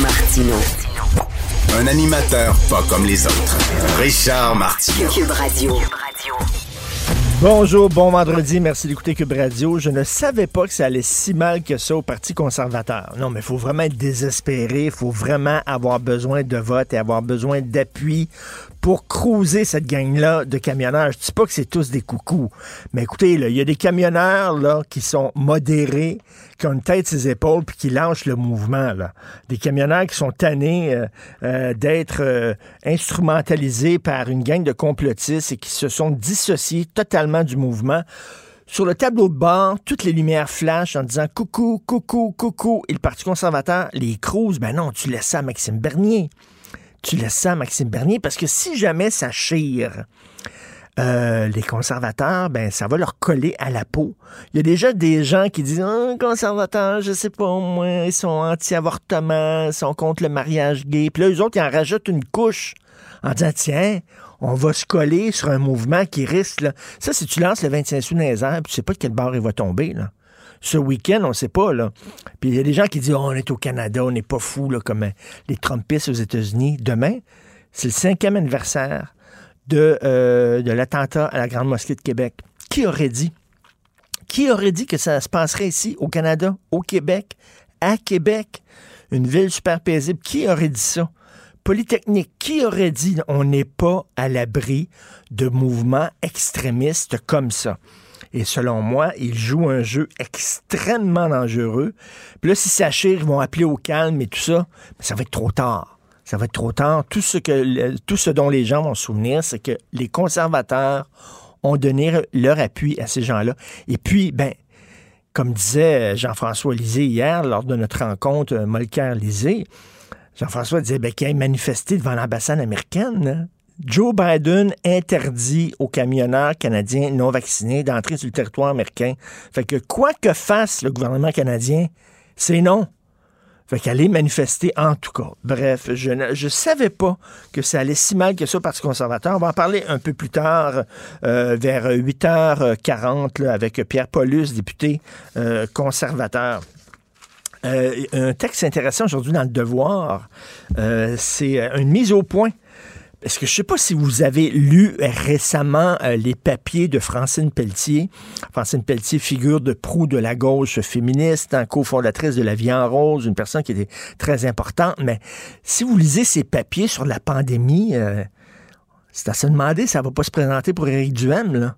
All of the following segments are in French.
Martino. Un animateur pas comme les autres. Richard Martineau. Cube Radio. Bonjour, bon vendredi, merci d'écouter Cube Radio. Je ne savais pas que ça allait si mal que ça au Parti conservateur. Non, mais il faut vraiment être désespéré, il faut vraiment avoir besoin de vote et avoir besoin d'appui pour cruiser cette gang-là de camionneurs. Je dis pas que c'est tous des coucous, mais écoutez, il y a des camionneurs là, qui sont modérés, qui ont une tête sur les épaules puis qui lâchent le mouvement. Là. Des camionneurs qui sont tannés euh, euh, d'être euh, instrumentalisés par une gang de complotistes et qui se sont dissociés totalement du mouvement. Sur le tableau de bord, toutes les lumières flashent en disant coucou, coucou, coucou. Et le Parti conservateur, les cruise, ben non, tu laisses ça à Maxime Bernier tu laisses ça à Maxime Bernier parce que si jamais ça chire, euh, les conservateurs, ben ça va leur coller à la peau. Il y a déjà des gens qui disent oh, conservateurs, je sais pas moi, ils sont anti-avortement, ils sont contre le mariage gay. Puis là, eux autres, ils en rajoutent une couche en disant tiens, on va se coller sur un mouvement qui risque. Ça, si tu lances le 25 sous dans les airs, tu sais pas de quel bord il va tomber. Là ce week-end, on ne sait pas. Là. Puis il y a des gens qui disent oh, on est au Canada, on n'est pas fou comme euh, les Trumpistes aux États-Unis. Demain, c'est le cinquième anniversaire de, euh, de l'attentat à la Grande Mosquée de Québec. Qui aurait dit? Qui aurait dit que ça se passerait ici, au Canada, au Québec, à Québec, une ville super paisible? Qui aurait dit ça? Polytechnique, qui aurait dit on n'est pas à l'abri de mouvements extrémistes comme ça? Et selon moi, ils jouent un jeu extrêmement dangereux. Puis là, si ça ils vont appeler au calme et tout ça. Mais ça va être trop tard. Ça va être trop tard. Tout ce, dont les gens vont se souvenir, c'est que les conservateurs ont donné leur appui à ces gens-là. Et puis, ben, comme disait Jean-François Lisée hier lors de notre rencontre euh, Molker-Lisée, Jean-François disait ben, qu'il a manifesté devant l'ambassade américaine. Joe Biden interdit aux camionneurs canadiens non vaccinés d'entrer sur le territoire américain. Fait que quoi que fasse le gouvernement canadien, c'est non. Fait qu'aller manifester en tout cas. Bref, je ne savais pas que ça allait si mal que ça au Parti conservateur. On va en parler un peu plus tard, euh, vers 8h40, avec Pierre Paulus, député euh, conservateur. Euh, un texte intéressant aujourd'hui dans le Devoir, c'est une mise au point est-ce que je sais pas si vous avez lu récemment euh, les papiers de Francine Pelletier. Francine Pelletier, figure de proue de la gauche féministe, hein, cofondatrice de La Vie en Rose, une personne qui était très importante. Mais si vous lisez ces papiers sur la pandémie, euh, c'est à se demander, ça va pas se présenter pour Éric Duhem, là.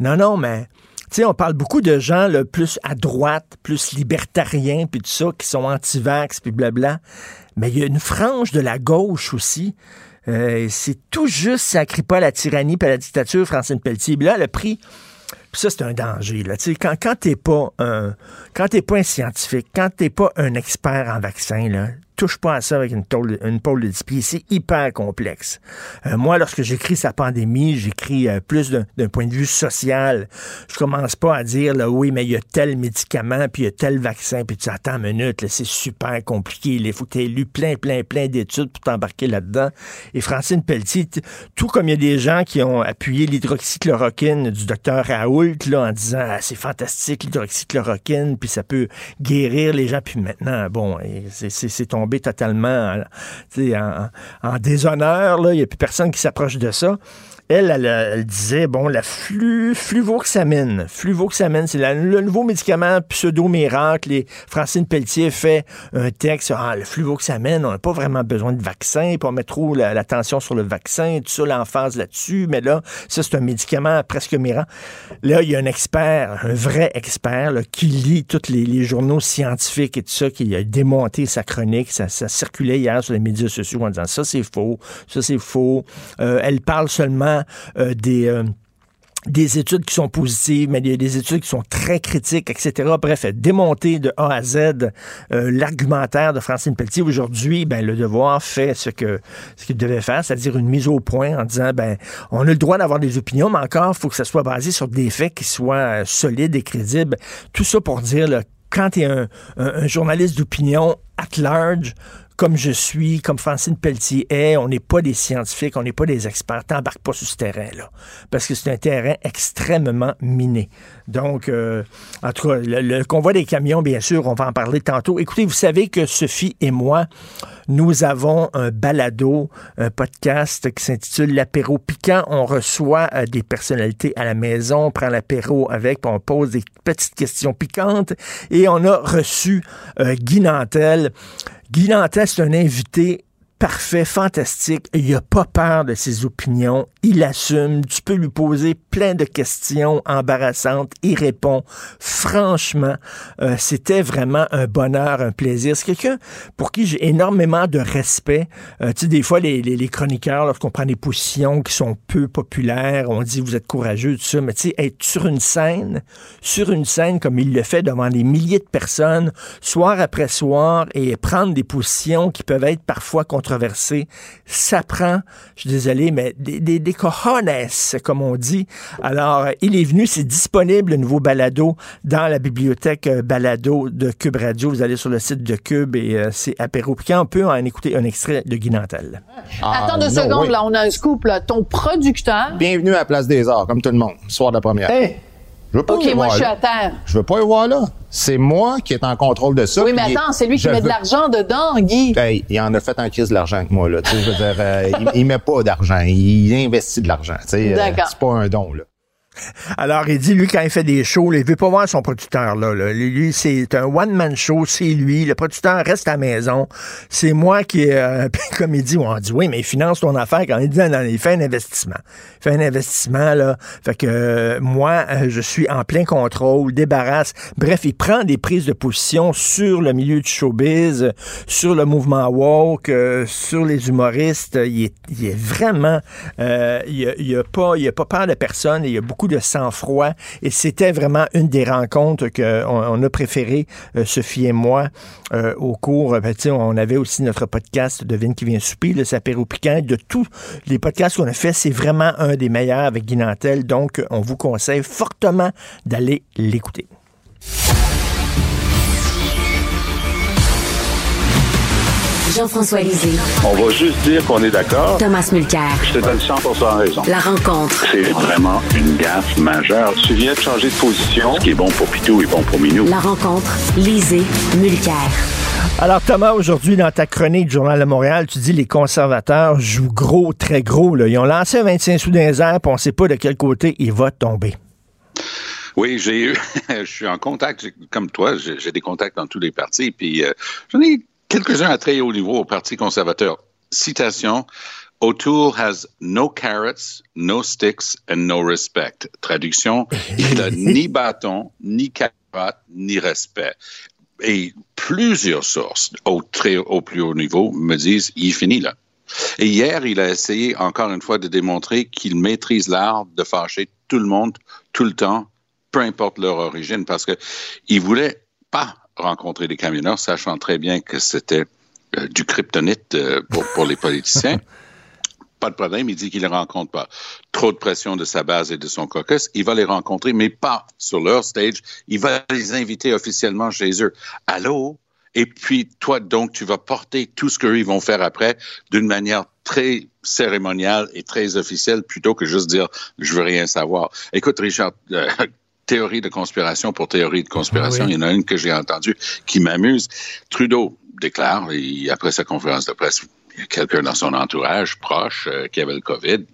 Non, non, mais tu sais, on parle beaucoup de gens le plus à droite, plus libertariens, puis tout ça, qui sont anti-vax, puis blabla. Mais il y a une frange de la gauche aussi euh, c'est tout juste sacré pas la tyrannie et la dictature, Francine Pelletier. là, le prix, ça, c'est un danger. Là. quand quand tu n'es pas, un, pas un scientifique, quand tu n'es pas un expert en vaccin, là, touche pas à ça avec une, tôle, une de pieds. C'est hyper complexe. Euh, moi, lorsque j'écris sa pandémie, j'écris euh, plus d'un point de vue social. Je commence pas à dire, là, oui, mais il y a tel médicament, puis il y a tel vaccin, puis tu attends une minute, c'est super compliqué. Il faut que tu aies lu plein, plein, plein d'études pour t'embarquer là-dedans. Et Francine Pelletier, tout comme il y a des gens qui ont appuyé l'hydroxychloroquine du docteur Raoult, là, en disant, ah, c'est fantastique, l'hydroxychloroquine, puis ça peut guérir les gens, puis maintenant, bon, c'est totalement en, en, déshonneur. Il n'y a plus personne qui s'approche de ça elle, elle, disait, bon, la flu, fluvoxamine. Fluvoxamine, c'est le nouveau médicament pseudo-miracle. Francine Pelletier fait un texte, ah, le fluvoxamine, on n'a pas vraiment besoin de vaccin, on met trop l'attention sur le vaccin, tout ça, l'emphase là-dessus. Mais là, ça, c'est un médicament presque miracle. Là, il y a un expert, un vrai expert, qui lit tous les, journaux scientifiques et tout ça, qui a démonté sa chronique. Ça, circulait hier sur les médias sociaux en disant, ça, c'est faux, ça, c'est faux. Euh, elle parle seulement euh, des... Euh, des études qui sont positives, mais il y a des études qui sont très critiques, etc. Bref, démonter de A à Z euh, l'argumentaire de Francine Pelletier. Aujourd'hui, ben, le devoir fait ce que ce qu'il devait faire, c'est-à-dire une mise au point en disant, ben, on a le droit d'avoir des opinions, mais encore, il faut que ça soit basé sur des faits qui soient solides et crédibles. Tout ça pour dire, là, quand tu es un, un journaliste d'opinion at large, comme je suis, comme Francine Pelletier est, on n'est pas des scientifiques, on n'est pas des experts. T'embarques pas sur ce terrain-là. Parce que c'est un terrain extrêmement miné. Donc, euh, en tout cas, le, convoi des camions, bien sûr, on va en parler tantôt. Écoutez, vous savez que Sophie et moi, nous avons un balado, un podcast qui s'intitule L'apéro piquant. On reçoit euh, des personnalités à la maison, on prend l'apéro avec, puis on pose des petites questions piquantes. Et on a reçu euh, Guy Nantel. Guy Nantel, c'est un invité parfait, fantastique. Il n'a pas peur de ses opinions. Il assume. Tu peux lui poser plein de questions embarrassantes. Il répond. Franchement, euh, c'était vraiment un bonheur, un plaisir. C'est quelqu'un pour qui j'ai énormément de respect. Euh, tu sais, des fois, les, les, chroniqueurs, lorsqu'on prend des positions qui sont peu populaires, on dit vous êtes courageux, tout ça. Mais tu sais, être sur une scène, sur une scène comme il le fait devant des milliers de personnes, soir après soir, et prendre des positions qui peuvent être parfois contre ça prend, je suis désolé, mais des, des, des cojones, comme on dit. Alors, il est venu, c'est disponible, le nouveau balado, dans la bibliothèque euh, balado de Cube Radio. Vous allez sur le site de Cube et euh, c'est apéro On peut en écouter un extrait de Guy Nantel. Ah, Attends deux secondes, là, on a un scoop, là. Ton producteur... Bienvenue à la Place des Arts, comme tout le monde, soir de la première. Je veux pas OK, moi, je suis à terre. Je veux pas y voir là. C'est moi qui est en contrôle de ça. Oui, mais attends, c'est lui qui met de l'argent dedans, Guy. Hey, il en a fait un crise de l'argent que moi, là. Je veux dire, euh, il, met pas d'argent. Il investit de l'argent. Euh, c'est pas un don, là. Alors, il dit, lui, quand il fait des shows, il veut pas voir son producteur, là. Lui, c'est un one-man show, c'est lui. Le producteur reste à la maison. C'est moi qui, euh, comme il dit, on dit, oui, mais il finance ton affaire quand il dit, non, il fait un investissement. Il fait un investissement, là. Fait que euh, moi, euh, je suis en plein contrôle, débarrasse. Bref, il prend des prises de position sur le milieu du showbiz, sur le mouvement woke, sur les humoristes. Il est, il vraiment, il, il a pas, il a pas peur de personne. Il y a beaucoup de sang-froid. Et c'était vraiment une des rencontres qu'on on a préféré, euh, Sophie et moi, euh, au cours. Ben, on avait aussi notre podcast de Vin qui vient souper, le sapéro piquant. De tous les podcasts qu'on a fait, c'est vraiment un des meilleurs avec Guy Nantel. Donc, on vous conseille fortement d'aller l'écouter. Jean-François Lisée. On va juste dire qu'on est d'accord. Thomas Mulcair. Je te donne 100% raison. La rencontre. C'est vraiment une gaffe majeure. Tu viens de changer de position. Ce qui est bon pour Pitou est bon pour Minou. La rencontre. Lisée. Mulcair. Alors Thomas, aujourd'hui dans ta chronique du Journal de Montréal, tu dis les conservateurs jouent gros, très gros. Là. Ils ont lancé un 25 sous dans les airs, puis on ne sait pas de quel côté il va tomber. Oui, j'ai eu, je suis en contact, comme toi, j'ai des contacts dans tous les partis, puis euh, j'en ai Quelques-uns à très haut niveau au Parti conservateur. Citation. O'Toole has no carrots, no sticks and no respect. Traduction, il n'a ni bâton, ni carotte, ni respect. Et plusieurs sources au, très, au plus haut niveau me disent, il finit là. Et hier, il a essayé encore une fois de démontrer qu'il maîtrise l'art de fâcher tout le monde, tout le temps, peu importe leur origine, parce que il voulait pas rencontrer des camionneurs, sachant très bien que c'était euh, du kryptonite euh, pour, pour, les politiciens. pas de problème, il dit qu'il ne les rencontre pas. Trop de pression de sa base et de son caucus, il va les rencontrer, mais pas sur leur stage. Il va les inviter officiellement chez eux. Allô? Et puis, toi, donc, tu vas porter tout ce qu'ils vont faire après d'une manière très cérémoniale et très officielle plutôt que juste dire je veux rien savoir. Écoute, Richard, euh, théorie de conspiration pour théorie de conspiration. Il y en a une que j'ai entendue qui m'amuse. Trudeau déclare, après sa conférence de presse, quelqu'un dans son entourage proche euh, qui avait le COVID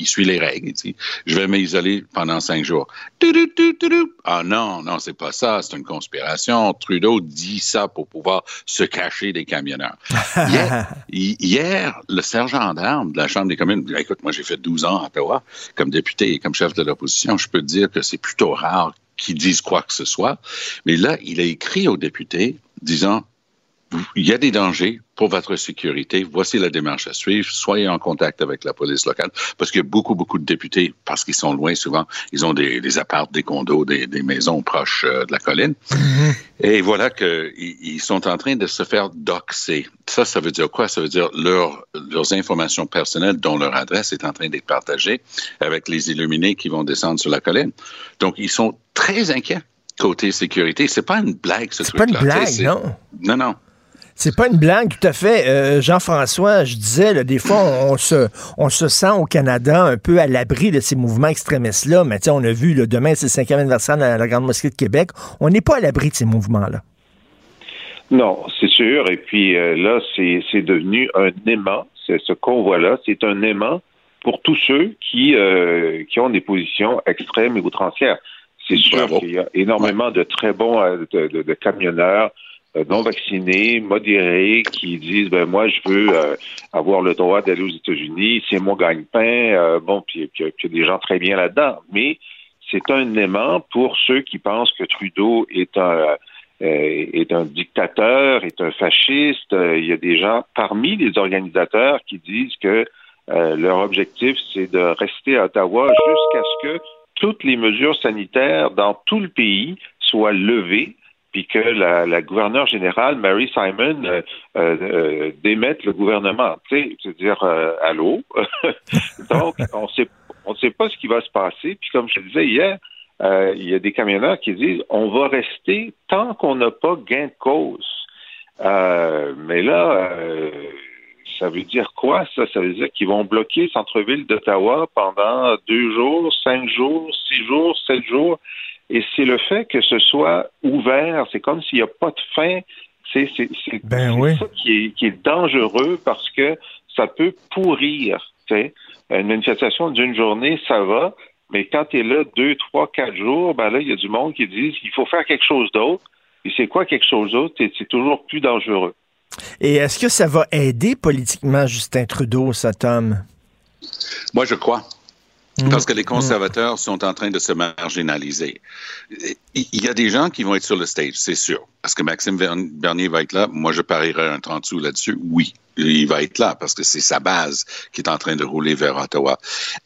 il suit les règles. Il dit, je vais m'isoler pendant cinq jours. Ah non, non, c'est pas ça, c'est une conspiration. Trudeau dit ça pour pouvoir se cacher des camionneurs. hier, le sergent d'armes de la Chambre des communes, écoute, moi j'ai fait 12 ans à Ottawa comme député et comme chef de l'opposition, je peux te dire que c'est plutôt rare qu'ils disent quoi que ce soit. Mais là, il a écrit aux députés disant, il y a des dangers pour votre sécurité. Voici la démarche à suivre. Soyez en contact avec la police locale parce qu'il y a beaucoup, beaucoup de députés, parce qu'ils sont loin souvent, ils ont des, des apparts, des condos, des, des maisons proches euh, de la colline. Mm-hmm. Et voilà qu'ils ils sont en train de se faire doxer. Ça, ça veut dire quoi? Ça veut dire leur, leurs informations personnelles, dont leur adresse est en train d'être partagée avec les illuminés qui vont descendre sur la colline. Donc, ils sont très inquiets côté sécurité. C'est pas une blague, ce truc-là. C'est pas une blague, non? Non, non. C'est pas une blague, tout à fait. Euh, Jean-François, je disais, là, des fois, on, se, on se sent au Canada un peu à l'abri de ces mouvements extrémistes-là. Mais on a vu, là, demain, c'est le cinquième anniversaire de la, Grande Mosquée de Québec. On n'est pas à l'abri de ces mouvements-là. Non, c'est sûr. Et puis euh, là, c'est devenu un aimant. Ce convoi-là, c'est un aimant pour tous ceux qui, euh, qui ont des positions extrêmes et outrancières. C'est sûr qu'il y a énormément de très bons de camionneurs, euh, non vaccinés, modérés, qui disent ben moi je veux euh, avoir le droit d'aller aux États-Unis, c'est mon gagne-pain, euh, bon, puis il y, a des gens très bien là-dedans, mais c'est un aimant pour ceux qui pensent que Trudeau est un est un dictateur, est un fasciste. Il y a des gens parmi les organisateurs qui disent que leur objectif c'est de rester à Ottawa jusqu'à ce que toutes les mesures sanitaires dans tout le pays soient levées puis que la, la gouverneure générale, Mary Simon, euh, euh, euh démette le gouvernement. Tu sais, c'est-à-dire, euh, allô? Donc, on sait, on sait pas ce qui va se passer. Puis comme je te disais hier, il y a des camionneurs qui disent, on va rester tant qu'on n'a pas gain de cause. mais là, ça veut dire quoi, ça? Ça veut dire qu'ils vont bloquer le centre-ville d'Ottawa pendant deux jours, cinq jours, six jours, sept jours. Et c'est le fait que ce soit ouvert, c'est comme s'il n'y a pas de fin. C'est ben ça qui est, dangereux parce que ça peut pourrir. Une manifestation d'une journée, ça va, mais quand tu es là deux, trois, quatre jours, ben là, il y a du monde qui dit qu'il faut faire quelque chose d'autre. Et c'est quoi quelque chose d'autre? C'est toujours plus dangereux. Et est-ce que ça va aider politiquement Justin Trudeau, cet homme? Moi, je crois. Parce que les conservateurs sont en train de se marginaliser. Il y a des gens qui vont être sur le stage, c'est sûr. Est-ce que Maxime Bernier va être là? Moi, je parierais un 30 sous là-dessus. Oui, il va être là parce que c'est sa base qui est en train de rouler vers Ottawa.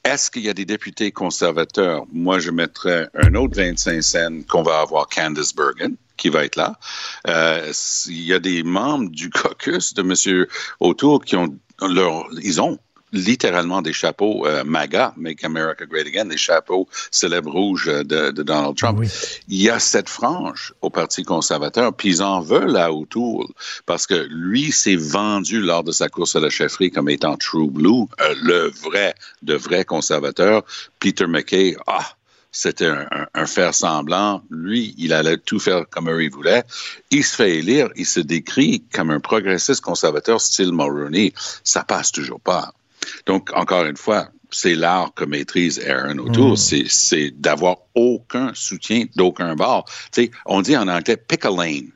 Est-ce qu'il y a des députés conservateurs? Moi, je mettrais un autre 25 cents qu'on va avoir Candice Bergen qui va être là. Euh, il y a des membres du caucus de M. O'Toole qui ont leur, ils ont littéralement des chapeaux euh, MAGA, Make America Great Again, des chapeaux célèbres rouges de, Donald Trump. Il y a cette frange au Parti conservateur, puis ils en veulent à O'Toole parce que lui s'est vendu lors de sa course à la chefferie comme étant True Blue, euh, le vrai, de vrai conservateur. Peter McKay, ah, c'était un, un, faire semblant. Lui, il allait tout faire comme il voulait. Il se fait élire, il se décrit comme un progressiste conservateur style Mulroney. Ça passe toujours pas. Donc, encore une fois, c'est l'art que maîtrise Aaron O'Toole, hmm. c'est d'avoir aucun soutien d'aucun bord. on dit en anglais pick a lane.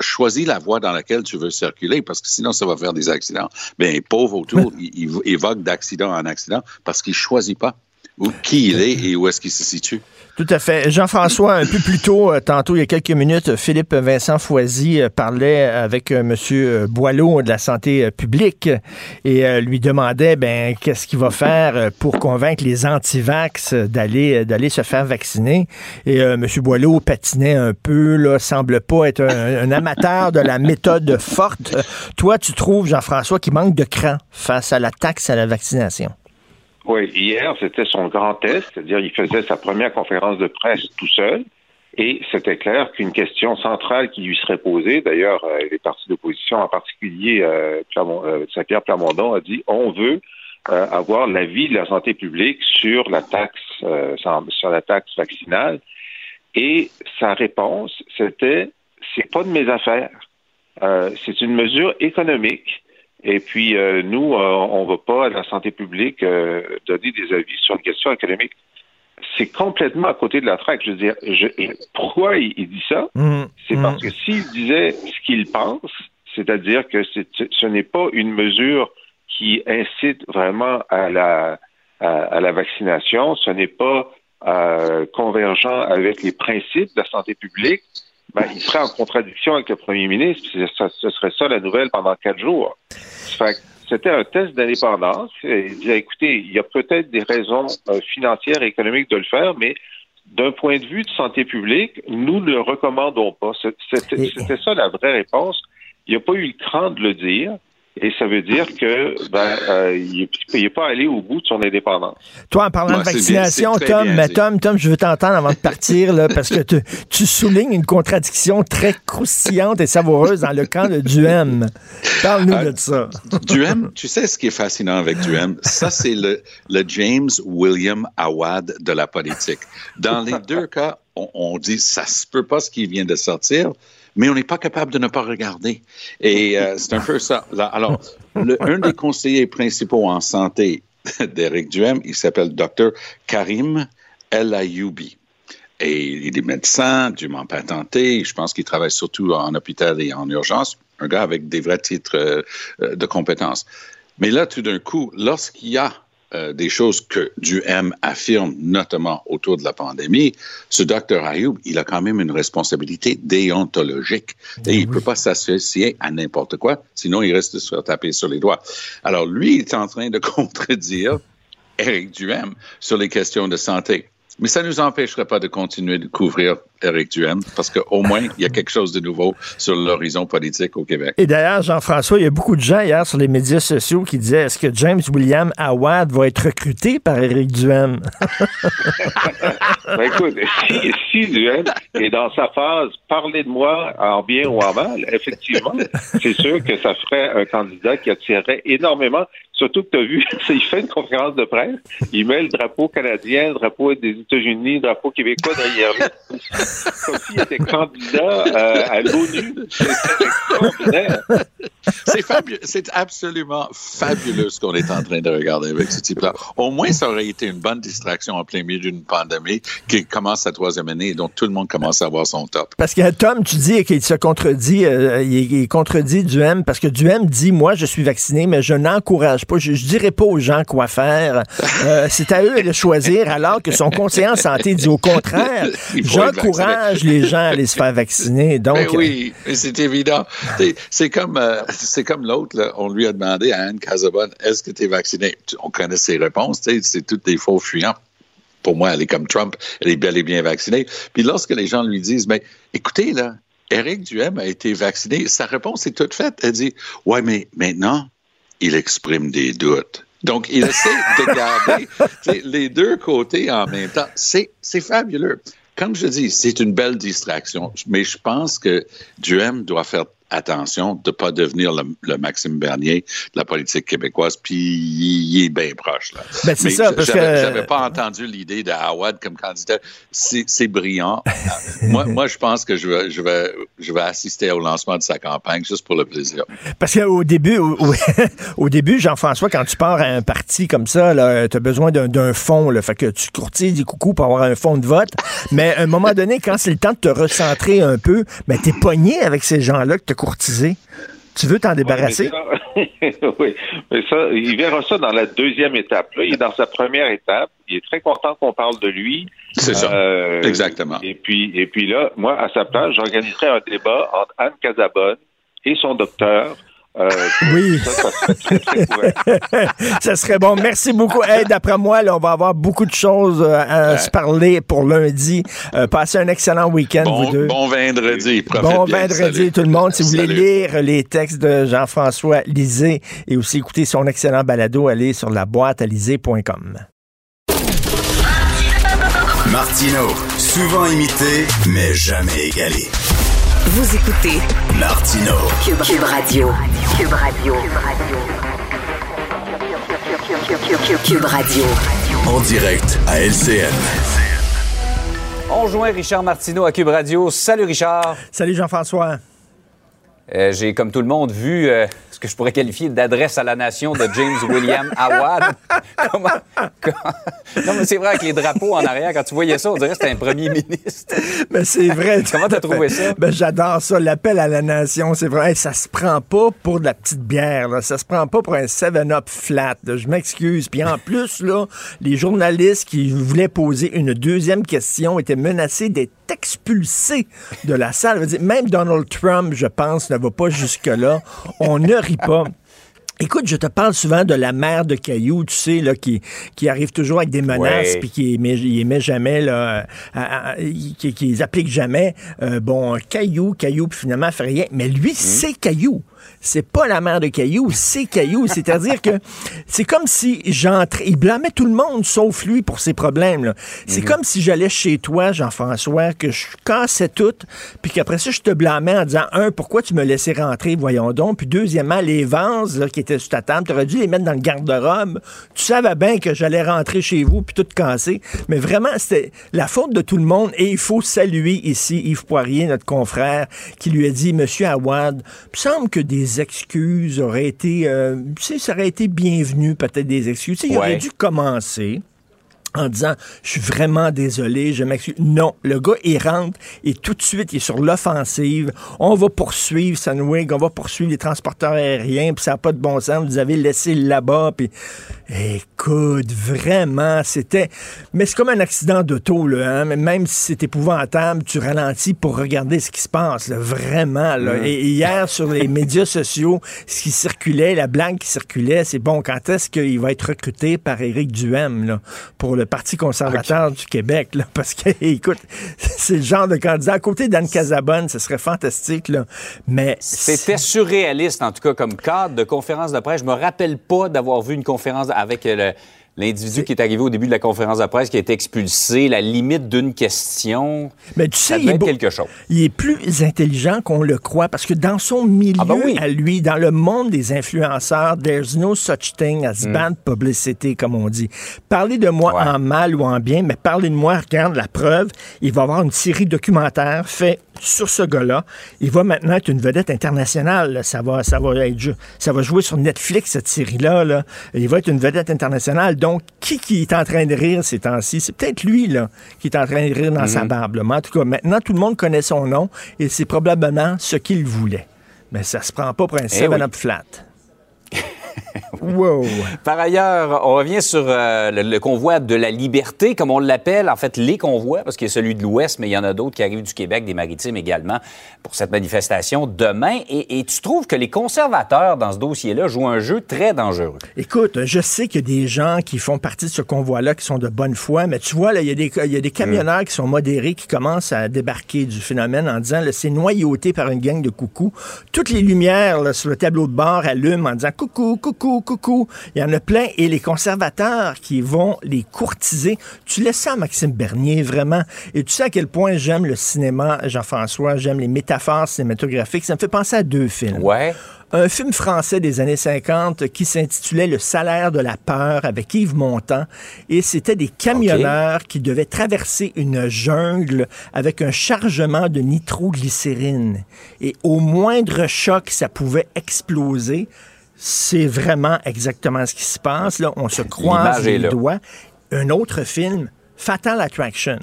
choisis la voie dans laquelle tu veux circuler parce que sinon ça va faire des accidents. Bien, pauvre O'Toole, il, il, évoque d'accident en accident parce qu'il choisit pas où, qui il est et où est-ce qu'il se situe? Tout à fait. Jean-François, un peu plus tôt, euh, tantôt, il y a quelques minutes, Philippe Vincent Foisy euh, parlait avec euh, M. Boileau de la santé publique et lui demandait ben, qu'est-ce qu'il va faire pour convaincre les anti-vax d'aller, se faire vacciner. Et M. Boileau patinait un peu, là, semble pas être un, amateur de la méthode forte. Toi, tu trouves, Jean-François, qu'il manque de cran face à la taxe à la vaccination? Oui, hier, c'était son grand test, c'est-à-dire il faisait sa première conférence de presse tout seul. Et c'était clair qu'une question centrale qui lui serait posée, d'ailleurs, euh, les partis d'opposition, en particulier euh, euh, Saint-Pierre Plamondon, a dit on veut avoir l'avis de la santé publique sur la taxe sur la taxe vaccinale. Et sa réponse, c'était c'est pas de mes affaires. c'est une mesure économique. Et puis, euh, nous, euh, on ne va pas à la santé publique euh, donner des avis sur une question économique. C'est complètement à côté de la traque. Je veux dire, je, pourquoi il, dit ça? Mmh. c'est parce mmh. que s'il disait ce qu'il pense, c'est-à-dire que ce n'est pas une mesure qui incite vraiment à la, à, la vaccination, ce n'est pas convergent avec les principes de la santé publique, ben, il serait en contradiction avec le premier ministre. ce serait ça la nouvelle pendant quatre jours. c'était un test d'indépendance. Il disait, écoutez, il y a peut-être des raisons euh, financières et économiques de le faire, mais d'un point de vue de santé publique, nous ne le recommandons pas. C'était ça la vraie réponse. Il n'y a pas eu le cran de le dire. Et ça veut dire que ben, euh, il n'est pas allé au bout de son indépendance. Toi, en parlant de vaccination, Tom, mais Tom, Tom, je veux t'entendre avant de partir, là, parce que tu, tu, soulignes une contradiction très croustillante et savoureuse dans le camp de Duhem. Parle-nous euh, de ça. Duhem, tu sais ce qui est fascinant avec Duhem? Ça, c'est le, le James William Awad de la politique. Dans les deux cas, on, on dit ça se peut pas ce qui vient de sortir mais on n'est pas capable de ne pas regarder. Et euh, c'est un peu ça. alors, le, un des conseillers principaux en santé d'Éric Duhem, il s'appelle Dr. Karim El Ayoubi. Et il est médecin, dûment patenté. Je pense qu'il travaille surtout en hôpital et en urgence. Un gars avec des vrais titres euh, de compétences. Mais là, tout d'un coup, lorsqu'il y a euh, des choses que M affirme, notamment autour de la pandémie, ce docteur Ayoub, il a quand même une responsabilité déontologique. Et il ne peut pas s'associer à n'importe quoi, sinon il reste de se faire taper sur les doigts. Alors lui, il est en train de contredire Eric Duhem sur les questions de santé. Mais ça ne nous empêcherait pas de continuer de couvrir Eric Duhem, parce qu'au moins, il y a quelque chose de nouveau sur l'horizon politique au Québec. Et d'ailleurs, Jean-François, il y a beaucoup de gens hier sur les médias sociaux qui disaient est-ce que James William Awad va être recruté par Eric Duhem? Ben, écoute, si, si, Duhem est dans sa phase parler de moi en bien ou en mal, effectivement, c'est sûr que ça ferait un candidat qui attirerait énormément Surtout que tu as vu, il fait une conférence de presse, il met le drapeau canadien, le drapeau des États-Unis, drapeau québécois derrière lui. S'il était candidat euh, à l'ONU. C'est fabuleux. C'est absolument fabuleux ce qu'on est en train de regarder avec ce type-là. Au moins, ça aurait été une bonne distraction en plein milieu d'une pandémie qui commence sa troisième année et dont tout le monde commence à avoir son top. Parce que Tom, tu dis qu'il se contredit, euh, il, contredit Duhem parce que Duhem dit, moi, je suis vacciné, mais je n'encourage pas, je, ne dirais pas aux gens quoi faire. Euh, c'est à eux de choisir, alors que son conseiller en santé dit au contraire, j'encourage les gens à aller se faire vacciner. Donc, ben oui, c'est évident. C'est comme, euh, c'est comme l'autre, on lui a demandé à Anne Casabonne, est-ce que tu es vacciné? On connaît ses réponses, c'est toutes des faux fuyants pour moi, elle est comme Trump, elle est bel et bien vaccinée. Puis lorsque les gens lui disent, mais écoutez, là, Éric Duhem a été vacciné, sa réponse est toute faite. Elle dit, ouais, mais maintenant, il exprime des doutes. Donc, il essaie de garder les deux côtés en même temps. C'est fabuleux. Comme je dis, c'est une belle distraction, mais je pense que Duhem doit faire attention de ne pas devenir le, Maxime Bernier de la politique québécoise, puis il, est bien proche. Là. Ben, c'est ça, parce que... J'avais pas entendu l'idée de Howard comme candidat. C'est brillant. moi, moi, je pense que je vais, je, vais, je vais assister au lancement de sa campagne juste pour le plaisir. Parce qu'au début, au, début, Jean-François, quand tu pars à un parti comme ça, tu as besoin d'un fonds. Là, fait que tu courtises des coucous pour avoir un fonds de vote. Mais à un moment donné, quand c'est le temps de te recentrer un peu, ben, tu es pogné avec ces gens-là que tu Tu veux t'en débarrasser? Oui, mais ça, il verra ça dans la deuxième étape. Là, il est dans sa première étape. Il est très content qu'on parle de lui. C'est ça. Euh, Exactement. Et puis, et puis là, moi, à sa place, j'organiserai un débat entre Anne Casabonne et son docteur euh, oui. Ça, serait bon. Merci beaucoup. D'après moi, là, on va avoir beaucoup de choses euh, à se parler pour lundi. Euh, passez un excellent week-end, bon, vous deux. Bon vendredi. Bon vendredi, tout le monde. Si vous voulez lire les textes de Jean-François Lisée et aussi écouter son excellent balado, allez sur la boîte à Martino, souvent imité, mais jamais égalé. Vous écoutez Martino Cube, Cube Radio. Cube Radio. Cube Radio. En direct à LCN. On joint Richard Martineau à Cube Radio. Salut Richard. Salut Jean-François. Euh, j'ai, comme tout le monde, vu euh, ce que je pourrais qualifier d'adresse à la nation de James William Awad. comment, non, mais c'est vrai, avec les drapeaux en arrière, quand tu voyais ça, on dirait que c'était un premier ministre. Mais c'est vrai. comment t'as trouvé ça? Ben, j'adore ça. L'appel à la nation, c'est vrai. ça se prend pas pour de la petite bière. Là. Ça se prend pas pour un 7-up flat. Je m'excuse. Puis en plus, là, les journalistes qui voulaient poser une deuxième question étaient menacés d'être expulsé de la salle. Même Donald Trump, je pense, ne va pas jusque-là. On ne rit pas. Écoute, je te parle souvent de la mère de Caillou, tu sais, là, qui, qui arrive toujours avec des menaces, puis qui émet, jamais, là, qui, qui applique jamais. Euh, bon, Caillou, Caillou, puis finalement, fait rien. Mais lui, mmh. c'est Caillou c'est pas la mère de Caillou, c'est Caillou. C'est-à-dire que c'est comme si j'entrais, il blâmait tout le monde sauf lui pour ses problèmes. C'est mhm. comme si j'allais chez toi, Jean-François, que je cassais tout, puis qu'après ça, je te blâmais en disant, un, pourquoi tu me laissais rentrer, voyons donc, puis deuxièmement, les vases qui étaient sur ta table, tu aurais dû les mettre dans le garde-robe. Tu savais bien que j'allais rentrer chez vous, puis tout casser. Mais vraiment, c'était la faute de tout le monde, et il faut saluer ici Yves Poirier, notre confrère, qui lui a dit, Monsieur Awad, il semble que des excuses auraient été, euh, ça aurait été bienvenu, peut-être des excuses. Il aurait dû commencer en disant je suis vraiment désolé, je m'excuse. Non, le gars il rentre et tout de suite il est sur l'offensive. On va poursuivre Sunwing, on va poursuivre les transporteurs aériens, puis ça n'a pas de bon sens. Vous avez laissé là-bas, puis écoute, vraiment, c'était. Mais c'est comme un accident d'auto là, hein? même si c'est épouvantable, tu ralentis pour regarder ce qui se passe, vraiment. Là. Et hier sur les médias sociaux, ce qui circulait, la blague qui circulait, c'est bon, quand est-ce qu'il va être recruté par Éric Duhem là, pour le Parti conservateur du Québec, là, parce que, écoute, c'est le genre de candidat. À côté d'Anne Casabonne, ce serait fantastique, là, mais... C'était surréaliste, en tout cas, comme cadre de conférence de presse. Je me rappelle pas d'avoir vu une conférence avec le L'individu qui est arrivé au début de la conférence de presse, qui a été expulsé, la limite d'une question. Mais tu sais, il est, quelque chose. il est plus intelligent qu'on le croit parce que dans son milieu ah, ben à lui, dans le monde des influenceurs, there's no such thing as mm. bad publicity, comme on dit. Parlez de moi en mal ou en bien, mais parlez de moi, regarde la preuve. Il va y avoir une série documentaire faite sur ce gars-là. Il va maintenant être une vedette internationale. Ça va, ça va être, ça va jouer sur Netflix cette série-là. Là. Il va être une vedette internationale. Donc, qui, qui est en train de rire ces temps-ci? C'est peut-être lui, là, qui est en train de rire dans sa mhm. barbe. En tout cas, maintenant, tout le monde connaît son nom et c'est probablement ce qu'il voulait. Mais ça se prend pas pour un 7-up eh flat. wow. Par ailleurs, on revient sur euh, le, convoi de la liberté, comme on l'appelle, en fait, les convois, parce qu'il y a celui de l'Ouest, mais il y en a d'autres qui arrivent du Québec, des maritimes également, pour cette manifestation demain. Et, tu trouves que les conservateurs, dans ce dossier-là, jouent un jeu très dangereux. Écoute, je sais qu'il y a des gens qui font partie de ce convoi-là qui sont de bonne foi, mais tu vois, là, il y a des, il y a des camionneurs mm. qui sont modérés qui commencent à débarquer du phénomène en disant, c'est noyauté par une gang de coucou. Toutes les lumières sur le tableau de bord allument en disant coucou, coucou, coucou. Il y en a plein. Et les conservateurs qui vont les courtiser. Tu laisses ça à Maxime Bernier, vraiment. Et tu sais à quel point j'aime le cinéma, Jean-François. J'aime les métaphores cinématographiques. Ça me fait penser à deux films. Ouais un film français des années 50 qui s'intitulait Le salaire de la peur avec Yves Montand. Et c'était des camionneurs qui devaient traverser une jungle avec un chargement de nitroglycérine. Et au moindre choc, ça pouvait exploser c'est vraiment exactement ce qui se passe. Là. On se croise les doigts. Un autre film, Fatal Attraction.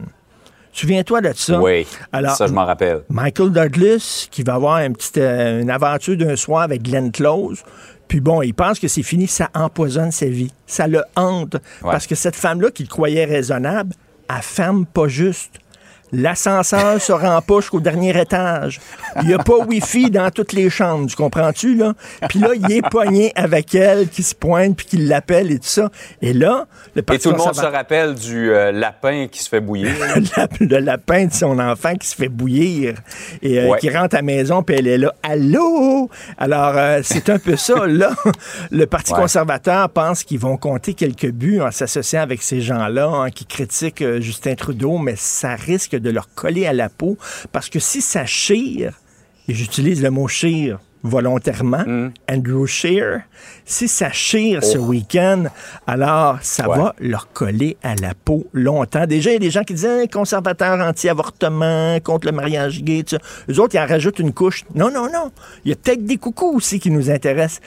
Souviens-toi de ça? Oui, Alors, ça je m'en rappelle. Michael Douglas, qui va avoir une petite euh, une aventure d'un soir avec Glenn Close. Puis bon, il pense que c'est fini, ça empoisonne sa vie. Ça le hante. Parce que cette femme-là, qu'il croyait raisonnable, elle ferme pas juste. L'ascenseur se rend pas jusqu'au dernier étage. Il n'y a pas Wi-Fi dans toutes les chambres, tu comprends-tu, là? Puis là, il est poigné avec elle, qui se pointe, puis qui l'appelle et tout ça. Et là, le Et tout le monde se rappelle du euh, lapin qui se fait bouillir. le lapin de son enfant qui se fait bouillir et euh, qui rentre à la maison, puis elle est là. Allô? Alors, euh, c'est un peu ça. Là, le Parti conservateur pense qu'ils vont compter quelques buts en s'associant avec ces gens-là hein, qui critiquent Justin Trudeau, mais ça risque de leur coller à la peau parce que si ça chire, et j'utilise le mot chire volontairement, mm. Andrew Shear, si ça chire ce oh. week-end, alors ça va leur coller à la peau longtemps. Déjà, il y a des gens qui disent hein, conservateurs anti-avortement, contre le mariage gay, tout ça. Eux autres, ils en rajoutent une couche. Non, non, non. Il y a peut-être des coucous aussi qui nous intéressent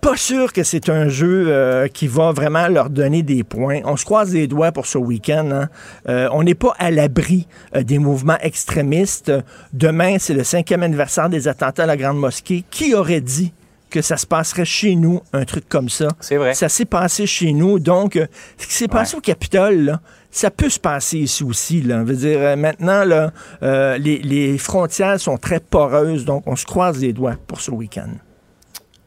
pas sûr que c'est un jeu euh, qui va vraiment leur donner des points. On se croise les doigts pour ce week-end. Hein. Euh, on n'est pas à l'abri euh, des mouvements extrémistes. Demain, c'est le cinquième anniversaire des attentats à la Grande Mosquée. Qui aurait dit que ça se passerait chez nous, un truc comme ça? C'est vrai. Ça s'est passé chez nous. Donc, ce qui s'est passé au Capitole, là, ça peut se passer ici aussi. Là. Dire, maintenant, là, les, les frontières sont très poreuses, donc on se croise les doigts pour ce week-end.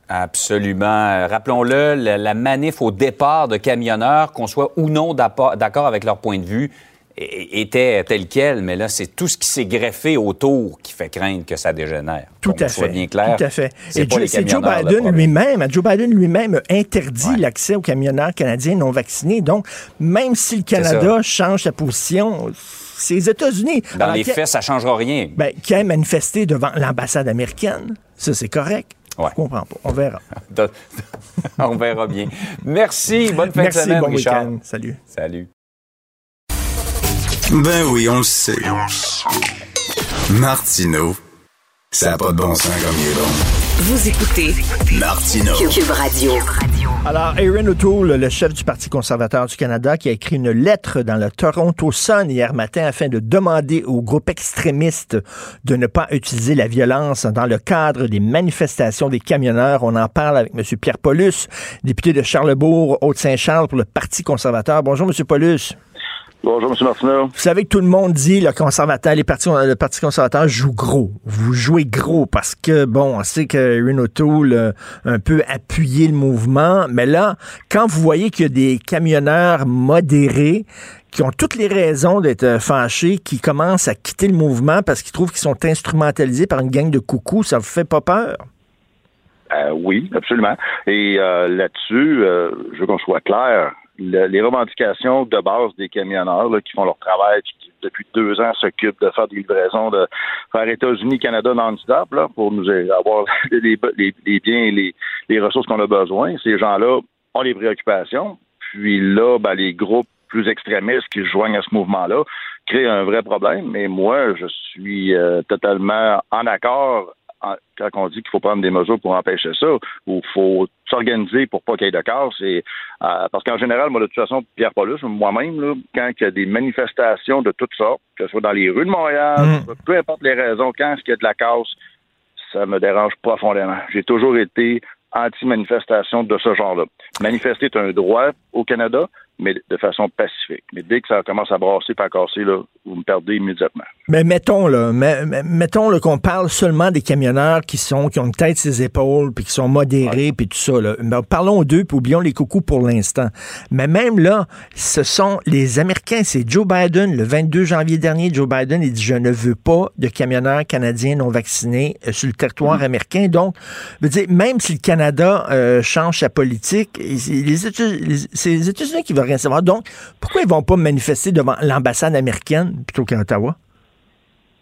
Absolument. Rappelons-le, la, manif au départ de camionneurs, qu'on soit ou non d'accord avec leur point de vue, était tel quel, mais là, c'est tout ce qui s'est greffé autour qui fait craindre que ça dégénère. Tout à fait. bien clair. Tout à fait. Et c'est Joe Biden lui-même. Joe Biden lui-même interdit l'accès aux camionneurs canadiens non vaccinés. Donc, même si le Canada change sa position, c'est les États-Unis. Dans les faits, ça ne changera rien. Ben, qui a manifesté devant l'ambassade américaine, ça, c'est correct. Ouais. Je comprends pas. On verra. On verra bien. Merci. Bonne fin de semaine, bon Richard. Salut. Salut. Ben oui, on le sait. Martineau, ça n'a pas de bon sens comme il est bon. Vous écoutez Martineau. Cube Radio. Alors, Aaron O'Toole, le chef du Parti conservateur du Canada, qui a écrit une lettre dans le Toronto Sun hier matin afin de demander aux groupes extrémistes de ne pas utiliser la violence dans le cadre des manifestations des camionneurs. On en parle avec M. Pierre Paulus, député de Charlebourg, Haute-Saint-Charles pour le Parti conservateur. Bonjour, M. Paulus. Bonjour, M. Martineau. Vous savez que tout le monde dit le conservateur, les partis, le Parti conservateur joue gros. Vous jouez gros parce que, bon, on sait que Renault Tool a un peu appuyé le mouvement, mais là, quand vous voyez qu'il y a des camionneurs modérés qui ont toutes les raisons d'être fâchés, qui commencent à quitter le mouvement parce qu'ils trouvent qu'ils sont instrumentalisés par une gang de coucous, ça vous fait pas peur? Euh, oui, absolument. Et euh, là-dessus, euh, je veux qu'on soit clair les revendications de base des camionneurs qui font leur travail, qui depuis deux ans s'occupent de faire des livraisons, de faire États-Unis, Canada non-stop pour nous avoir les, biens et les, ressources qu'on a besoin. Ces gens-là ont les préoccupations. Puis là, ben, les groupes plus extrémistes qui se joignent à ce mouvement-là créent un vrai problème. Mais moi, je suis euh, totalement en accord quand on dit qu'il faut prendre des mesures pour empêcher ça, ou faut s'organiser pour pas qu'il y ait de casse, euh, parce qu'en général, moi, de toute façon, Pierre Paulus, moi-même, quand il y a des manifestations de toutes sortes, que ce soit dans les rues de Montréal, mm. peu importe les raisons, quand il y a de la casse, ça me dérange profondément. J'ai toujours été anti-manifestation de ce genre-là. Manifester est un droit au Canada, mais de façon pacifique. Mais dès que ça commence à brasser pas à casser, là, vous me perdez immédiatement. Mais mettons là, mettons là, qu'on parle seulement des camionneurs qui sont qui ont une tête ses épaules puis qui sont modérés puis tout ça là. Ben, parlons d'eux puis oublions les coucous pour l'instant. Mais même là, ce sont les Américains, c'est Joe Biden le 22 janvier dernier, Joe Biden il dit je ne veux pas de camionneurs canadiens non vaccinés euh, sur le territoire mm-hmm. américain. Donc, je veux dire même si le Canada euh, change sa politique, c'est les États-Unis qui vont rien savoir. Donc, pourquoi ils vont pas manifester devant l'ambassade américaine plutôt qu'à Ottawa?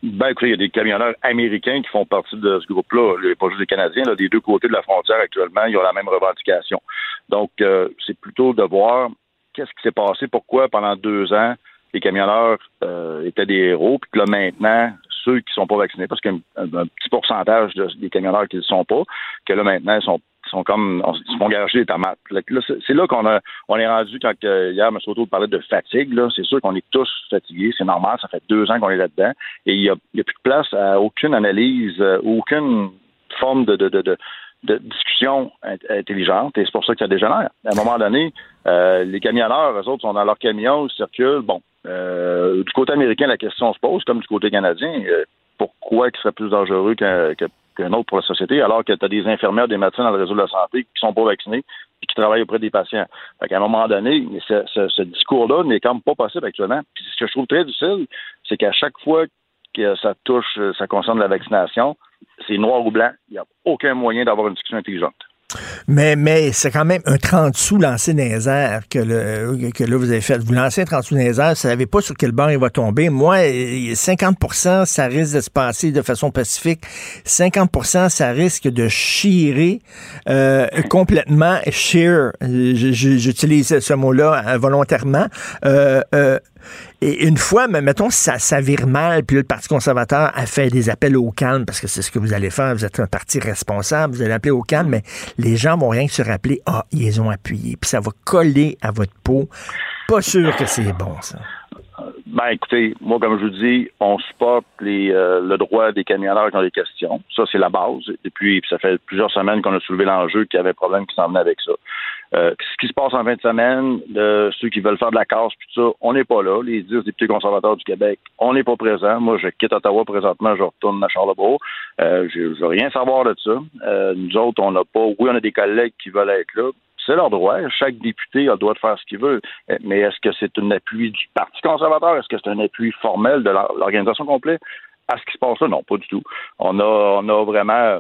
Ben, écoutez, il y a des camionneurs américains qui font partie de ce groupe-là, pas juste des Canadiens, là, des deux côtés de la frontière actuellement, ils ont la même revendication. Donc, euh, c'est plutôt de voir qu'est-ce qui s'est passé, pourquoi pendant deux ans, les camionneurs euh, étaient des héros, puis que là, maintenant, ceux qui sont pas vaccinés, parce qu'il y a un, petit pourcentage des camionneurs qui ne le sont pas, que là, maintenant, ils sont sont comme ils se font garocher des tomates. c'est là qu'on a on est rendu quand hier M. Soto parlait de fatigue. C'est sûr qu'on est tous fatigués, c'est normal, ça fait deux ans qu'on est là-dedans. Et il n'y a, plus de place à aucune analyse, euh, aucune forme de, de, de, de discussion intelligente et c'est pour ça qu'il y a des génères. À un moment donné, euh, les camionneurs, eux autres, sont dans leur camion, ils circulent. Bon, euh, du côté américain, la question se pose, comme du côté canadien, pourquoi il serait plus dangereux que qu'un autre pour la société, alors que tu as des infirmières, des médecins dans le réseau de la santé qui sont pas vaccinés et qui travaillent auprès des patients. Fait qu'à un moment donné, ce, ce, discours-là n'est quand même pas possible actuellement. Puis ce que je trouve très difficile, c'est qu'à chaque fois que ça touche, ça concerne la vaccination, c'est noir ou blanc. Il n'y a aucun moyen d'avoir une discussion intelligente. Mais, mais c'est quand même un 30 sous lancé dans les airs que, le, que là, vous avez fait. Vous lancez un 30 sous dans les airs, vous savez pas sur quel banc il va tomber. Moi, 50% ça risque de se passer de façon pacifique. 50% ça risque de chirer euh, complètement. Shear, j'utilise ce mot-là euh, volontairement. Euh, euh et une fois, mais mettons, ça, ça vire mal, puis le Parti conservateur a fait des appels au calme, parce que c'est ce que vous allez faire, vous êtes un parti responsable, vous allez appeler au calme, mais les gens vont rien que se rappeler, ah, ils ont appuyé, puis ça va coller à votre peau. Pas sûr que c'est bon, ça. Ben, écoutez, moi, comme je vous dis, on supporte les, euh, le droit des camionneurs qui ont des questions. Ça, c'est la base. Et puis, ça fait plusieurs semaines qu'on a soulevé l'enjeu qu'il y avait problème qui s'en venait avec ça. Euh, ce qui se passe en fin de semaine, de ceux qui veulent faire de la casse, puis tout ça, on n'est pas là. Les 10 députés conservateurs du Québec, on n'est pas présents. Moi, je quitte Ottawa présentement, je retourne à Charlebourg. Euh, je veux rien savoir de ça. Euh, nous autres, on n'a pas, oui, on a des collègues qui veulent être là. C'est leur droit. Chaque député a le droit de faire ce qu'il veut. Mais est-ce que c'est un appui du Parti conservateur? Est-ce que c'est un appui formel de l'organisation complète? À ce qui se passe là? Non, pas du tout. On a, on a vraiment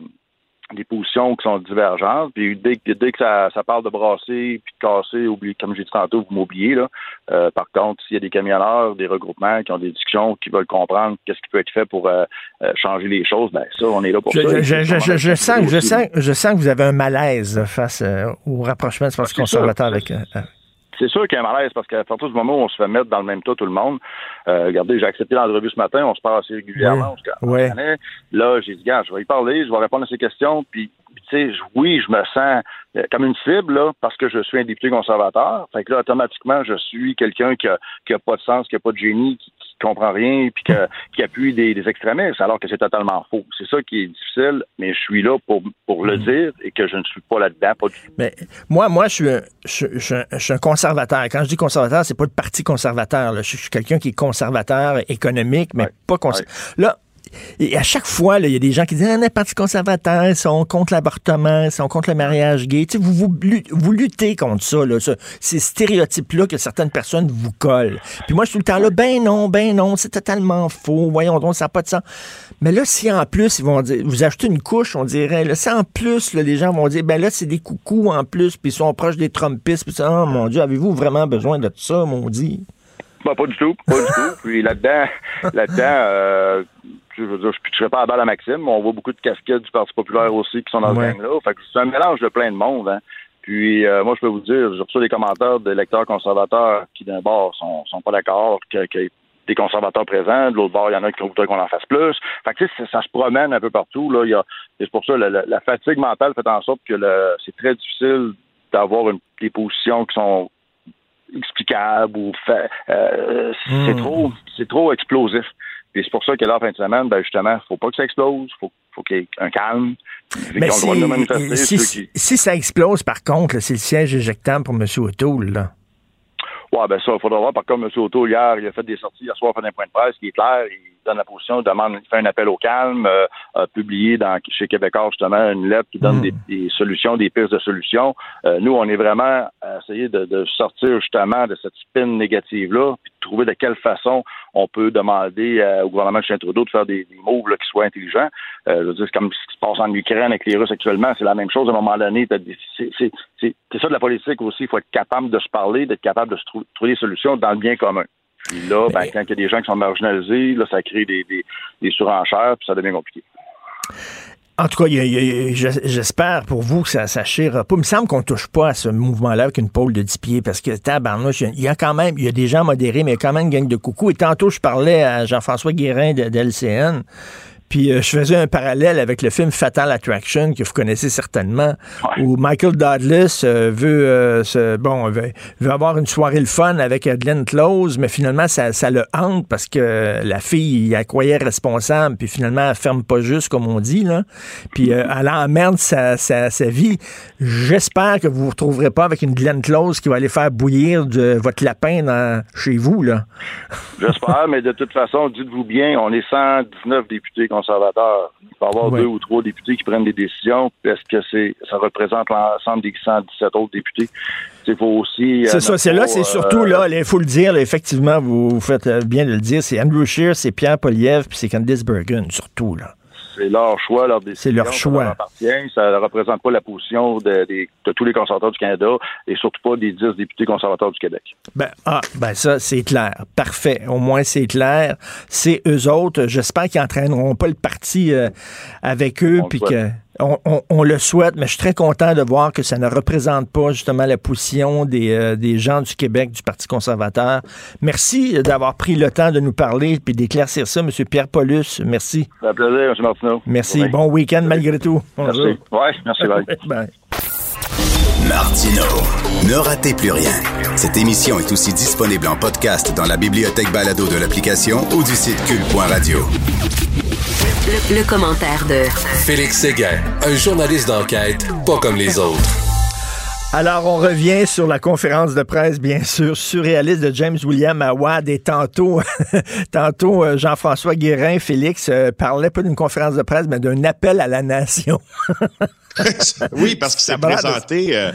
des positions qui sont divergentes. Puis dès, dès que ça, ça, parle de brasser puis de casser, oublie, comme j'ai dit tantôt, vous m'oubliez. Là. Euh, par contre, s'il y a des camionneurs, des regroupements qui ont des discussions, qui veulent comprendre qu'est-ce qui peut être fait pour euh, euh, changer les choses, ben ça, on est là pour je, ça. Je, je, je sens, je, sens, je sens que vous avez un malaise face au rapprochement du Parti conservateur avec c'est sûr qu'il y a un malaise parce qu'à partir du moment où on se fait mettre dans le même tas tout le monde, euh, regardez, j'ai accepté l'entrevue ce matin, on se parle assez régulièrement. Ouais. Là, j'ai dit, gars, je vais y parler, je vais répondre à ces questions, puis tu sais, oui, je me sens euh, comme une cible, là, parce que je suis un député conservateur. Fait que là, automatiquement, je suis quelqu'un qui a, qui a pas de sens, qui a pas de génie, qui comprend rien, puis qui appuie des, des extrémistes, alors que c'est totalement faux. C'est ça qui est difficile, mais je suis là pour, pour le mm. dire et que je ne suis pas là-dedans, pas du tout. Mais moi, moi, je suis un, je, je, suis un conservateur. Quand je dis conservateur, c'est pas le parti conservateur. Là. Je, suis quelqu'un qui est conservateur économique, mais pas conservateur. Là, et à chaque fois, il y a des gens qui disent, ah, les partis conservateurs, ils sont contre l'avortement, ils sont contre le mariage gay. Tu vous, vous, vous, luttez contre ça, là, ces stéréotypes-là que certaines personnes vous collent. Puis moi, je suis tout le temps là, ben non, ben non, c'est totalement faux. Voyons donc, ça n'a pas de sens. Mais là, si en plus, ils vont dire, vous achetez une couche, on dirait, là, si en plus, les gens vont dire, ben là, c'est des coucous en plus, puis ils sont proches des Trumpistes, puis ça, oh mon Dieu, avez-vous vraiment besoin de ça, mon dit? Ben, pas du tout, pas du tout. Puis là-dedans, là-dedans, euh, je veux dire, je pitcherai pas à balle à Maxime, mais on voit beaucoup de casquettes du Parti populaire aussi qui sont dans ce gang-là. Fait que c'est un mélange de plein de monde. Hein. Puis euh, moi, je peux vous dire, j'ai reçu des commentaires de lecteurs conservateurs qui, d'un bord, sont, sont pas d'accord qu'il y ait des conservateurs présents. De l'autre bord, il y en a qui voudraient qu'on en fasse plus. Fait que, ça, ça se promène un peu partout. Là. Il y a, c'est pour ça la, la, fatigue mentale fait en sorte que le, c'est très difficile d'avoir une, des positions qui sont explicables ou euh, c'est hmm. trop c'est trop explosif. Et c'est pour ça que là, en fin de semaine, ben justement, faut pas que ça explose, faut, faut qu'il y ait un calme. Mais si, si, si, ça explose, par contre, c'est le siège éjectable pour M. O'Toole, là. Ouais, ben ça, il faudra voir. Par contre, M. O'Toole, hier, il a fait des sorties, hier soir, il a fait un point de presse qui est clair. Il donne la position, demande, fait un appel au calme, euh, a publié dans, chez Québécois justement une lettre qui donne hmm. des, solutions, des pistes de solutions. Euh, nous, on est vraiment à essayer de, sortir justement de cette spin négative-là, puis de trouver de quelle façon on peut demander euh, au gouvernement de Trudeau de faire des, des moves là, qui soient intelligents. je veux dire, c'est comme ce qui se passe en Ukraine avec les Russes actuellement, c'est la même chose à un moment donné. C'est ça de la politique aussi. Il faut être capable de se parler, d'être capable de se trouver des solutions dans le bien commun. Puis là, ben, quand il y a des gens qui sont marginalisés, là, ça crée des, des, surenchères, puis ça devient compliqué. En tout cas, j'espère pour vous que ça ne chire pas. Il me semble qu'on ne touche pas à ce mouvement-là avec une pôle de 10 pieds parce que tabarnouche, il y a quand même, il y a des gens modérés, mais il y a quand même une gang de coucou. Et tantôt, je parlais à Jean-François Guérin de, de LCN. Puis euh, je faisais un parallèle avec le film Fatal Attraction que vous connaissez certainement, où Michael Douglas euh, veut, euh, bon, veut, avoir une soirée le fun avec Glenn Close, mais finalement ça, ça le hante parce que la fille il la croyait responsable, puis finalement elle ferme pas juste comme on dit là. Puis elle emmerde sa, sa, sa vie. J'espère que vous vous retrouverez pas avec une Glenn Close qui va aller faire bouillir de votre lapin dans, chez vous là. J'espère, mais de toute façon, dites-vous bien, on est 119 députés conservateurs. Il peut y avoir deux ou trois députés qui prennent des décisions. Est-ce que c'est ça représente l'ensemble des 117 autres députés? C'est aussi. Euh, c'est ça, c'est là, c'est surtout là, il faut le dire, effectivement, vous, faites bien de le dire, c'est Andrew Scheer, c'est Pierre Poliev, puis c'est Candice Bergen, surtout là. C'est leur choix, leur décision. C'est leur choix. Ça ne représente pas la position de, tous les conservateurs du Canada et surtout pas des dix députés conservateurs du Québec. Ben, ah, ben ça, c'est clair. Parfait. Au moins, c'est clair. C'est eux autres. J'espère qu'ils n'entraîneront pas le parti euh, avec eux, puis que on, le souhaite, mais je suis très content de voir que ça ne représente pas justement la position des, euh, des gens du Québec, du Parti conservateur. Merci d'avoir pris le temps de nous parler et d'éclaircir ça, M. Pierre Paulus. Merci. Un plaisir, M. Martineau. Merci. Bon week-end malgré tout. Merci. Oui, merci. bye. Martino. Ne ratez plus rien. Cette émission est aussi disponible en podcast dans la bibliothèque balado de l'application ou du site cul.radio. Le, le commentaire de Félix Séguin, un journaliste d'enquête pas comme les autres. Alors, on revient sur la conférence de presse, bien sûr, surréaliste de James William Awad et tantôt, tantôt euh, Jean-François Guérin, Félix, euh, parlait pas d'une conférence de presse, mais d'un appel à la nation. oui, parce qu'il s'est présenté, euh,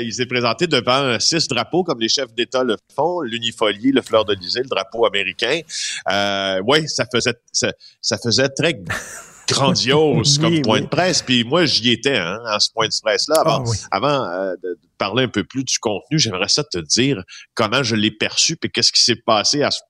il s'est présenté devant six drapeaux comme les chefs d'État le font, l'unifolier, le fleur de le drapeau américain. oui, ça faisait, ça, ça faisait très grandiose comme point de presse. Puis moi, j'y étais hein, à ce point de presse-là. Avant, ah avant euh, de parler un peu plus du contenu, j'aimerais ça te dire comment je l'ai perçu et qu'est-ce qui s'est passé à ce,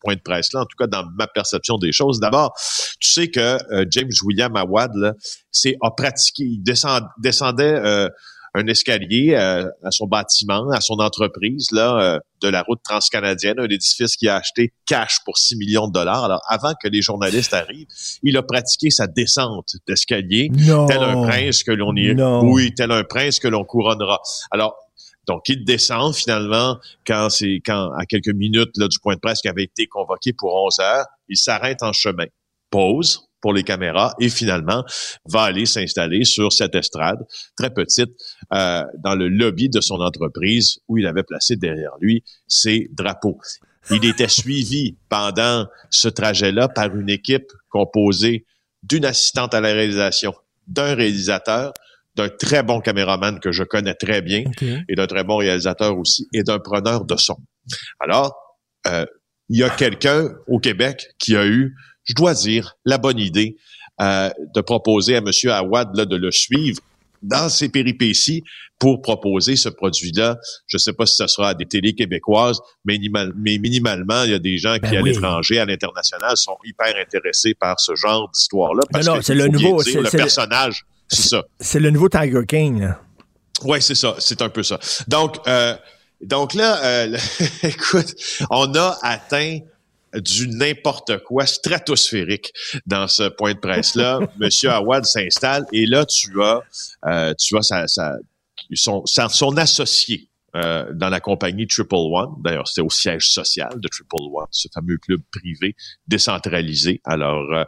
point de presse-là, en tout cas dans ma perception des choses. D'abord, tu sais que euh, James William Awad, là, c'est a pratiqué, il descendait euh, un escalier euh, à son bâtiment, à son entreprise là euh, de la route transcanadienne, un édifice qu'il a acheté cash pour 6 millions de dollars. Alors avant que les journalistes arrivent, il a pratiqué sa descente d'escalier, tel un prince que l'on y oui, tel un prince que l'on couronnera. Alors donc, il descend finalement quand c'est quand à quelques minutes là, du point de presse qui avait été convoqué pour 11 heures, il s'arrête en chemin, pause, pour les caméras et finalement va aller s'installer sur cette estrade très petite euh, dans le lobby de son entreprise où il avait placé derrière lui ses drapeaux. Il était suivi pendant ce trajet-là par une équipe composée d'une assistante à la réalisation, d'un réalisateur, d'un très bon caméraman que je connais très bien et d'un très bon réalisateur aussi et d'un preneur de son. Alors, euh, il y a quelqu'un au Québec qui a eu je dois dire, la bonne idée euh, de proposer à M. Awad là, de le suivre dans ses péripéties pour proposer ce produit-là. Je ne sais pas si ce sera à des télés québécoises, mais, mais minimalement, il y a des gens qui, ben à l'étranger, à l'international, sont hyper intéressés par ce genre d'histoire-là. Parce non, c'est le nouveau... le personnage, c'est ça. C'est le nouveau Tiger King. Oui, c'est ça. C'est un peu ça. Donc, euh, donc là, euh, écoute, on a atteint du n'importe quoi stratosphérique dans ce point de presse-là. Monsieur Awad s'installe et là, tu as, euh, tu as sa, son, son associé euh, dans la compagnie Triple One. D'ailleurs, c'est au siège social de Triple One, ce fameux club privé décentralisé. Alors, euh,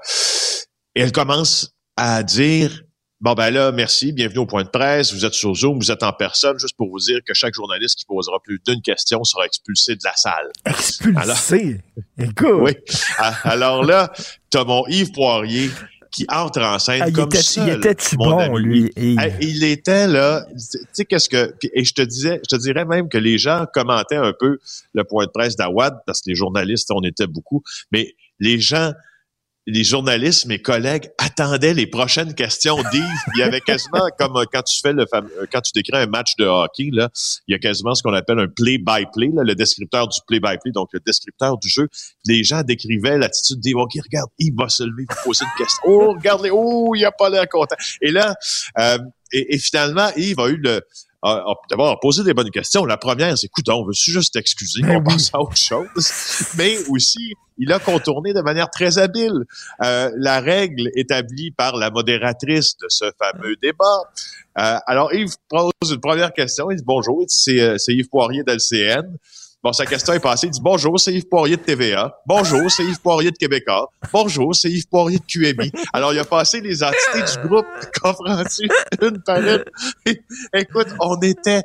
elle commence à dire Bon, ben là, merci, bienvenue au point de presse. Vous êtes sur Zoom, vous êtes en personne, juste pour vous dire que chaque journaliste qui posera plus d'une question sera expulsé de la salle. Expulsé? Écoute! Oui. Alors là, t'as mon Yves Poirier qui entre en scène ah, comme il était, seul, Il était bon, lui. Il était là. Tu sais qu'est-ce que et je te disais, je te dirais même que les gens commentaient un peu le point de presse d'Awad parce que les journalistes, on était beaucoup, mais les gens les journalistes, mes collègues, attendaient les prochaines questions d'Yves. Il y avait quasiment, comme euh, quand tu fais le euh, quand tu décris un match de hockey, là, il y a quasiment ce qu'on appelle un play-by-play, le descripteur du play-by-play, donc le descripteur du jeu. Les gens décrivaient l'attitude d'Yves. OK, regarde, Yves va se lever pour poser une question. Oh, regarde-les. Oh, il a pas l'air content. Et là, euh, et, et, finalement, Yves a eu le, d'abord poser des bonnes questions. La première, c'est écoute, on veut juste t'excuser, ben on passe à autre chose. Mais aussi, il a contourné de manière très habile euh, la règle établie par la modératrice de ce fameux débat. Euh, alors, Yves pose une première question. Il dit bonjour, c'est euh, Yves Poirier d'LCN. Bon, sa question est passée. Il dit bonjour, c'est Yves Poirier de TVA. Bonjour, c'est Yves Poirier de Québécois. Bonjour, c'est Yves Poirier de QMI. Alors, il a passé les entités du groupe. Comprends-tu? Une palette. Écoute, on était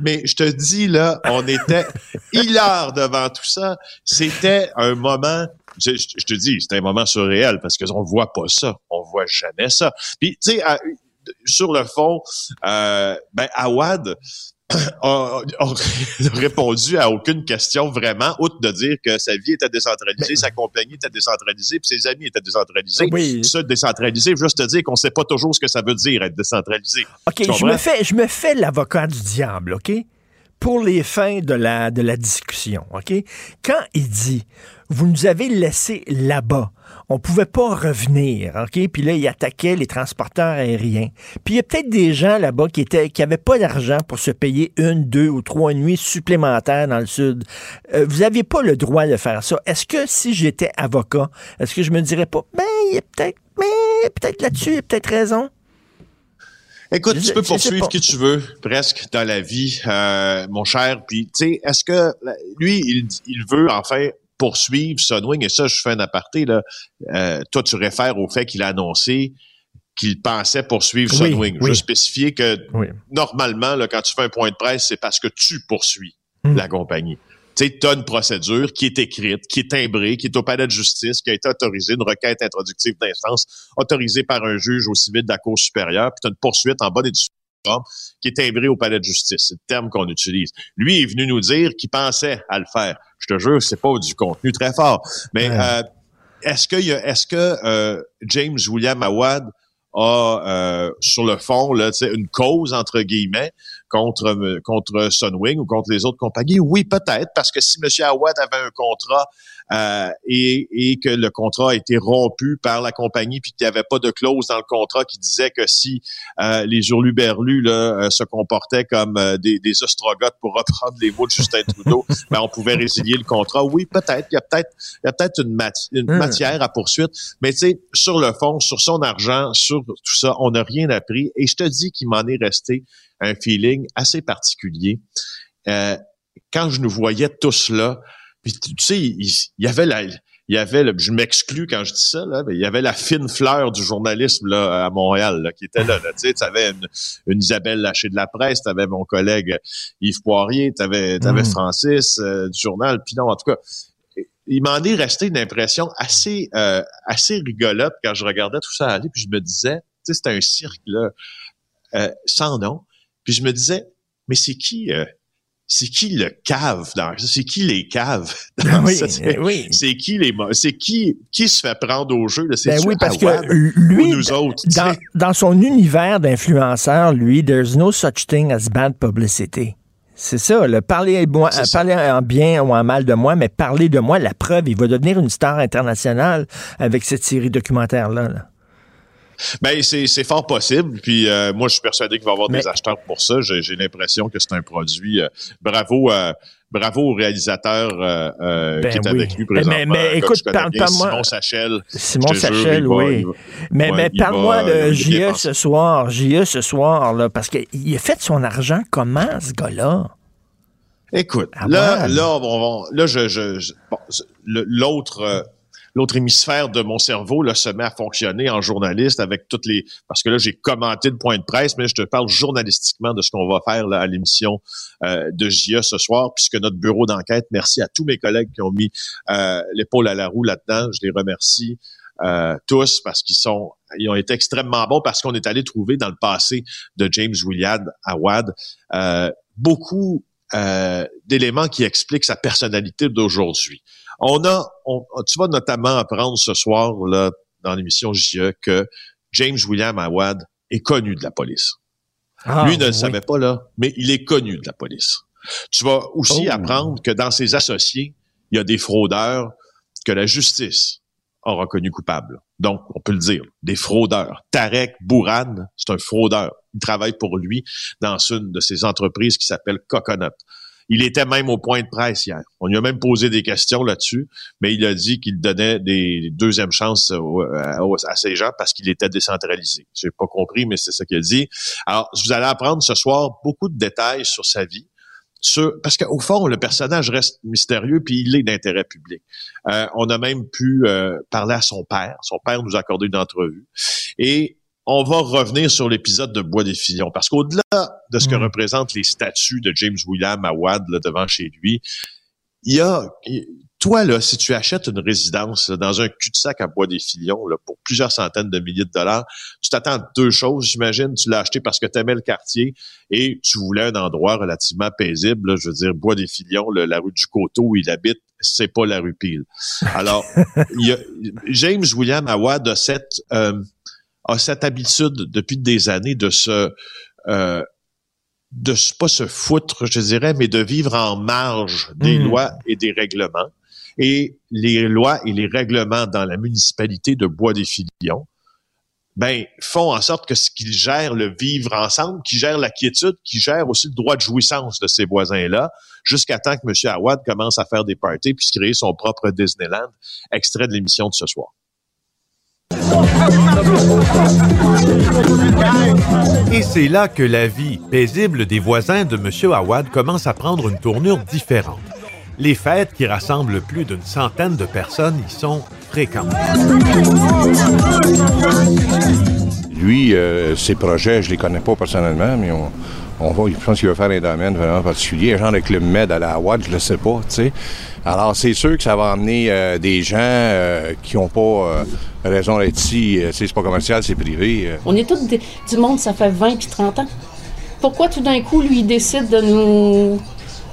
mais je te dis, là, on était hilar devant tout ça. C'était un moment, je, te dis, c'était un moment surréel parce qu'on voit pas ça. On voit jamais ça. Puis, tu sais, sur le fond, euh, ben, Awad, a, répondu à aucune question vraiment, outre de dire que sa vie était décentralisée, sa compagnie était décentralisée, puis ses amis étaient décentralisés. Oui. Ça, décentralisé, juste te dire qu'on sait pas toujours ce que ça veut dire être décentralisé. OK, je me fais, je me fais l'avocat du diable, OK? Pour les fins de la, de la discussion, OK? Quand il dit, vous nous avez laissé là-bas, on pouvait pas revenir, OK? Puis là, il attaquait les transporteurs aériens. Puis il y a peut-être des gens là-bas qui étaient qui avaient pas d'argent pour se payer une, deux ou trois nuits supplémentaires dans le sud. Euh, vous aviez pas le droit de faire ça. Est-ce que si j'étais avocat, est-ce que je me dirais pas, ben, il y a peut-être, mais peut-être là-dessus, il y a peut-être raison? Écoute, tu peux poursuivre qui tu veux, presque, dans la vie, euh, mon cher. Puis, tu sais, est-ce que lui, il, il veut enfin poursuivre Sunwing, et ça, je fais un aparté, là. Euh, toi, tu réfères au fait qu'il a annoncé qu'il pensait poursuivre Sunwing. Je veux spécifier que normalement, là, quand tu fais un point de presse, c'est parce que tu poursuis hmm. la compagnie. Tu as une procédure qui est écrite, qui est timbrée, qui est au palais de justice, qui a été autorisée, une requête introductive d'instance autorisée par un juge au civil de la Cour supérieure, puis tu as une poursuite en bonne et due forme qui est timbrée au palais de justice. C'est le terme qu'on utilise. Lui est venu nous dire qu'il pensait à le faire. Je te jure, c'est pas du contenu très fort. Mais euh, est-ce que, est-ce que euh, James William Awad a euh, sur le fond là, une cause entre guillemets contre contre Sunwing ou contre les autres compagnies? Oui, peut-être parce que si M. Awad avait un contrat euh, et, et, que le contrat a été rompu par la compagnie puis qu'il n'y avait pas de clause dans le contrat qui disait que si euh, les hurluberlus là, euh, se comportaient comme des, des ostrogoths pour reprendre les mots de Justin Trudeau, ben on pouvait résilier le contrat. Oui, peut-être. Il y a peut-être il y a peut-être une, une hmm. matière à poursuite, mais tu sais, sur le fond, sur son argent, sur tout ça, on n'a rien appris. Et je te dis qu'il m'en est resté un feeling assez particulier. Euh, quand je nous voyais tous là, puis tu sais, il, y avait la, il y avait, je m'exclus quand je dis ça, là, mais il y avait la fine fleur du journalisme là, à Montréal là, qui était là. là tu sais, avais une, une, Isabelle Lachée de la presse, tu avais mon collègue Yves Poirier, tu avais, avais mm. Francis euh, du journal. Puis non, en tout cas, il m'en est resté une impression assez euh, assez rigolote quand je regardais tout ça aller. Puis je me disais, tu sais, c'était un cirque là, euh, sans nom. Puis je me disais, mais c'est qui c'est qui le cave dans c'est qui les caves dans oui, oui. c'est qui les c'est qui qui se fait prendre au jeu c'est ben oui parce que lui nous autres, dans, dans, son univers d'influenceur lui there's no such thing as bad publicity. C'est ça, le parler, parler en bien ou en mal de moi, mais parler de moi, la preuve, il va devenir une star internationale avec cette série documentaire-là. là ben, c'est fort possible. Puis euh, moi, je suis persuadé qu'il va y avoir des acheteurs pour ça. J'ai l'impression que c'est un produit. Euh, bravo euh, bravo au réalisateur ben qui est avec lui présentement. Mais, mais écoute, parle-moi. Simon Sachel. Simon Sachel, oui. mais mais parle-moi de JE ce soir. JE ce soir, là, parce qu'il a fait son argent comment, ce gars-là? Écoute, ah là, là, bon, là, je, je, bon, l'autre l'autre hémisphère de mon cerveau là, se met à fonctionner en journaliste avec toutes les... Parce que là, j'ai commenté le point de presse, mais je te parle journalistiquement de ce qu'on va faire là, à l'émission euh, de JA ce soir, puisque notre bureau d'enquête, merci à tous mes collègues qui ont mis euh, l'épaule à la roue là-dedans. Je les remercie. Euh, tous parce qu'ils sont ils ont été extrêmement bons parce qu'on est allé trouver dans le passé de James William Awad euh, beaucoup euh, d'éléments qui expliquent sa personnalité d'aujourd'hui. On a, tu vas notamment apprendre ce soir là dans l'émission JE que James William Awad est connu de la police. Ah, Lui ne le savait pas là, mais il est connu de la police. Tu vas aussi oh. apprendre que dans ses associés, il y a des fraudeurs que la justice a reconnu coupables. Donc, on peut le dire, des fraudeurs. Tarek Bourhan, c'est un fraudeur. Il travaille pour lui dans une de ses entreprises qui s'appelle Coconut. Il était même au point de presse hier. On lui a même posé des questions là-dessus, mais il a dit qu'il donnait des deuxièmes chances à ces gens parce qu'il était décentralisé. J'ai pas compris, mais c'est ça qu'il a dit. Alors, vous allez apprendre ce soir beaucoup de détails sur sa vie. parce qu'au fond, le personnage reste mystérieux, puis il est d'intérêt public. Euh, on a même pu euh, parler à son père. Son père nous a accordé une entrevue. Et on va revenir sur l'épisode de Bois des Fillons, parce qu'au-delà de ce que hmm. représentent les statues de James William Awad là, devant chez lui, il y a, toi, là, si tu achètes une résidence dans un cul-de-sac à Bois des Filions là, pour plusieurs centaines de milliers de dollars, tu t'attends à deux choses, j'imagine. Tu l'as acheté parce que tu aimais le quartier et tu voulais un endroit relativement paisible. je veux dire, Bois des Filions, la rue du Coteau où il habite, c'est pas la rue Pile. Alors, il y a, James William Awad a cette... Euh, a cette habitude depuis des années de se euh, de pas se foutre, je dirais, mais de vivre en marge des hmm. lois et des règlements. Et les lois et les règlements dans la municipalité de Bois-des-Filions, ben, font en sorte que ce qu'ils gèrent le vivre ensemble, qui gèrent la quiétude, qui gèrent aussi le droit de jouissance de ces voisins-là, jusqu'à temps que M. Awad commence à faire des parties puis créer son propre Disneyland, extrait de l'émission de ce soir. Et c'est là que la vie paisible des voisins de M. Awad commence à prendre une tournure différente. Les fêtes qui rassemblent plus d'une centaine de personnes y sont fréquentes. Lui, euh, ses projets, je les connais pas personnellement, mais on, on va, je pense qu'il veut faire un domaine vraiment particulier, genre avec le med à la Awad, je le sais pas, tu sais. Alors, c'est sûr que ça va amener euh, des gens euh, qui n'ont pas raison d'être ici. c'est pas commercial, c'est privé. On est tous du monde, ça fait 20 puis 30 ans. Pourquoi tout d'un coup, lui, il décide de nous,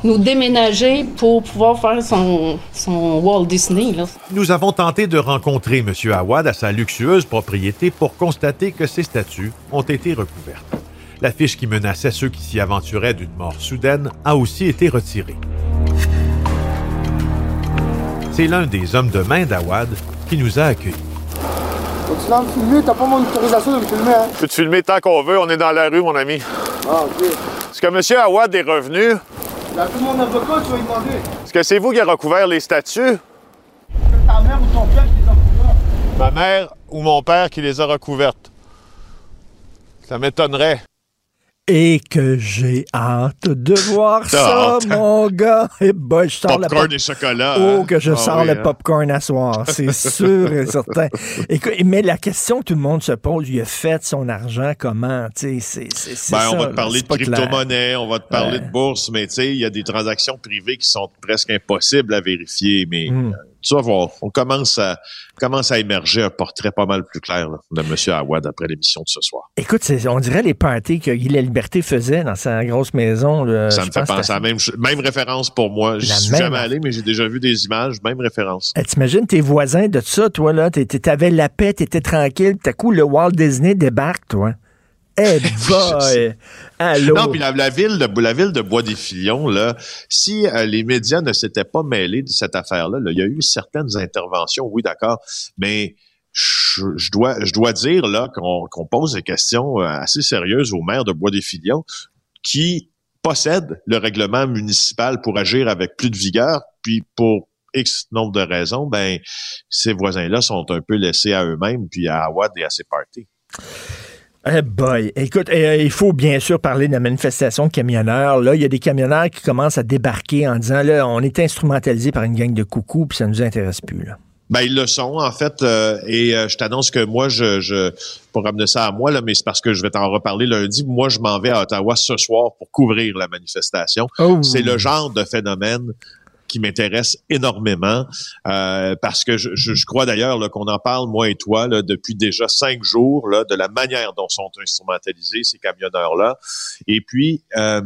nous déménager pour pouvoir faire son, son Walt Disney? Là? Nous avons tenté de rencontrer M. Awad à sa luxueuse propriété pour constater que ses statuts ont été recouvertes. La fiche qui menaçait ceux qui s'y aventuraient d'une mort soudaine a aussi été retirée. C'est l'un des hommes de main d'Awad qui nous a accueillis. Tu me filmer? T'as pas mon autorisation de me filmer, hein? Je peux te filmer tant qu'on veut, on est dans la rue, mon ami. Ah, OK. Est-ce que M. Awad est revenu? A tout mon avocat, tu vas lui demander. Est-ce que c'est vous qui avez recouvert les statues? C'est ta mère ou ton père qui les a recouvertes? Ma mère ou mon père qui les a recouvertes. Ça m'étonnerait. Et que j'ai hâte de voir ça, mon gars. Et ben, je sors popcorn le et chocolat. Oh, hein? que je Ah sors oui, le hein? popcorn à soir, c'est sûr et certain. Écoute, mais la question que tout le monde se pose, il a fait son argent comment? Tu sais, c'est c'est- c'est Ben, ça, on va te parler de crypto-monnaie, on va te parler Ouais. de bourse, mais tu sais, il y a des transactions privées qui sont presque impossibles à vérifier. Mais Hmm. euh, tu vas voir, on commence à, commence à émerger un portrait pas mal plus clair là, de M. Awad après l'émission de ce soir. Écoute, on dirait les parties que Guy La Liberté faisait dans sa grosse maison. là. Ça me fait penser à la même, même référence pour moi. Je suis même jamais allé, mais j'ai déjà vu des images, même référence. Eh, T'imagines tes voisins de ça, toi, là, t'avais la paix, t'étais tranquille, tout à coup, le Walt Disney débarque, toi. Eh boy! Allô? Non, puis la, la ville de la ville de Bois des Filions, là, si euh, les médias ne s'étaient pas mêlés de cette affaire-là, là, il y a eu certaines interventions, oui, d'accord, mais je, je dois je dois dire là qu'on qu'on pose des questions euh, assez sérieuses au maire de Bois des Filions qui possède le règlement municipal pour agir avec plus de vigueur, puis pour X nombre de raisons, ben ces voisins-là sont un peu laissés à eux-mêmes, puis à Awad et à ses parties. Eh boy, écoute, euh, il faut bien sûr parler de la manifestation de camionneurs. Là, il y a des camionneurs qui commencent à débarquer en disant, là, on est instrumentalisé par une gang de coucous, puis ça nous intéresse plus, là. Ben ils le sont en fait euh, et euh, je t'annonce que moi je je pour ramener ça à moi là mais c'est parce que je vais t'en reparler lundi. Moi je m'en vais à Ottawa ce soir pour couvrir la manifestation. Oh. C'est le genre de phénomène m'intéresse énormément euh, parce que je, je, crois d'ailleurs qu'on en parle moi et toi là, depuis déjà cinq jours là, de la manière dont sont instrumentalisés ces camionneurs là et puis euh,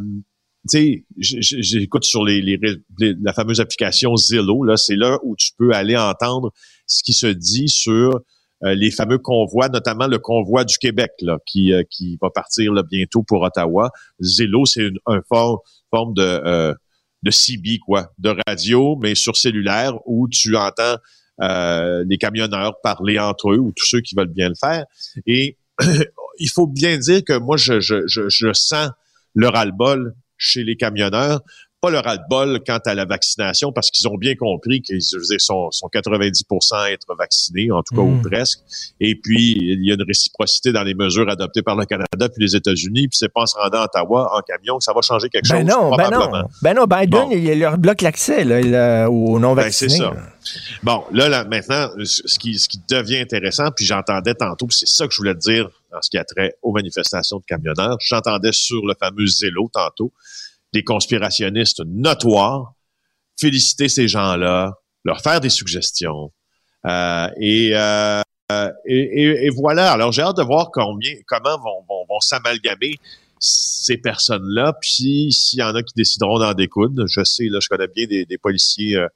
tu sais, j'écoute sur les, les, les- la fameuse application Zillow, là, c'est là où tu peux aller entendre ce qui se dit sur euh, les fameux convois, notamment le convoi du Québec, là, qui, euh, qui va partir là, bientôt pour Ottawa. Zillow, c'est une un for- forme de, euh, de CB, quoi, de radio, mais sur cellulaire, où tu entends euh, les camionneurs parler entre eux ou tous ceux qui veulent bien le faire. Et il faut bien dire que moi, je, je, je, je sens le ras-le-bol chez les camionneurs. Pas le ras-le-bol quant à la vaccination, parce qu'ils ont bien compris qu'ils sont, sont 90 à être vaccinés, en tout cas, Mm. ou presque. Et puis, il y a une réciprocité dans les mesures adoptées par le Canada puis les États-Unis. Puis c'est pas en se rendant à Ottawa en camion que ça va changer quelque Ben chose, non, ben non. Ben non, Biden, il leur bloque l'accès, là, euh, aux Ben, non-vaccinés. c'est ça. Bon, là, là, maintenant, ce qui, ce qui devient intéressant, puis j'entendais tantôt, puis c'est ça que je voulais te dire en ce qui a trait aux manifestations de camionneurs, j'entendais sur le fameux Zélo tantôt, des conspirationnistes notoires féliciter ces gens-là, leur faire des suggestions. Euh, et, euh, et, voilà. Alors, j'ai hâte de voir combien, comment vont, vont, vont s'amalgamer ces personnes-là, puis s'il y en a qui décideront d'en découdre. Je sais, là, je connais bien des, policiers euh,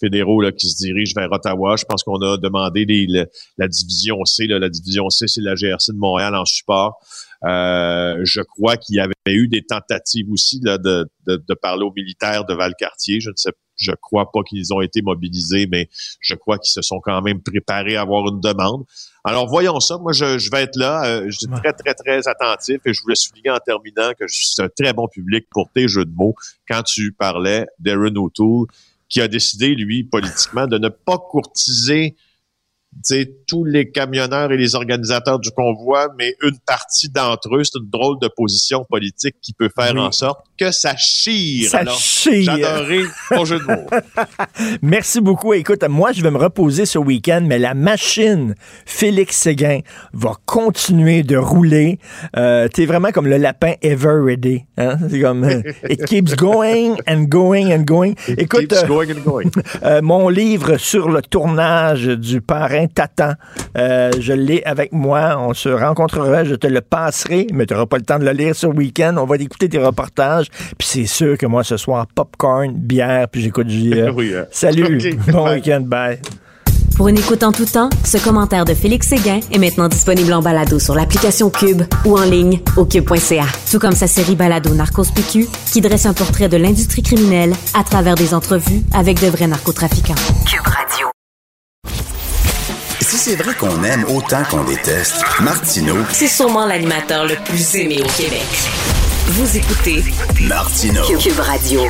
fédéraux là, qui se dirigent vers Ottawa. Je pense qu'on a demandé les- le- la division C. la division C, c'est la GRC de Montréal en support. Euh, je crois qu'il y avait eu des tentatives aussi là, de, de, de parler aux militaires de Valcartier. Je ne sais, je crois pas qu'ils ont été mobilisés, mais je crois qu'ils se sont quand même préparés à avoir une demande. Alors voyons ça. Moi, je, je vais être là. Euh, je suis très, très, très attentif et je voulais souligner en terminant que je suis un très bon public pour tes jeux de mots quand tu parlais d'Aaron O'Toole, qui a décidé, lui, politiquement, de ne pas courtiser tous les camionneurs et les organisateurs du convoi, mais une partie d'entre eux, c'est une drôle de position politique qui peut faire en sorte que ça chire. Ça chire. J'adorerais mon jeu de mots. Merci beaucoup. Écoute, moi, je vais me reposer ce week-end, mais la machine Félix Séguin va continuer de rouler. Euh, T'es vraiment comme le lapin ever ready. Hein? C'est comme euh, it keeps going and going and going. It Écoute, keeps going and going. euh, mon livre sur le tournage du parrain Tatan, euh, je l'ai avec moi. On se rencontrera, je te le passerai, mais tu n'auras pas le temps de le lire ce week-end. On va écouter tes reportages. Puis c'est sûr que moi, ce soir, popcorn, bière, puis j'écoute JF. Oui, hein. Salut, bon week-end, bye. Pour une écoute en tout temps, ce commentaire de Félix Séguin est maintenant disponible en balado sur l'application Cube ou en ligne au cube.ca. Tout comme sa série balado Narcos PQ qui dresse un portrait de l'industrie criminelle à travers des entrevues avec de vrais narcotrafiquants. Cube Radio. C'est vrai qu'on aime autant qu'on déteste, Martineau, C'est sûrement l'animateur le plus aimé au Québec. Vous écoutez Martineau. Cube Radio.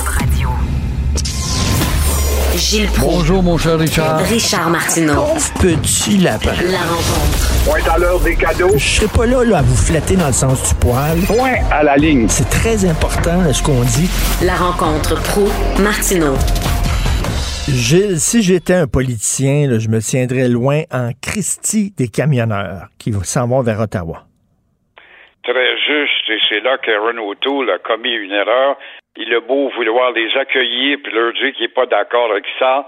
Gilles Proulx. Bonjour, mon cher Richard. Richard Martineau. Petit lapin. La rencontre. Point à l'heure des cadeaux. Je serai pas là, là à vous flatter dans le sens du poil. Point à la ligne. C'est très important ce qu'on dit. La rencontre pro Martineau. Gilles, si j'étais un politicien, je me tiendrais loin en Christie des camionneurs qui s'en vont vers Ottawa. Très juste, et c'est là qu'Aaron O'Toole a commis une erreur. Il a beau vouloir les accueillir puis leur dire qu'il n'est pas d'accord avec ça.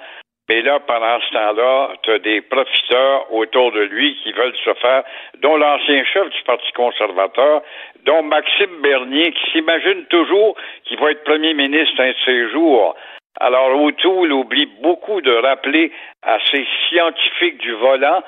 Mais là, pendant ce temps-là, tu as des profiteurs autour de lui qui veulent se faire, dont l'ancien chef du Parti conservateur, dont Maxime Bernier, qui s'imagine toujours qu'il va être premier ministre un de jours. Alors, O'Toole oublie beaucoup de rappeler à ces scientifiques du volant,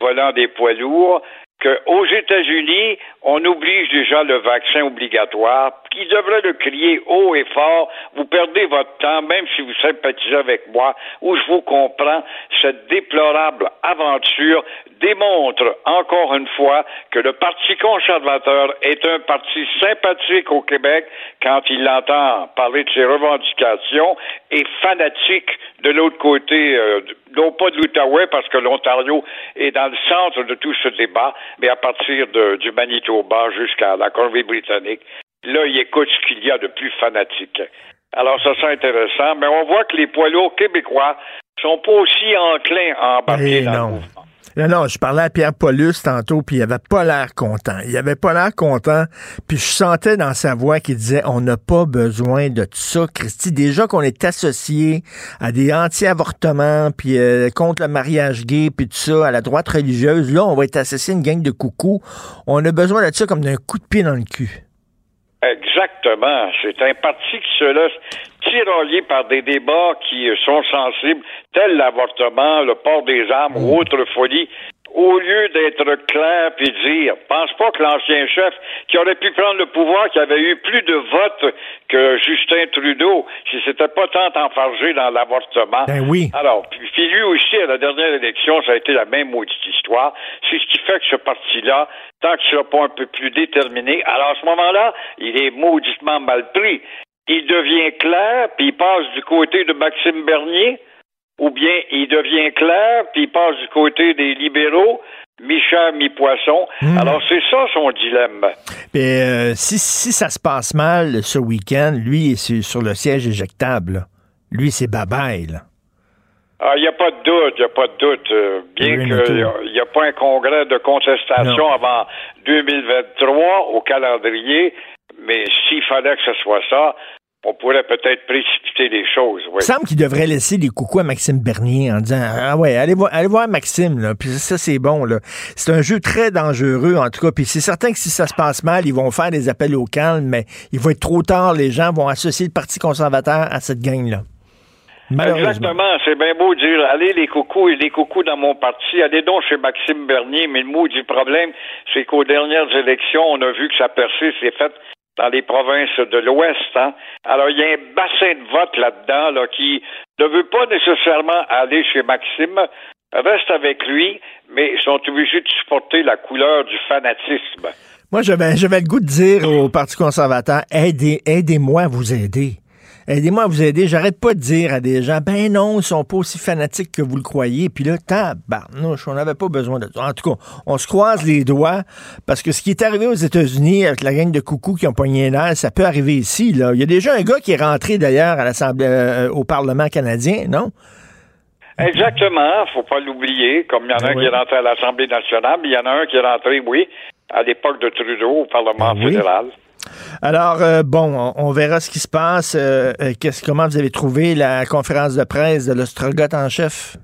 volant des poids lourds, qu'aux États-Unis, on oblige déjà le vaccin obligatoire, qui devrait le crier haut et fort. Vous perdez votre temps, même si vous sympathisez avec moi, ou je vous comprends. Cette déplorable aventure démontre encore une fois que le Parti conservateur est un parti sympathique au Québec quand il entend parler de ses revendications et fanatique de l'autre côté, euh, non pas de l'Outaouais, parce que l'Ontario est dans le centre de tout ce débat, mais à partir du Manitoba jusqu'à la Colombie-Britannique. Là, il écoute ce qu'il y a de plus fanatique. Alors, ça, c'est intéressant, mais on voit que les poids lourds québécois sont pas aussi enclins à embarquer Eh dans le mouvement. Non, non, je parlais à Pierre Paulus tantôt, puis il avait pas l'air content. Il avait pas l'air content, puis je sentais dans sa voix qu'il disait on n'a pas besoin de ça, Christy. Déjà qu'on est associé à des anti-avortements, puis euh, contre le mariage gay, puis tout ça, à la droite religieuse. Là, on va être associé à une gang de coucous. On a besoin de ça comme d'un coup de pied dans le cul. Exactement. C'est un parti qui se laisse tirailler par des débats qui sont sensibles, tels l'avortement, le port des armes ou autre folie. Au lieu d'être clair puis dire, pense pas que l'ancien chef qui aurait pu prendre le pouvoir, qui avait eu plus de votes que Justin Trudeau, si c'était pas tant enfargé dans l'avortement. Ben oui. Alors, puis, lui aussi, à la dernière élection, ça a été la même maudite histoire. C'est ce qui fait que ce parti-là, tant qu'il sera pas un peu plus déterminé, alors à ce moment-là, il est mauditement mal pris. Il devient clair, puis il passe du côté de Maxime Bernier, ou bien il devient clair, puis il passe du côté des libéraux, mi-chair, mi-poisson. Alors c'est ça son dilemme. Puis euh, si, si ça se passe mal ce week-end, lui, il est sur, le siège éjectable. là. Lui, c'est babaille. là. Ah, il n'y a pas de doute, il n'y a pas de doute. euh, bien qu'il mais n'y a, pas un congrès de contestation Non. avant 2023 au calendrier, mais s'il fallait que ce soit ça, on pourrait peut-être précipiter les choses. Il Oui. semble qu'il devrait laisser des coucous à Maxime Bernier en disant Ah ouais, allez voir, allez voir Maxime, là. Puis ça, c'est bon, là. C'est un jeu très dangereux, en tout cas. Puis c'est certain que si ça se passe mal, ils vont faire des appels au calme, mais il va être trop tard. Les gens vont associer le Parti conservateur à cette gang-là. Exactement, c'est bien beau de dire allez les coucous et les coucous dans mon parti, allez donc chez Maxime Bernier, mais le mot du problème, c'est qu'aux dernières élections, on a vu que sa percée s'est faite dans les provinces de l'Ouest. Hein? Alors, il y a un bassin de vote là-dedans là, qui ne veut pas nécessairement aller chez Maxime, reste avec lui, mais sont obligés de supporter la couleur du fanatisme. Moi, j'avais, le goût de dire au Parti conservateur Aidez, aidez-moi à vous aider. Aidez-moi à vous aider. J'arrête pas de dire à des gens, ben non, ils sont pas aussi fanatiques que vous le croyez. Puis là, tabarnouche, on n'avait pas besoin de ça. En tout cas, on se croise les doigts parce que ce qui est arrivé aux États-Unis avec la gang de coucou qui ont pogné l'air, ça peut arriver ici. Là. Il y a déjà un gars qui est rentré d'ailleurs à l'Assemblée, euh, au Parlement canadien, non? Exactement, faut pas l'oublier. Comme il y en a un ben qui est rentré à l'Assemblée nationale, mais il y en a un qui est rentré, oui, à l'époque de Trudeau au Parlement ben fédéral. Alors, euh, bon, on, verra ce qui se passe. Euh, euh, comment vous avez trouvé la conférence de presse de l'ostrogoth en chef?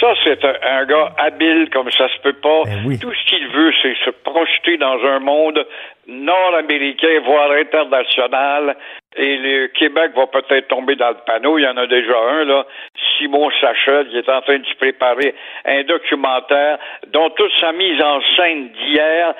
Ça, c'est un, gars habile comme ça se peut pas. Ben Tout ce qu'il veut, c'est se projeter dans un monde nord-américain, voire international. Et le Québec va peut-être tomber dans le panneau. Il y en a déjà un, là. Simon Sachel, qui est en train de se préparer un documentaire dont toute sa mise en scène d'hier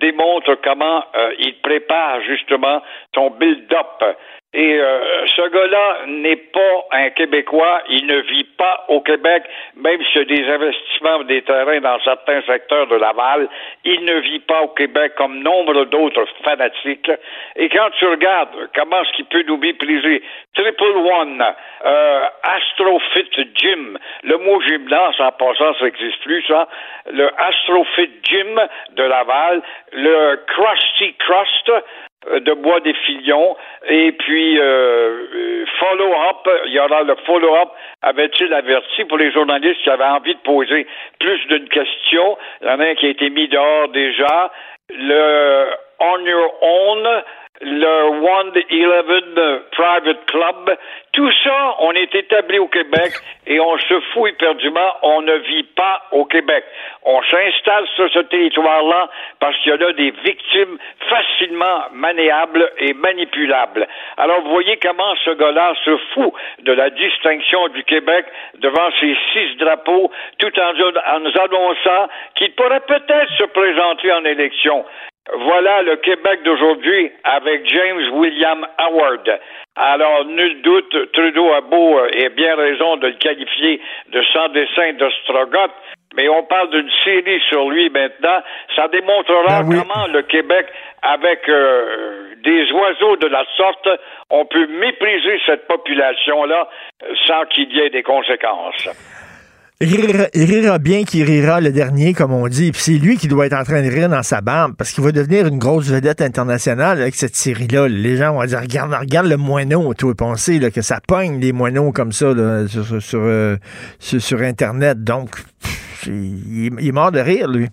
démontre comment euh, il prépare justement son build-up et euh, ce gars-là n'est pas un Québécois, il ne vit pas au Québec, même s'il y a des investissements des terrains dans certains secteurs de Laval, il ne vit pas au Québec comme nombre d'autres fanatiques. Et quand tu regardes comment est-ce qu'il peut nous mépriser, Triple One, euh, Astrofit Gym, le mot gymnase en passant, ça n'existe plus, ça, le Astrofit Gym de Laval, le Krusty Crust, de Bois des Filions. Et puis, euh, follow-up, il y aura le follow-up, avait-il averti pour les journalistes qui avaient envie de poser plus d'une question. Il y en a un qui a été mis dehors déjà. Le On Your Own, le One Eleven Private Club, tout ça, on est établi au Québec et on se fout éperdument, on ne vit pas au Québec. On s'installe sur ce territoire-là parce qu'il y a des victimes facilement maniables et manipulables. Alors, vous voyez comment ce gars-là se fout de la distinction du Québec devant ces six drapeaux, tout en nous annonçant qu'il pourrait peut-être se présenter en élection. Voilà le Québec d'aujourd'hui avec James William Howard. Alors, nul doute, Trudeau a beau euh, et bien raison de le qualifier de sans dessin d'ostrogoth, mais on parle d'une série sur lui maintenant. Ça démontrera ben comment le Québec, avec euh, des oiseaux de la sorte, on peut mépriser cette population-là sans qu'il y ait des conséquences. Il rira, bien qu'il rira le dernier, comme on dit. Puis c'est lui qui doit être en train de rire dans sa barbe parce qu'il va devenir une grosse vedette internationale avec cette série-là. Les gens vont dire Regarde, regarde le moineau, toi, penser que ça pogne les moineaux comme ça sur, euh, sur, Internet. Donc, il, il est mort de rire, lui.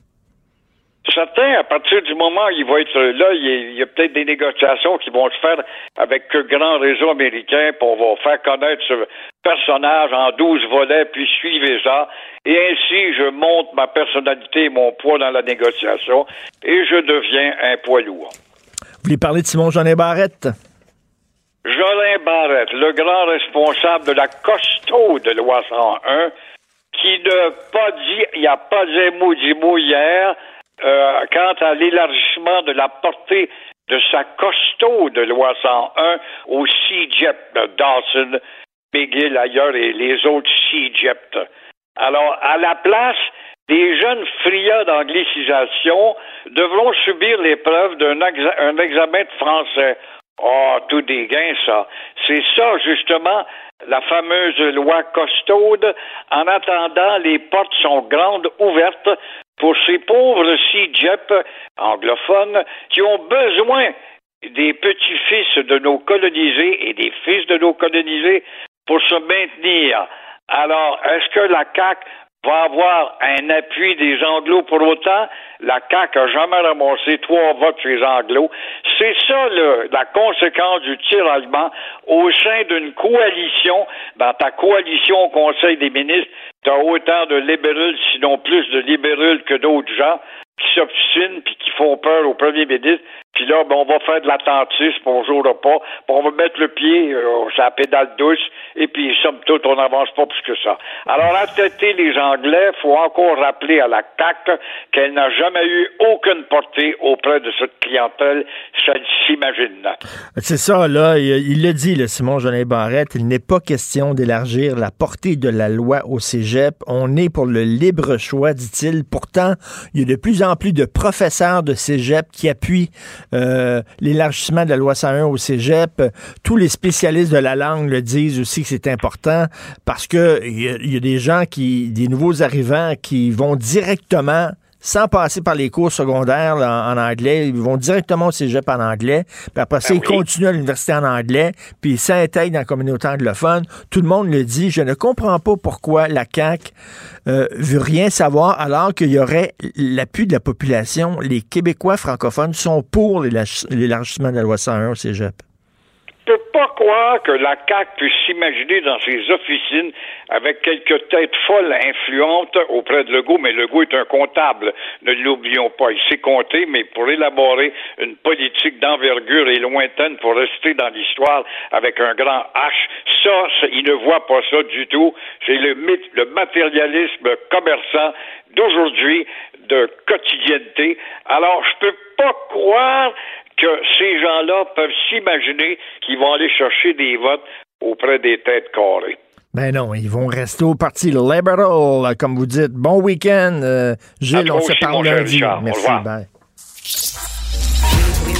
Certains, à partir du moment où il va être là, il y a, peut-être des négociations qui vont se faire avec le grand réseau américain pour va faire connaître ce personnage en douze volets, puis suivez ça. Et ainsi, je monte ma personnalité et mon poids dans la négociation et je deviens un poids lourd. Vous voulez parler de Simon Jolin Barrette? Jolin Barrette, le grand responsable de la costaud de loi 101, qui ne pas dit, il n'y a pas un mot dit mot hier, euh, quant à l'élargissement de la portée de sa costaud de loi 101 au CIGEP, Dawson, McGill ailleurs et les autres CIGEP. Alors, à la place, des jeunes friands d'anglicisation devront subir l'épreuve d'un examen de français. Oh, tout des gains, ça. C'est ça, justement, la fameuse loi costaude. En attendant, les portes sont grandes, ouvertes pour ces pauvres CIGEP anglophones qui ont besoin des petits-fils de nos colonisés et des fils de nos colonisés pour se maintenir. Alors, est-ce que la CAQ va avoir un appui des Anglos pour autant? La CAQ a jamais ramassé trois votes chez les Anglos. C'est ça la conséquence du tiraillement au sein d'une coalition. Dans ta coalition au Conseil des ministres, tu as autant de libéraux, sinon plus de libéraux que d'autres gens qui s'obstinent puis qui font peur au premier ministre. Là, ben, on va faire de l'attentisme, on jouera pas, puis on va mettre le pied euh, sur la pédale douce, et puis, somme toute, on n'avance pas plus que ça. Alors, à têter les Anglais, faut encore rappeler à la CAC qu'elle n'a jamais eu aucune portée auprès de cette clientèle, ça s'imagine. C'est ça, là, il l'a dit, le Simon Jolin Barrette, il n'est pas question d'élargir la portée de la loi au cégep. On est pour le libre choix, dit-il. Pourtant, il y a de plus en plus de professeurs de cégep qui appuient l'élargissement de la loi 101 au cégep. Tous les spécialistes de la langue le disent aussi que c'est important parce que il y, a des gens qui, des nouveaux arrivants qui vont directement sans passer par les cours secondaires en, anglais. Ils vont directement au cégep en anglais. Puis après ça, ben ils continuent à l'université en anglais. Puis ils s'intègrent dans la communauté anglophone. Tout le monde le dit. Je ne comprends pas pourquoi la CAQ euh, veut rien savoir alors qu'il y aurait l'appui de la population. Les Québécois francophones sont pour l'élargissement de la loi 101 au cégep peux pas croire que la CAQ puisse s'imaginer dans ses officines avec quelques têtes folles influentes auprès de Legault, mais Legault est un comptable, ne l'oublions pas. Il sait compter, mais pour élaborer une politique d'envergure et lointaine pour rester dans l'histoire avec un grand H, ça, il ne voit pas ça du tout. C'est le mythe, le matérialisme commerçant d'aujourd'hui, de quotidienneté. Alors, je peux pas croire que ces gens-là peuvent s'imaginer qu'ils vont aller chercher des votes auprès des têtes carrées. Ben non, ils vont rester au Parti libéral, comme vous dites. Bon week-end, euh, Gilles, on se parle lundi. Merci, bye.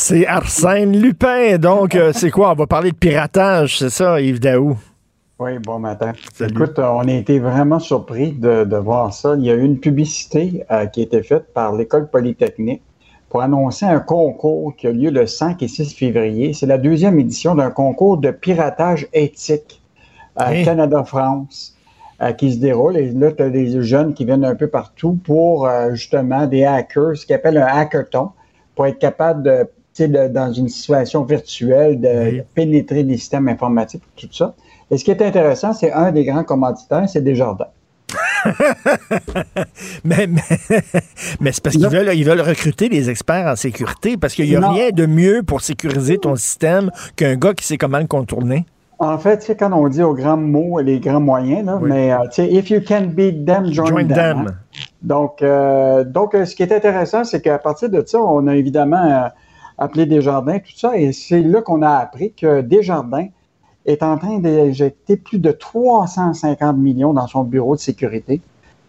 C'est Arsène Lupin. Donc, euh, c'est quoi? On va parler de piratage, c'est ça, Yves Daou? Oui, bon matin. Écoute, on a été vraiment surpris de, voir ça. Il y a eu une publicité euh, qui a été faite par l'École polytechnique pour annoncer un concours qui a lieu le 5 et 6 février. C'est la deuxième édition d'un concours de piratage éthique à hein? Canada-France euh, qui se déroule. Et là, tu as des jeunes qui viennent un peu partout pour justement des hackers, ce qu'ils appellent un hackathon, pour être capable de dans une situation virtuelle, de pénétrer les systèmes informatiques, tout ça. Et ce qui est intéressant, c'est un des grands commanditaires, c'est Desjardins. mais, mais, c'est parce qu'ils veulent, ils veulent recruter des experts en sécurité, parce qu'il n'y a rien de mieux pour sécuriser ton système qu'un gars qui sait comment le contourner. En fait, c'est quand on dit aux grands mots, les grands moyens, là, mais euh, sais, if you can beat them, join, them. Hein. Donc, euh, donc, euh, ce qui est intéressant, c'est qu'à partir de ça, on a évidemment appelé Desjardins, tout ça. Et c'est là qu'on a appris que Desjardins est en train d'injecter plus de 350 millions dans son bureau de sécurité.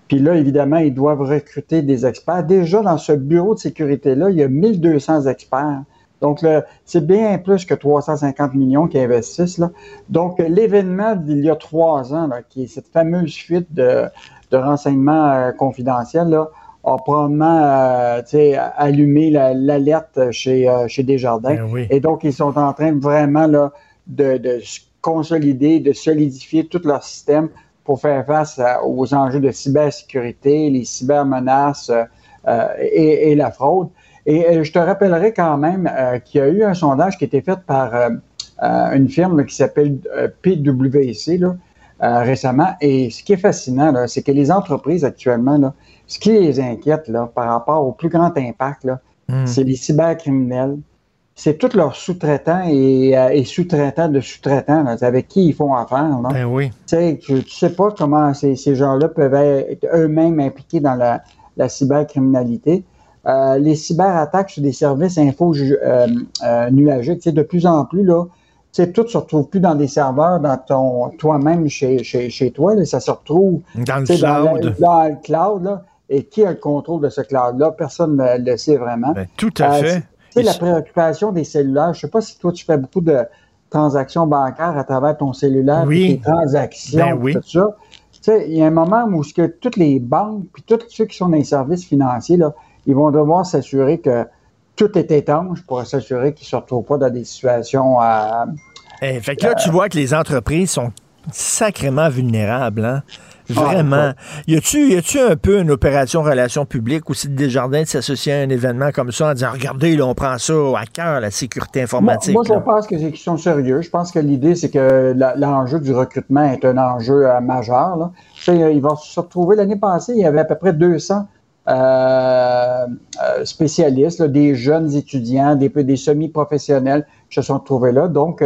Puis là, évidemment, ils doivent recruter des experts. Déjà, dans ce bureau de sécurité-là, il y a 1200 experts. Donc, c'est bien plus que 350 millions qui investissent. Donc, l'événement d'il y a trois ans, qui est cette fameuse fuite de, renseignements euh, confidentiels, a probablement euh, allumé l'alerte chez, euh, chez Desjardins. Ben Et donc, ils sont en train vraiment là, de, de consolider, de solidifier tout leur système pour faire face aux enjeux de cybersécurité, les cybermenaces euh, et, et, la fraude. Et je te rappellerai quand même qu'il y a eu un sondage qui a été fait par une firme qui s'appelle PwC là, récemment. Et ce qui est fascinant, c'est que les entreprises actuellement, là, ce qui les inquiète là, par rapport au plus grand impact, hmm. c'est les cybercriminels. C'est tous leurs sous-traitants et, euh, sous-traitants de sous-traitants avec qui ils font affaire. Ben oui. Tu ne sais pas comment ces, gens-là peuvent être eux-mêmes impliqués dans la, cybercriminalité. Euh, les cyberattaques sur des services info euh, euh nuagiques, de plus en plus, là, tout se retrouve plus dans des serveurs, dans ton toi-même chez, chez, toi. ça se retrouve dans le cloud. Dans, le cloud là. Et qui a le contrôle de ce cloud-là? Personne ne le sait vraiment. Ben, tout à euh, fait. C'est la préoccupation des cellulaires. Je ne sais pas si toi, tu fais beaucoup de transactions bancaires à travers ton cellulaire, oui. tes transactions, ben tout ça. Il y a un moment où ce que toutes les banques, puis tous ceux qui sont dans les services financiers, là, ils vont devoir s'assurer que tout est étanche pour s'assurer qu'ils ne se retrouvent pas dans des situations. Euh, eh, fait que là, tu vois que les entreprises sont sacrément vulnérables. Hein? Ah, Vraiment. y a-tu, y a-tu un peu une opération relation publique aussi de Desjardins de s'associer à un événement comme ça en disant regardez, là, on prend ça à cœur, la sécurité informatique. Moi, je pense que c'est sont sérieux. Je pense que l'idée, c'est que l'enjeu du recrutement est un enjeu euh, majeur. Là. il va se retrouver l'année passée, il y avait à peu près 200 spécialistes, des jeunes étudiants, des, des semi-professionnels qui se sont trouvés là. Donc,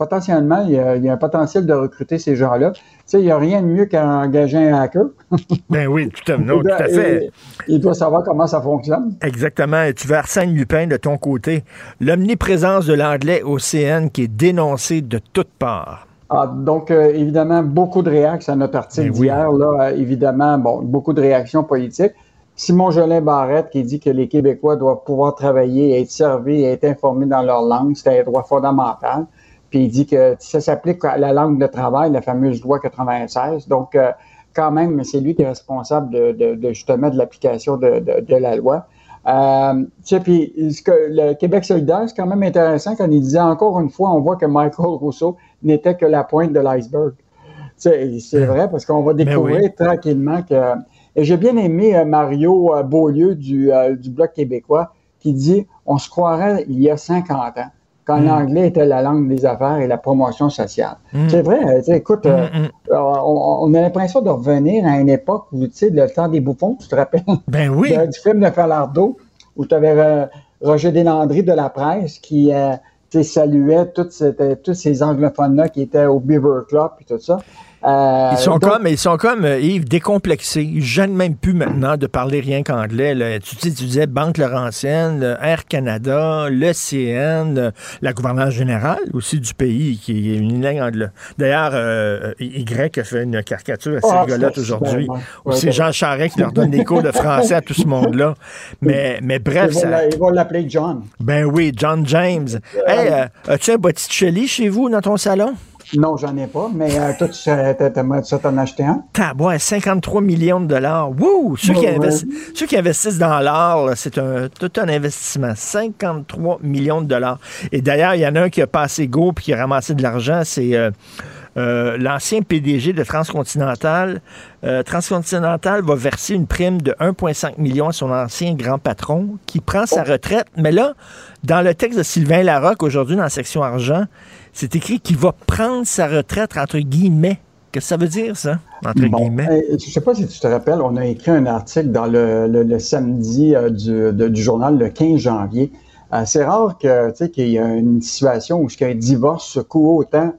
potentiellement, il y, a, un potentiel de recruter ces gens-là. Tu sais, il n'y a rien de mieux qu'engager un hacker. ben oui, tout à, tout à fait. il doit savoir comment ça fonctionne. Exactement. Et tu veux Arsène Lupin de ton côté. L'omniprésence de l'anglais au CN qui est dénoncée de toutes parts. Ah, donc, euh, évidemment, beaucoup de réactions à notre article ben d'hier. Là, euh, évidemment, bon, beaucoup de réactions politiques. Simon Jolin Barrette qui dit que les Québécois doivent pouvoir travailler, être servis et être informés dans leur langue. C'est un droit fondamental. Puis il dit que ça s'applique à la langue de travail, la fameuse loi 96. Donc, euh, quand même, c'est lui qui est responsable de, de, justement de l'application de, de, la loi. Euh, tu sais, puis le Québec solidaire, c'est quand même intéressant quand il disait encore une fois, on voit que Michael Rousseau n'était que la pointe de l'iceberg. C'est vrai parce qu'on va ben découvrir tranquillement que. Et j'ai bien aimé euh, Mario euh, Beaulieu du, du Bloc québécois qui dit on se croirait il y a 50 ans quand l'anglais hmm. était la langue des affaires et la promotion sociale. Hmm. C'est vrai, euh, écoute, euh, hmm, euh, on, a l'impression de revenir à une époque où, tu sais, le temps des bouffons, tu te rappelles? Ben oui. du film de Falardeau, où tu avais Roger Deslandry de la presse qui saluait tous ces anglophones-là qui étaient au Beaver Club et tout ça. Euh, ils sont comme, ils sont comme euh, Yves décomplexés. Ils gênent même plus maintenant de parler rien qu'anglais. Tu, tu disais Banque Laurentienne, Air Canada, le CN, la gouverneure générale aussi du pays qui est une langue anglaise. D'ailleurs, euh, Y a fait une caricature assez oh, rigolote aujourd'hui. c'est Jean Charest qui leur donne des cours de français à tout ce monde-là. Mais, mais bref, ils vont l'appeler John. Ben oui, John James. Hey, as-tu un Botticelli chez vous dans ton salon? Non, j'en ai pas, mais euh, toi, tu t'en acheté un? Tabouin, 53 millions de dollars. Wouh! Ceux, qui ceux qui investissent dans l'art, c'est un, tout un investissement. 53 millions de dollars. Et d'ailleurs, il y en a un qui a passé go puis qui a ramassé de l'argent, c'est euh, euh, l'ancien PDG de Transcontinental. Transcontinental va verser une prime de 1,5 million à son ancien grand patron qui prend sa oh. retraite. Mais là, dans le texte de Sylvain Larocque, aujourd'hui, dans la section argent, c'est écrit qu'il va prendre sa retraite entre guillemets. Qu'est-ce que ça veut dire, ça, entre guillemets? Euh, je ne sais pas si tu te rappelles, on a écrit un article dans le, samedi euh, du, journal le 15 janvier. Euh, c'est rare que, qu'il y ait une situation où un divorce secoue autant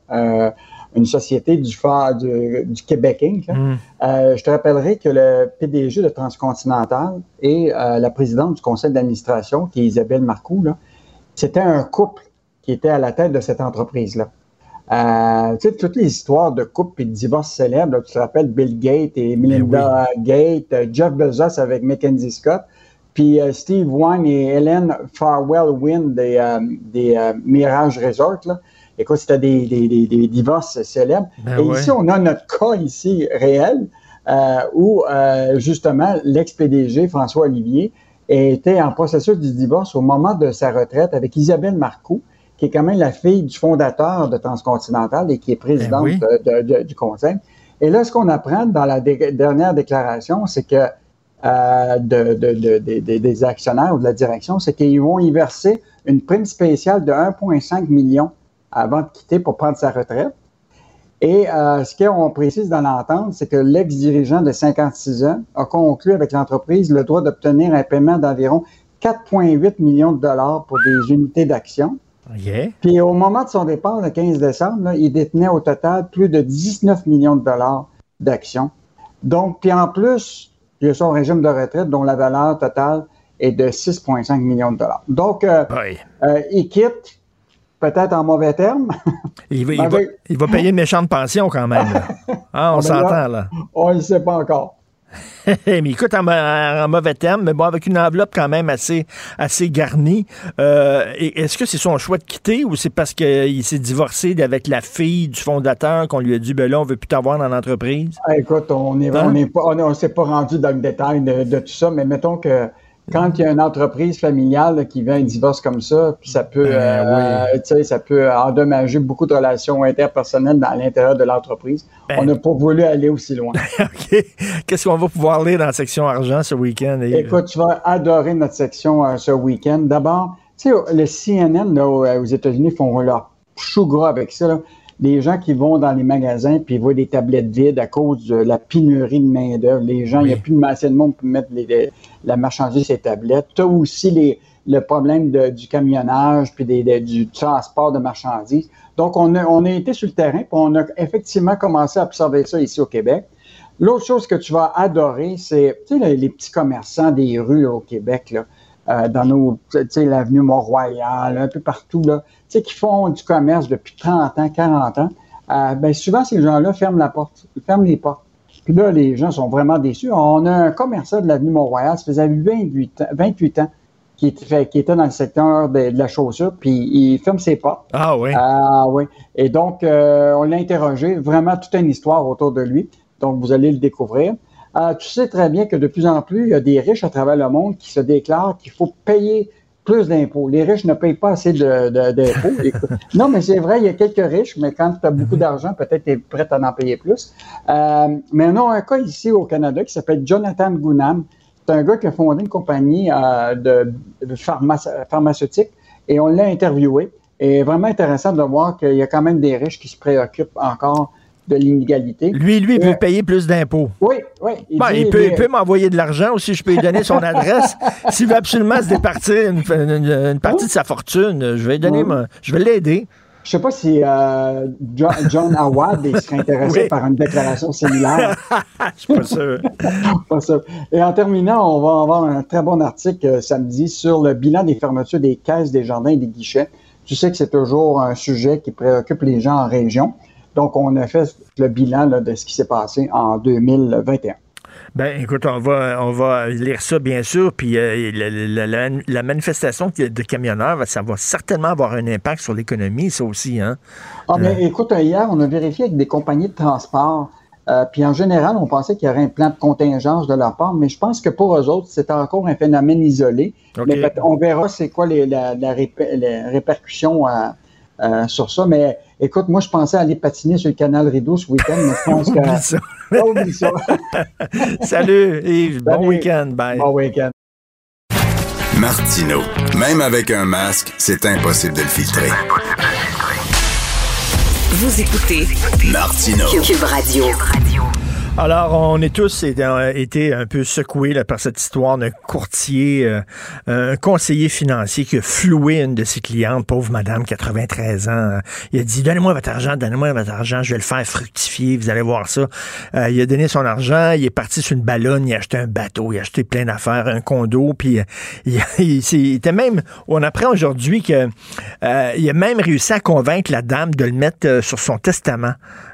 une société du, du, du Québec mm. je te rappellerai que le PDG de Transcontinental et la présidente du conseil d'administration, qui est Isabelle Marcoux, c'était un couple qui était à la tête de cette entreprise-là. Euh, tu sais, toutes les histoires de couple et de divorce célèbres, tu te rappelles Bill Gates et Melinda eh Gates, euh, Jeff Bezos avec Mackenzie Scott, puis euh, Steve Wine et Helen Farwell Wynn des, des Mirage Resort. Là. Écoute, c'était des, des, des, divorces célèbres. Ben et ici, on a notre cas ici réel où, justement, l'ex-PDG François Olivier était en processus de divorce au moment de sa retraite avec Isabelle Marcoux, qui est quand même la fille du fondateur de Transcontinental et qui est présidente ben du conseil. Et là, ce qu'on apprend dans la dernière déclaration, c'est que euh, des actionnaires ou de la direction, c'est qu'ils vont y verser une prime spéciale de 1,5 million avant de quitter pour prendre sa retraite. Et euh, ce qu'on précise dans l'entente, c'est que l'ex-dirigeant de 56 ans a conclu avec l'entreprise le droit d'obtenir un paiement d'environ 4,8 millions de dollars pour des unités d'action puis au moment de son départ, le 15 décembre, il détenait au total plus de 19 millions de dollars d'actions. Donc, puis en plus, il a son régime de retraite dont la valeur totale est de 6,5 millions de dollars. Donc, euh, euh, il quitte peut-être en mauvais termes. il, va, payer une méchante pension quand même. Ah, on ah, s'entend là. On ne sait pas encore. mais écoute, en, mauvais terme, mais bon, avec une enveloppe quand même assez, assez garnie. Euh, est-ce que c'est son choix de quitter ou c'est parce qu'il s'est divorcé avec la fille du fondateur qu'on lui a dit, ben là, on veut plus t'avoir dans l'entreprise? Ah, écoute, on n'est hein? on s'est pas rendu dans le détail de, tout ça, mais mettons que quand il y a une entreprise familiale qui vient un divorce comme ça, puis ça peut, ben euh, ça peut endommager beaucoup de relations interpersonnelles dans l'intérieur de l'entreprise. Ben on n'a pas voulu aller aussi loin. OK. Qu'est-ce qu'on va pouvoir lire dans la section argent ce week-end? Écoute, tu vas adorer notre section euh, ce week-end. D'abord, tu sais, le CNN là, aux États-Unis font leur chou gras avec ça. des gens qui vont dans les magasins puis ils voient des tablettes vides à cause de la pénurie de main-d'œuvre. Les gens, il n'y a plus de assez de monde pour mettre la marchandise les tablettes. Tu as aussi les, le problème du camionnage puis du transport de marchandises. Donc, on a, on été sur le terrain puis on a effectivement commencé à observer ça ici au Québec. L'autre chose que tu vas adorer, c'est les, les petits commerçants des rues au Québec, là, euh, dans nos, tu sais, l'avenue Mont-Royal, un peu partout, là, tu sais, qui font du commerce depuis 30 ans, 40 ans. Euh, ben, souvent, ces gens-là ferment la porte, ils ferment les portes. Puis là, les gens sont vraiment déçus. On a un commerçant de l'avenue Mont-Royal, ça faisait 28 ans, 28 ans qui était, qui était dans le secteur de, la chaussure, puis il ferme ses portes. Ah oui. Ah oui. Et donc, euh, on l'a interrogé, vraiment toute une histoire autour de lui. Donc, vous allez le découvrir. Euh, tu sais très bien que de plus en plus, il y a des riches à travers le monde qui se déclarent qu'il faut payer plus d'impôts. Les riches ne payent pas assez d'impôts. non, mais c'est vrai, il y a quelques riches, mais quand tu as beaucoup d'argent, peut-être tu es prêt à en payer plus. Euh, mais on a un cas ici au Canada qui s'appelle Jonathan Gounam. C'est un gars qui a fondé une compagnie euh, de, pharmaceutique et on l'a interviewé. Et vraiment intéressant de voir qu'il y a quand même des riches qui se préoccupent encore de l'inégalité. Lui, lui, il veut payer plus d'impôts. Oui, oui. Il, ben, il peut, m'envoyer de l'argent aussi, je peux lui donner son adresse. S'il veut absolument se départir une, partie de sa fortune, je vais donner, je vais l'aider. Je ne sais pas si euh, John, Awad serait intéressé par une déclaration similaire. je suis pas sûr. pas sûr. Et en terminant, on va avoir un très bon article euh, samedi sur le bilan des fermetures des caisses, des jardins et des guichets. Tu sais que c'est toujours un sujet qui préoccupe les gens en région. Donc, on a fait le bilan de ce qui s'est passé en 2021. Ben, écoute, on va, on va lire ça, bien sûr. Puis euh, la, manifestation de camionneurs, ça va certainement avoir un impact sur l'économie, ça aussi. Hein? Ah, mais euh. écoute, hier, on a vérifié avec des compagnies de transport. Euh, puis en général, on pensait qu'il y aurait un plan de contingence de leur part, mais je pense que pour eux autres, c'est encore un phénomène isolé. Mais on verra c'est quoi les, la, les répercussions sur ça. Mais Écoute, moi, je pensais aller patiner sur le canal Rideau ce week-end, mais je pense que. Oublie ça. Salut Yves. Bon week-end. Bye. Bon week-end. Martino. Même avec un masque, c'est impossible de le filtrer. Vous écoutez Martino. Cube Radio. Alors, on est tous été un peu secoués par cette histoire d'un courtier, euh, un conseiller financier qui a floué une de ses clientes, pauvre madame, 93 ans. Il a dit, donnez-moi votre argent, donnez-moi votre argent, je vais le faire fructifier, vous allez voir ça. Euh, il a donné son argent, il est parti sur une ballonne, il a acheté un bateau, il a acheté plein d'affaires, un condo, puis euh, il, était même, on apprend aujourd'hui que il a même réussi à convaincre la dame de le mettre sur son testament.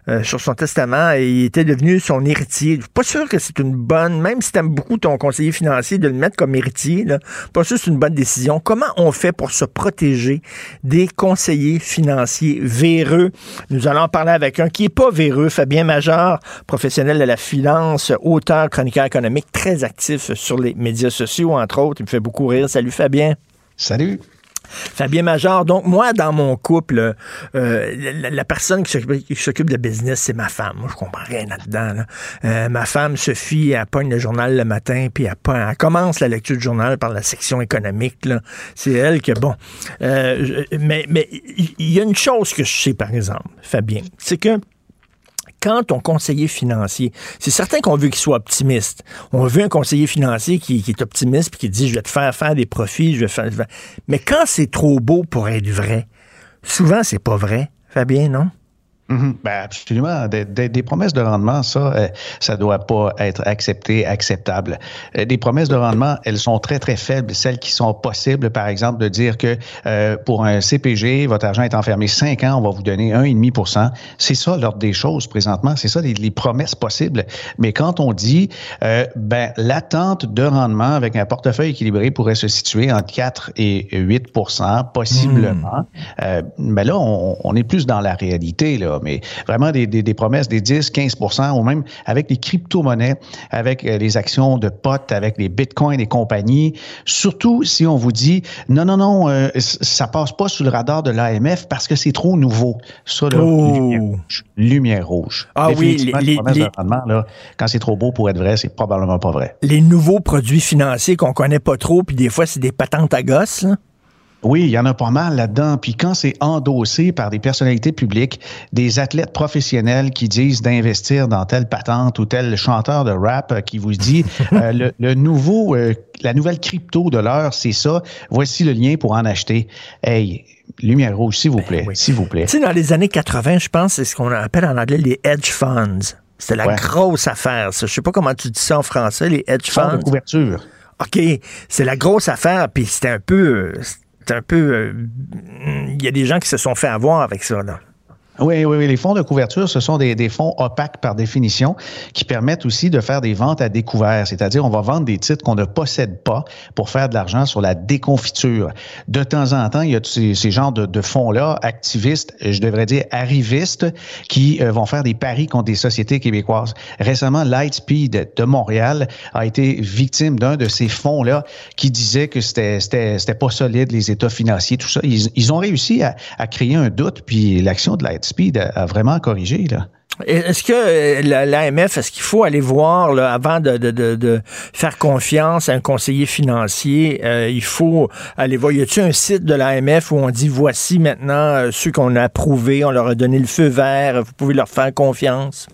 Euh, sur son testament et il était devenu son héritier. Je suis pas sûr que c'est une bonne, même si tu aimes beaucoup ton conseiller financier, de le mettre comme héritier, là, pas sûr que c'est une bonne décision. Comment on fait pour se protéger des conseillers financiers véreux? Nous allons parler avec un qui est pas véreux, Fabien Major, professionnel de la finance, auteur, chroniqueur économique, très actif sur les médias sociaux, entre autres. Il me fait beaucoup rire. Salut Fabien. Salut. Fabien Major. Donc, moi, dans mon couple, euh, la, personne qui s'occupe de business, c'est ma femme. Moi, je comprends rien là-dedans. Euh, ma femme, Sophie, elle pogne le journal le matin, puis elle, elle, commence la lecture du journal par la section économique. C'est elle que, bon. Euh, mais il y a une chose que je sais, par exemple, Fabien, c'est que quand ton conseiller financier, c'est certain qu'on veut qu'il soit optimiste. On veut un conseiller financier qui, est optimiste puis qui dit je vais te faire faire des profits, je vais faire. Mais quand c'est trop beau pour être vrai, souvent c'est pas vrai. Fabien, non? Mhm. ben absolument. Des, des, promesses de rendement, ça, euh, ça doit pas être accepté, acceptable. Euh, des promesses de rendement, elles sont très, très faibles. Celles qui sont possibles, par exemple, de dire que euh, pour un CPG, votre argent est enfermé 5 ans, on va vous donner 1,5% C'est ça l'ordre des choses présentement. C'est ça les, les, promesses possibles. Mais quand on dit, ben l'attente de rendement avec un portefeuille équilibré pourrait se situer entre 4 et 8% possiblement, hmm. ben là, on, on est plus dans la réalité, là mais vraiment des, promesses des 10, 15 ou même avec les crypto-monnaies, avec euh, les actions de potes, avec les bitcoins et compagnies. Surtout si on vous dit non, non, non, euh, ça passe pas sous le radar de l'AMF parce que c'est trop nouveau. Ça, là, oh. lumière, rouge. Ah oui, les, de rendement, là, quand c'est trop beau pour être vrai, c'est probablement pas vrai. Les nouveaux produits financiers qu'on connaît pas trop, puis des fois, c'est des patentes à gosses, Oui, il y en a pas mal là-dedans. Puis quand c'est endossé par des personnalités publiques, des athlètes professionnels qui disent d'investir dans telle patente ou tel chanteur de rap qui vous dit euh, le, nouveau, euh, la nouvelle crypto de l'heure, c'est ça. Voici le lien pour en acheter. Hey, lumière rouge, s'il vous plaît, s'il vous plaît. Tu sais, dans les années 80, je pense, c'est ce qu'on appelle en anglais les hedge funds. C'était la grosse affaire. Ça. Je sais pas comment tu dis ça en français, les hedge funds. de couverture. OK, c'est la grosse affaire, puis c'était un peu... C'est un peu... Euh, il y a des gens qui se sont fait avoir avec ça, là. Oui, oui, oui. Les fonds de couverture, ce sont des, fonds opaques par définition qui permettent aussi de faire des ventes à découvert. C'est-à-dire, on va vendre des titres qu'on ne possède pas pour faire de l'argent sur la déconfiture. De temps en temps, il y a ces, ces genres de, fonds-là, activistes, je devrais dire arrivistes, qui euh, vont faire des paris contre des sociétés québécoises. Récemment, Lightspeed de Montréal a été victime d'un de ces fonds-là qui disait que c'était, pas solide, les états financiers, tout ça. Ils, ont réussi à, à créer un doute, puis l'action de Lightspeed Speed a, vraiment corrigé. Là. Est-ce que euh, l'AMF, est-ce qu'il faut aller voir avant de, faire confiance à un conseiller financier? Euh, il faut aller voir? Y a-t-il un site de l'AMF où on dit voici maintenant euh, ceux qu'on a approuvés, on leur a donné le feu vert, vous pouvez leur faire confiance?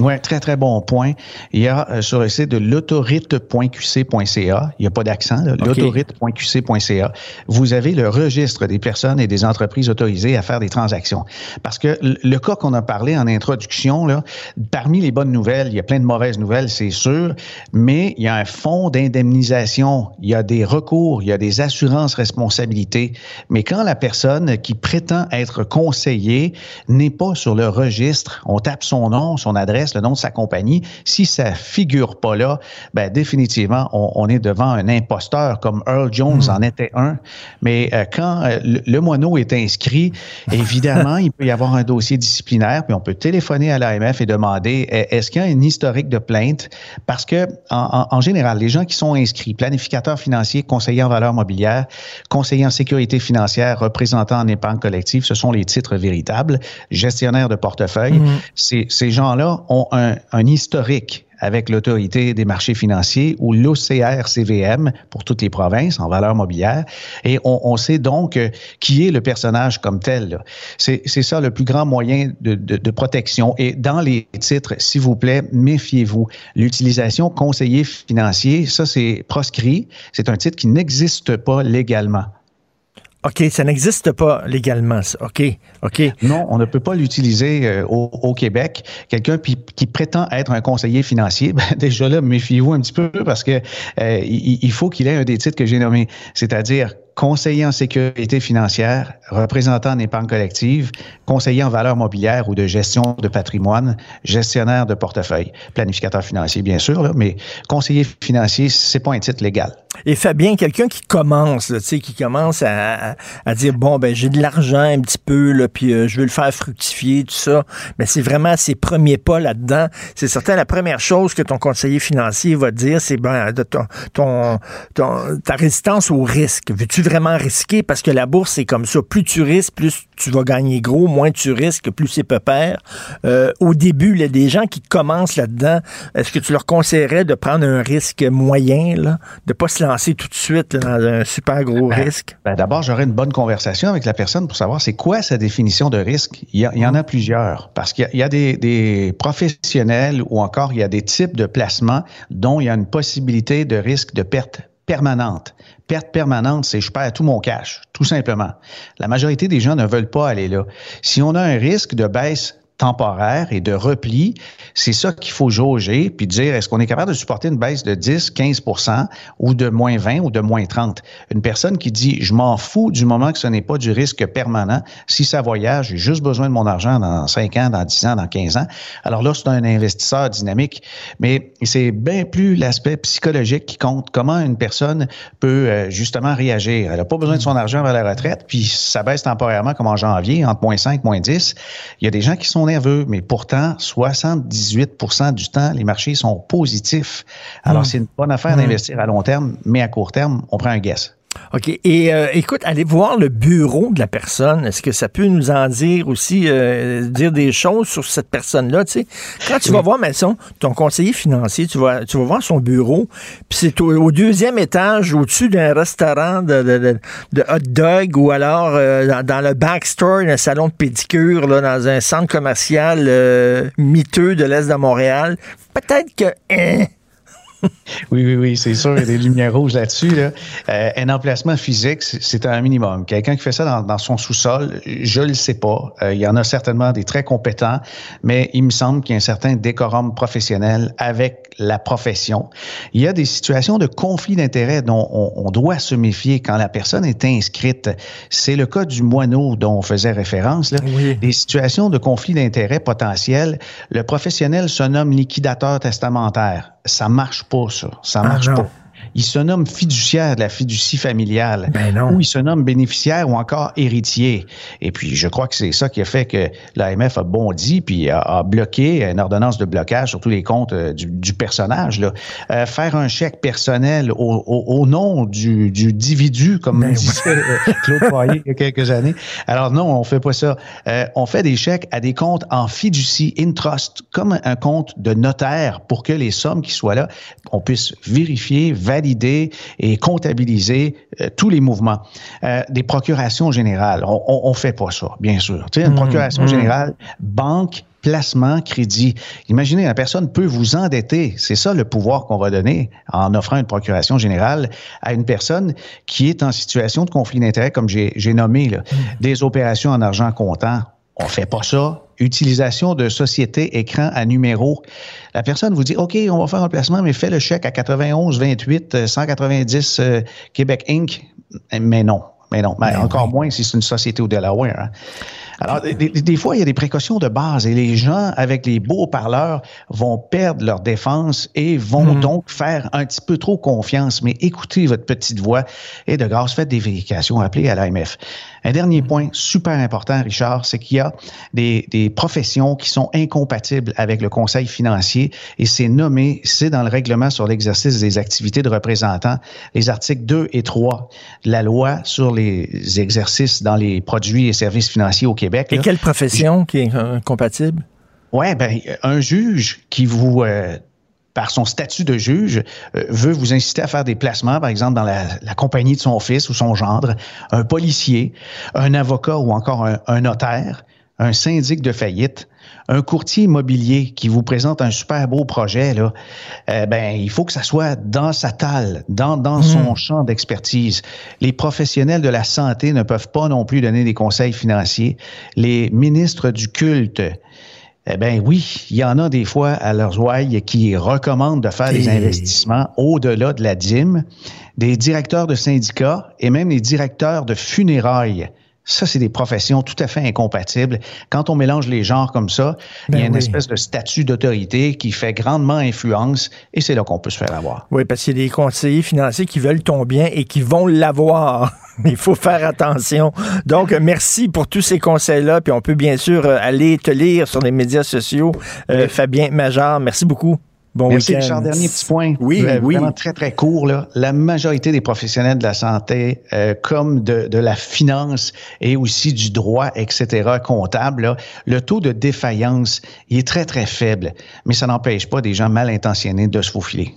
Oui, très, très bon point. Il y a euh, sur le site de l'autorite.qc.ca, il n'y a pas d'accent, l'autorite.qc.ca, vous avez le registre des personnes et des entreprises autorisées à faire des transactions. Parce que le cas qu'on a parlé en introduction, là, parmi les bonnes nouvelles, il y a plein de mauvaises nouvelles, c'est sûr, mais il y a un fonds d'indemnisation, il y a des recours, il y a des assurances responsabilités. Mais quand la personne qui prétend être conseillée n'est pas sur le registre, on tape son nom, son adresse, le nom de sa compagnie, si ça figure pas là, ben définitivement, on, est devant un imposteur comme Earl Jones hmm. en était un. Mais euh, quand euh, le, moineau est inscrit, évidemment, il peut y avoir un dossier disciplinaire, puis on peut téléphoner à l'AMF et demander est-ce qu'il y a un historique de plainte? Parce que en, général, les gens qui sont inscrits, planificateurs financiers, conseillers en valeur mobilière, conseillers en sécurité financière, représentants en épargne collective, ce sont les titres véritables, gestionnaires de portefeuille. Hmm. Ces, ces gens-là ont un, historique avec l'autorité des marchés financiers ou l'OCR-CVM pour toutes les provinces en valeur mobilière. Et on, sait donc euh, qui est le personnage comme tel. C'est ça le plus grand moyen de, de, protection. Et dans les titres, s'il vous plaît, méfiez-vous. L'utilisation conseiller financier, ça c'est proscrit. C'est un titre qui n'existe pas légalement. OK, ça n'existe pas légalement, ça. OK, OK. Non, on ne peut pas l'utiliser euh, au, Québec. Quelqu'un qui prétend être un conseiller financier, ben, déjà là, méfiez-vous un petit peu parce que euh, il, faut qu'il ait un des titres que j'ai nommés, c'est-à-dire conseiller en sécurité financière, représentant en épargne collective, conseiller en valeur mobilière ou de gestion de patrimoine, gestionnaire de portefeuille, planificateur financier bien sûr, mais conseiller financier, c'est pas un titre légal. Et Fabien, quelqu'un qui commence, tu sais, qui commence à, dire bon ben j'ai de l'argent un petit peu là, puis euh, je veux le faire fructifier tout ça, mais c'est vraiment ses premiers pas là-dedans. C'est certain la première chose que ton conseiller financier va dire, c'est ben ton, ton, ta résistance au risque. Veux-tu vraiment risquer? Parce que la bourse c'est comme ça. Plus tu risques, plus tu vas gagner gros. Moins tu risques, plus c'est peur. Euh, au début, il y a des gens qui commencent là-dedans. Est-ce que tu leur conseillerais de prendre un risque moyen, là, de pas lancer tout de suite dans un super gros ben, risque? Ben D'abord, j'aurais une bonne conversation avec la personne pour savoir c'est quoi sa définition de risque. Il y, en a plusieurs. Parce qu'il y a, des, des, professionnels ou encore il y a des types de placements dont il y a une possibilité de risque de perte permanente. Perte permanente, c'est je perds tout mon cash, tout simplement. La majorité des gens ne veulent pas aller là. Si on a un risque de baisse temporaire et de repli, c'est ça qu'il faut jauger, puis dire est-ce qu'on est capable de supporter une baisse de 10, 15% ou de moins 20 ou de moins 30. Une personne qui dit je m'en fous du moment que ce n'est pas du risque permanent, si ça voyage, j'ai juste besoin de mon argent dans 5 ans, dans 10 ans, dans 15 ans, alors là, c'est un investisseur dynamique. Mais c'est bien plus l'aspect psychologique qui compte. Comment une personne peut euh, justement réagir? Elle n'a pas besoin de son argent vers la retraite, puis ça baisse temporairement comme en janvier, entre moins 5, moins 10. Il y a des gens qui sont nerveux, mais pourtant, 78% du temps, les marchés sont positifs. Alors, hmm. c'est une bonne affaire hmm. d'investir à long terme, mais à court terme, on prend un guess. OK. Et euh, écoute, allez voir le bureau de la personne. Est-ce que ça peut nous en dire aussi, euh, dire des choses sur cette personne-là? Tu sais, quand tu vas voir, Masson, ton conseiller financier, tu vas, tu vas voir son bureau, puis c'est au, deuxième étage, au-dessus d'un restaurant de, hot dog ou alors euh, dans, le backstore d'un salon de pédicure, là, dans un centre commercial miteux de l'Est de Montréal. Peut-être que... Hein, oui, oui, oui, c'est sûr, il y a des lumières rouges là-dessus. Euh, un emplacement physique, c'est un minimum. Quelqu'un qui fait ça dans, son sous-sol, je ne le sais pas. Euh, il y en a certainement des très compétents, mais il me semble qu'il y a un certain décorum professionnel avec la profession. Il y a des situations de conflit d'intérêts dont on, doit se méfier quand la personne est inscrite. C'est le cas du moineau dont on faisait référence. Là. Des situations de conflit d'intérêts potentiels, le professionnel se nomme liquidateur testamentaire ça marche pas, ça. Ça marche ah pas il se nomme fiduciaire de la fiducie familiale. Ben ou il se nomme bénéficiaire ou encore héritier. Et puis, je crois que c'est ça qui a fait que l'AMF a bondi puis a, bloqué une ordonnance de blocage sur tous les comptes euh, du, personnage. Là. Euh, faire un chèque personnel au, nom du, du individu, comme ben disait euh, Claude Poirier il y a quelques années. Alors non, on fait pas ça. on fait des chèques à des comptes en fiducie, in trust, comme un compte de notaire pour que les sommes qui soient là, on puisse vérifier, valider valider et comptabiliser euh, tous les mouvements. Euh, des procurations générales, on ne fait pas ça, bien sûr. Tu sais, une mmh, procuration mmh. générale, banque, placement, crédit. Imaginez, la personne peut vous endetter. C'est ça le pouvoir qu'on va donner en offrant une procuration générale à une personne qui est en situation de conflit d'intérêts, comme j'ai nommé, là. Mmh. des opérations en argent comptant. On fait pas ça utilisation de société écran à numéro. La personne vous dit, OK, on va faire un placement, mais fais le chèque à 91 28 190 Québec Inc. Mais non, mais non, mais ben encore moins si c'est une société au Delaware. Hein. Alors, des, fois, il y a des précautions de base et les gens, avec les beaux parleurs, vont perdre leur défense et vont hmm. donc faire un petit peu trop confiance. Mais écoutez votre petite voix et de grâce, faites des vérifications, appelez à l'AMF. Un dernier point super important, Richard, c'est qu'il y a des, des, professions qui sont incompatibles avec le conseil financier et c'est nommé, c'est dans le règlement sur l'exercice des activités de représentants, les articles 2 et 3 de la loi sur les exercices dans les produits et services financiers au Québec. Et quelle profession qui est incompatible? Oui, ben, un juge qui vous euh, par son statut de juge, euh, veut vous inciter à faire des placements, par exemple, dans la, compagnie de son fils ou son gendre, un policier, un avocat ou encore un, notaire, un syndic de faillite, un courtier immobilier qui vous présente un super beau projet, là, euh, ben, il faut que ça soit dans sa talle, dans, dans son mmh. champ d'expertise. Les professionnels de la santé ne peuvent pas non plus donner des conseils financiers. Les ministres du culte, eh bien oui, il y en a des fois à leurs ouailles qui recommandent de faire des investissements au-delà de la dîme. Des directeurs de syndicats et même des directeurs de funérailles ça, c'est des professions tout à fait incompatibles. Quand on mélange les genres comme ça, il y a ben une espèce de statut d'autorité qui fait grandement influence et c'est là qu'on peut se faire avoir. Oui, parce qu'il y a des conseillers financiers qui veulent ton bien et qui vont l'avoir. Il faut faire attention. Donc, merci pour tous ces conseils-là. Puis on peut bien sûr euh, aller te lire sur les médias sociaux. Euh, Fabien Major, merci beaucoup. Bon Merci, Richard. Dernier petit point. Oui, euh, oui. Vraiment très, très court. Là. La majorité des professionnels de la santé, euh, comme de, de, la finance et aussi du droit, etc., comptable, le taux de défaillance, il est très, très faible. Mais ça n'empêche pas des gens mal intentionnés de se faufiler.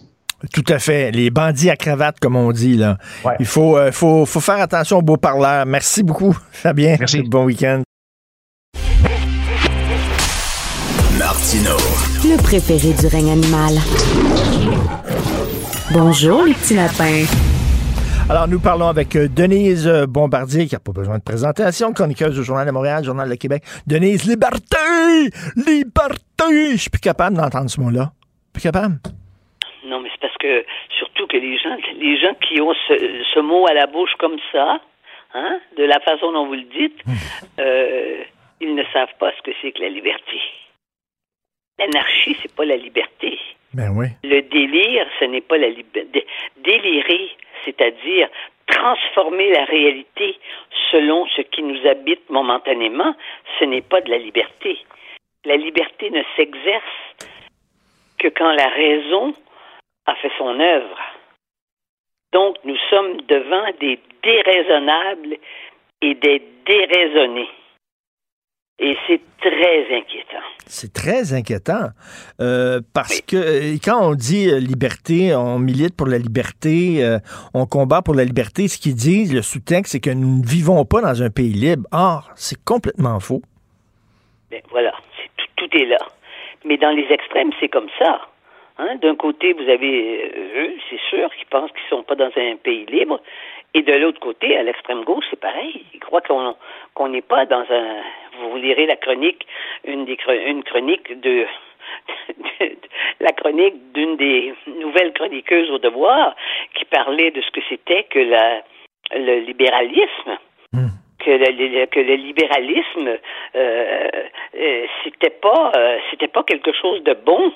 Tout à fait. Les bandits à cravate, comme on dit. Là. Il faut, euh, faut, faut faire attention aux beaux parleurs. Merci beaucoup, Fabien. Merci. Bon week-end. Le préféré du règne animal. Bonjour, les petits lapins. Alors, nous parlons avec euh, Denise euh, Bombardier, qui n'a pas besoin de présentation, chroniqueuse du Journal de Montréal, Journal de Québec. Denise, liberté! Liberté! Je suis plus capable d'entendre ce mot-là. Plus capable? Non, mais c'est parce que, surtout que les gens, les gens qui ont ce, mot à la bouche comme ça, hein, de la façon dont vous le dites, hmm. euh, ils ne savent pas ce que c'est que la liberté. L'anarchie, c'est pas la liberté. Ben oui. Le délire, ce n'est pas la liberté. Délirer, c'est-à-dire transformer la réalité selon ce qui nous habite momentanément, ce n'est pas de la liberté. La liberté ne s'exerce que quand la raison a fait son œuvre. Donc, nous sommes devant des déraisonnables et des déraisonnés. Et c'est très inquiétant. C'est très inquiétant euh, parce que euh, quand on dit euh, liberté, on milite pour la liberté, on combat pour la liberté, ce qu'ils disent, le sous-texte, c'est que nous ne vivons pas dans un pays libre. Or, c'est complètement faux. Ben, voilà, tout, tout, est là. Mais dans les extrêmes, c'est comme ça. Hein? D'un côté, vous avez eux, c'est sûr, qui pensent qu'ils ne sont pas dans un pays libre. Et de l'autre côté, à l'extrême gauche, c'est pareil. Ils croient qu'on qu'on n'est pas dans un. Vous lirez la chronique, une des une chronique de, la chronique d'une des nouvelles chroniqueuses au devoir qui parlait de ce que c'était que la, le libéralisme. Hmm. Que le, que le libéralisme euh, euh, c'était pas euh, c'était pas quelque chose de bon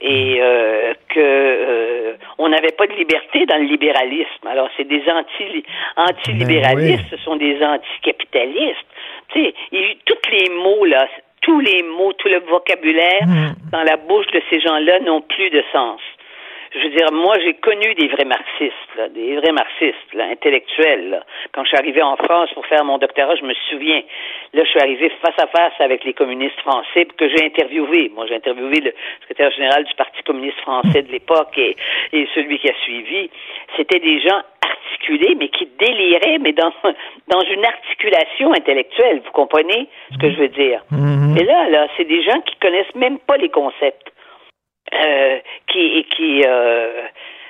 et euh, que euh, on n'avait pas de liberté dans le libéralisme. Alors c'est des anti anti-libéralistes, ben ce sont des anti-capitalistes. Tu sais, tous les mots là, tous les mots, tout le vocabulaire hmm. dans la bouche de ces gens-là n'ont plus de sens je veux dire, moi, j'ai connu des vrais marxistes, là, des vrais marxistes, là, intellectuels. Là. Quand je suis arrivé en France pour faire mon doctorat, je me souviens. Là, je suis arrivé face à face avec les communistes français que j'ai interviewé. Moi, j'ai interviewé le secrétaire général du Parti communiste français de l'époque et, et celui qui a suivi. C'était des gens articulés, mais qui déliraient, mais dans, dans une articulation intellectuelle. Vous comprenez ce que je veux dire? Mm-hmm. Et là, là, c'est des gens qui connaissent même pas les concepts. Euh, qui qui euh,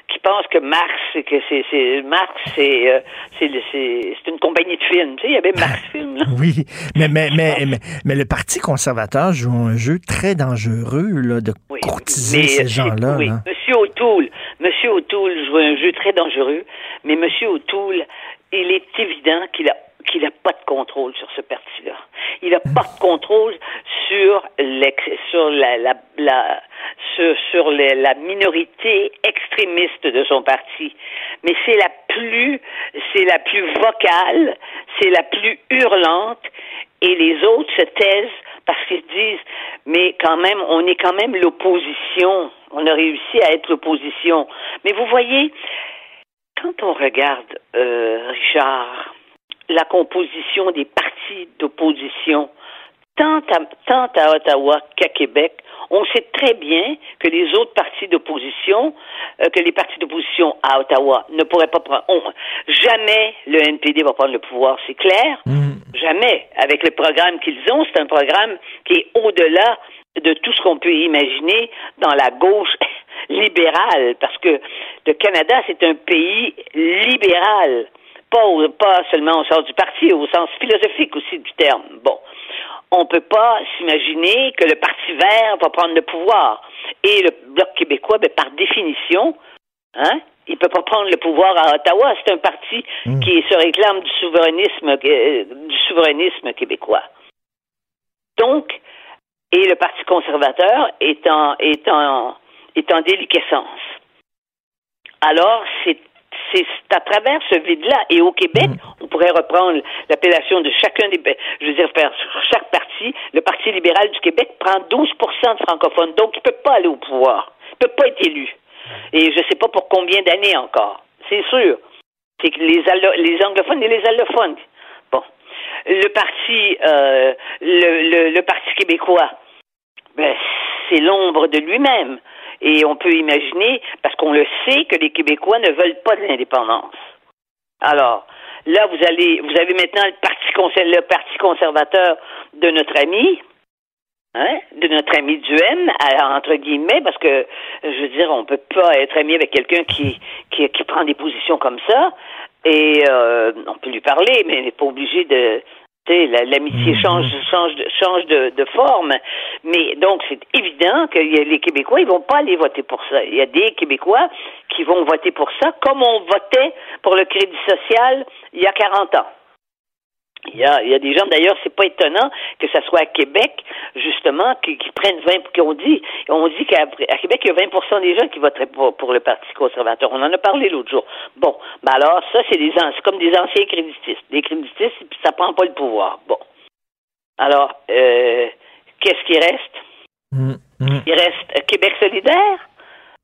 qui pense que Marx que c'est c'est Marx c'est euh, c'est c'est une compagnie de films tu sais il y avait Marx film là. oui mais mais, mais mais mais le parti conservateur joue un jeu très dangereux là de courtiser ces gens là, oui. Monsieur O'Toole Monsieur O'Toole joue un jeu très dangereux mais Monsieur O'Toole il est évident qu'il a qu'il n'a pas de contrôle sur ce parti-là. Il n'a pas de contrôle sur, sur la, la, la sur, sur la minorité extrémiste de son parti. Mais c'est la plus, c'est la plus vocale, c'est la plus hurlante, et les autres se taisent parce qu'ils disent, mais quand même, on est quand même l'opposition. On a réussi à être l'opposition. Mais vous voyez, quand on regarde euh, Richard, la composition des partis d'opposition, tant à, tant à Ottawa qu'à Québec, on sait très bien que les autres partis d'opposition, euh, que les partis d'opposition à Ottawa ne pourraient pas prendre. jamais le NPD va prendre le pouvoir, c'est clair. Mm. Jamais. Avec le programme qu'ils ont, c'est un programme qui est au-delà de tout ce qu'on peut imaginer dans la gauche libérale, parce que le Canada, c'est un pays libéral pas, pas seulement au sens du parti, au sens philosophique aussi du terme. Bon, on peut pas s'imaginer que le Parti vert va prendre le pouvoir. Et le Bloc québécois, ben, par définition, hein, il peut pas prendre le pouvoir à Ottawa. C'est un parti hmm. qui se réclame du souverainisme, euh, du souverainisme québécois. Donc, et le Parti conservateur est en, est en, est en déliquescence. Alors, c'est c'est à travers ce vide-là. Et au Québec, mm. on pourrait reprendre l'appellation de chacun des, je veux dire, faire chaque parti. Le Parti libéral du Québec prend 12% de francophones, donc il peut pas aller au pouvoir. Il peut pas être élu. Et je sais pas pour combien d'années encore. C'est sûr. C'est que les, les anglophones et les allophones. Bon. Le parti, euh, le, le Parti québécois, ben, c'est l'ombre de lui-même. Et on peut imaginer, parce qu'on le sait, que les Québécois ne veulent pas de l'indépendance. Alors, là, vous allez, vous avez maintenant le parti, le parti conservateur de notre ami, hein, de notre ami Duhem, entre guillemets, parce que, je veux dire, on peut pas être ami avec quelqu'un qui, qui, qui prend des positions comme ça. Et euh, on peut lui parler, mais il n'est pas obligé de, l'amitié mhm. change, change, change de, de, forme. Mais donc, c'est évident que les Québécois, ils vont pas aller voter pour ça. Il y a des Québécois qui vont voter pour ça, comme on votait pour le crédit social il y a 40 ans. Il y, a, il y a des gens, d'ailleurs, c'est pas étonnant que ça soit à Québec, justement, qui, qui prennent 20, qu'on dit, on dit qu'à Québec, il y a 20% des gens qui voteraient pour, pour, le Parti conservateur. On en a parlé l'autre jour. Bon, ben alors, ça, c'est des c'est comme des anciens créditistes. Des créditistes, ça prend pas le pouvoir. Bon. Alors, euh, qu'est-ce qui reste? Mm, mm. Il reste Québec solidaire,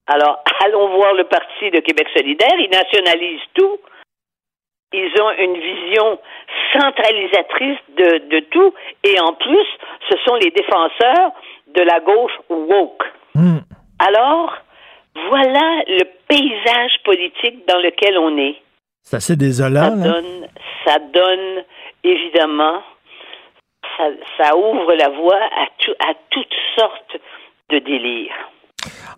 Alors, allons voir le Parti de Québec solidaire. Ils nationalisent tout. Ils ont une vision centralisatrice de, de tout. Et en plus, ce sont les défenseurs de la gauche woke. Hmm. Alors, voilà le paysage politique dans lequel on est. C'est assez désolant. Ça donne, ça donne évidemment, ça, ça ouvre la voie à, tout, à toutes sortes de délires.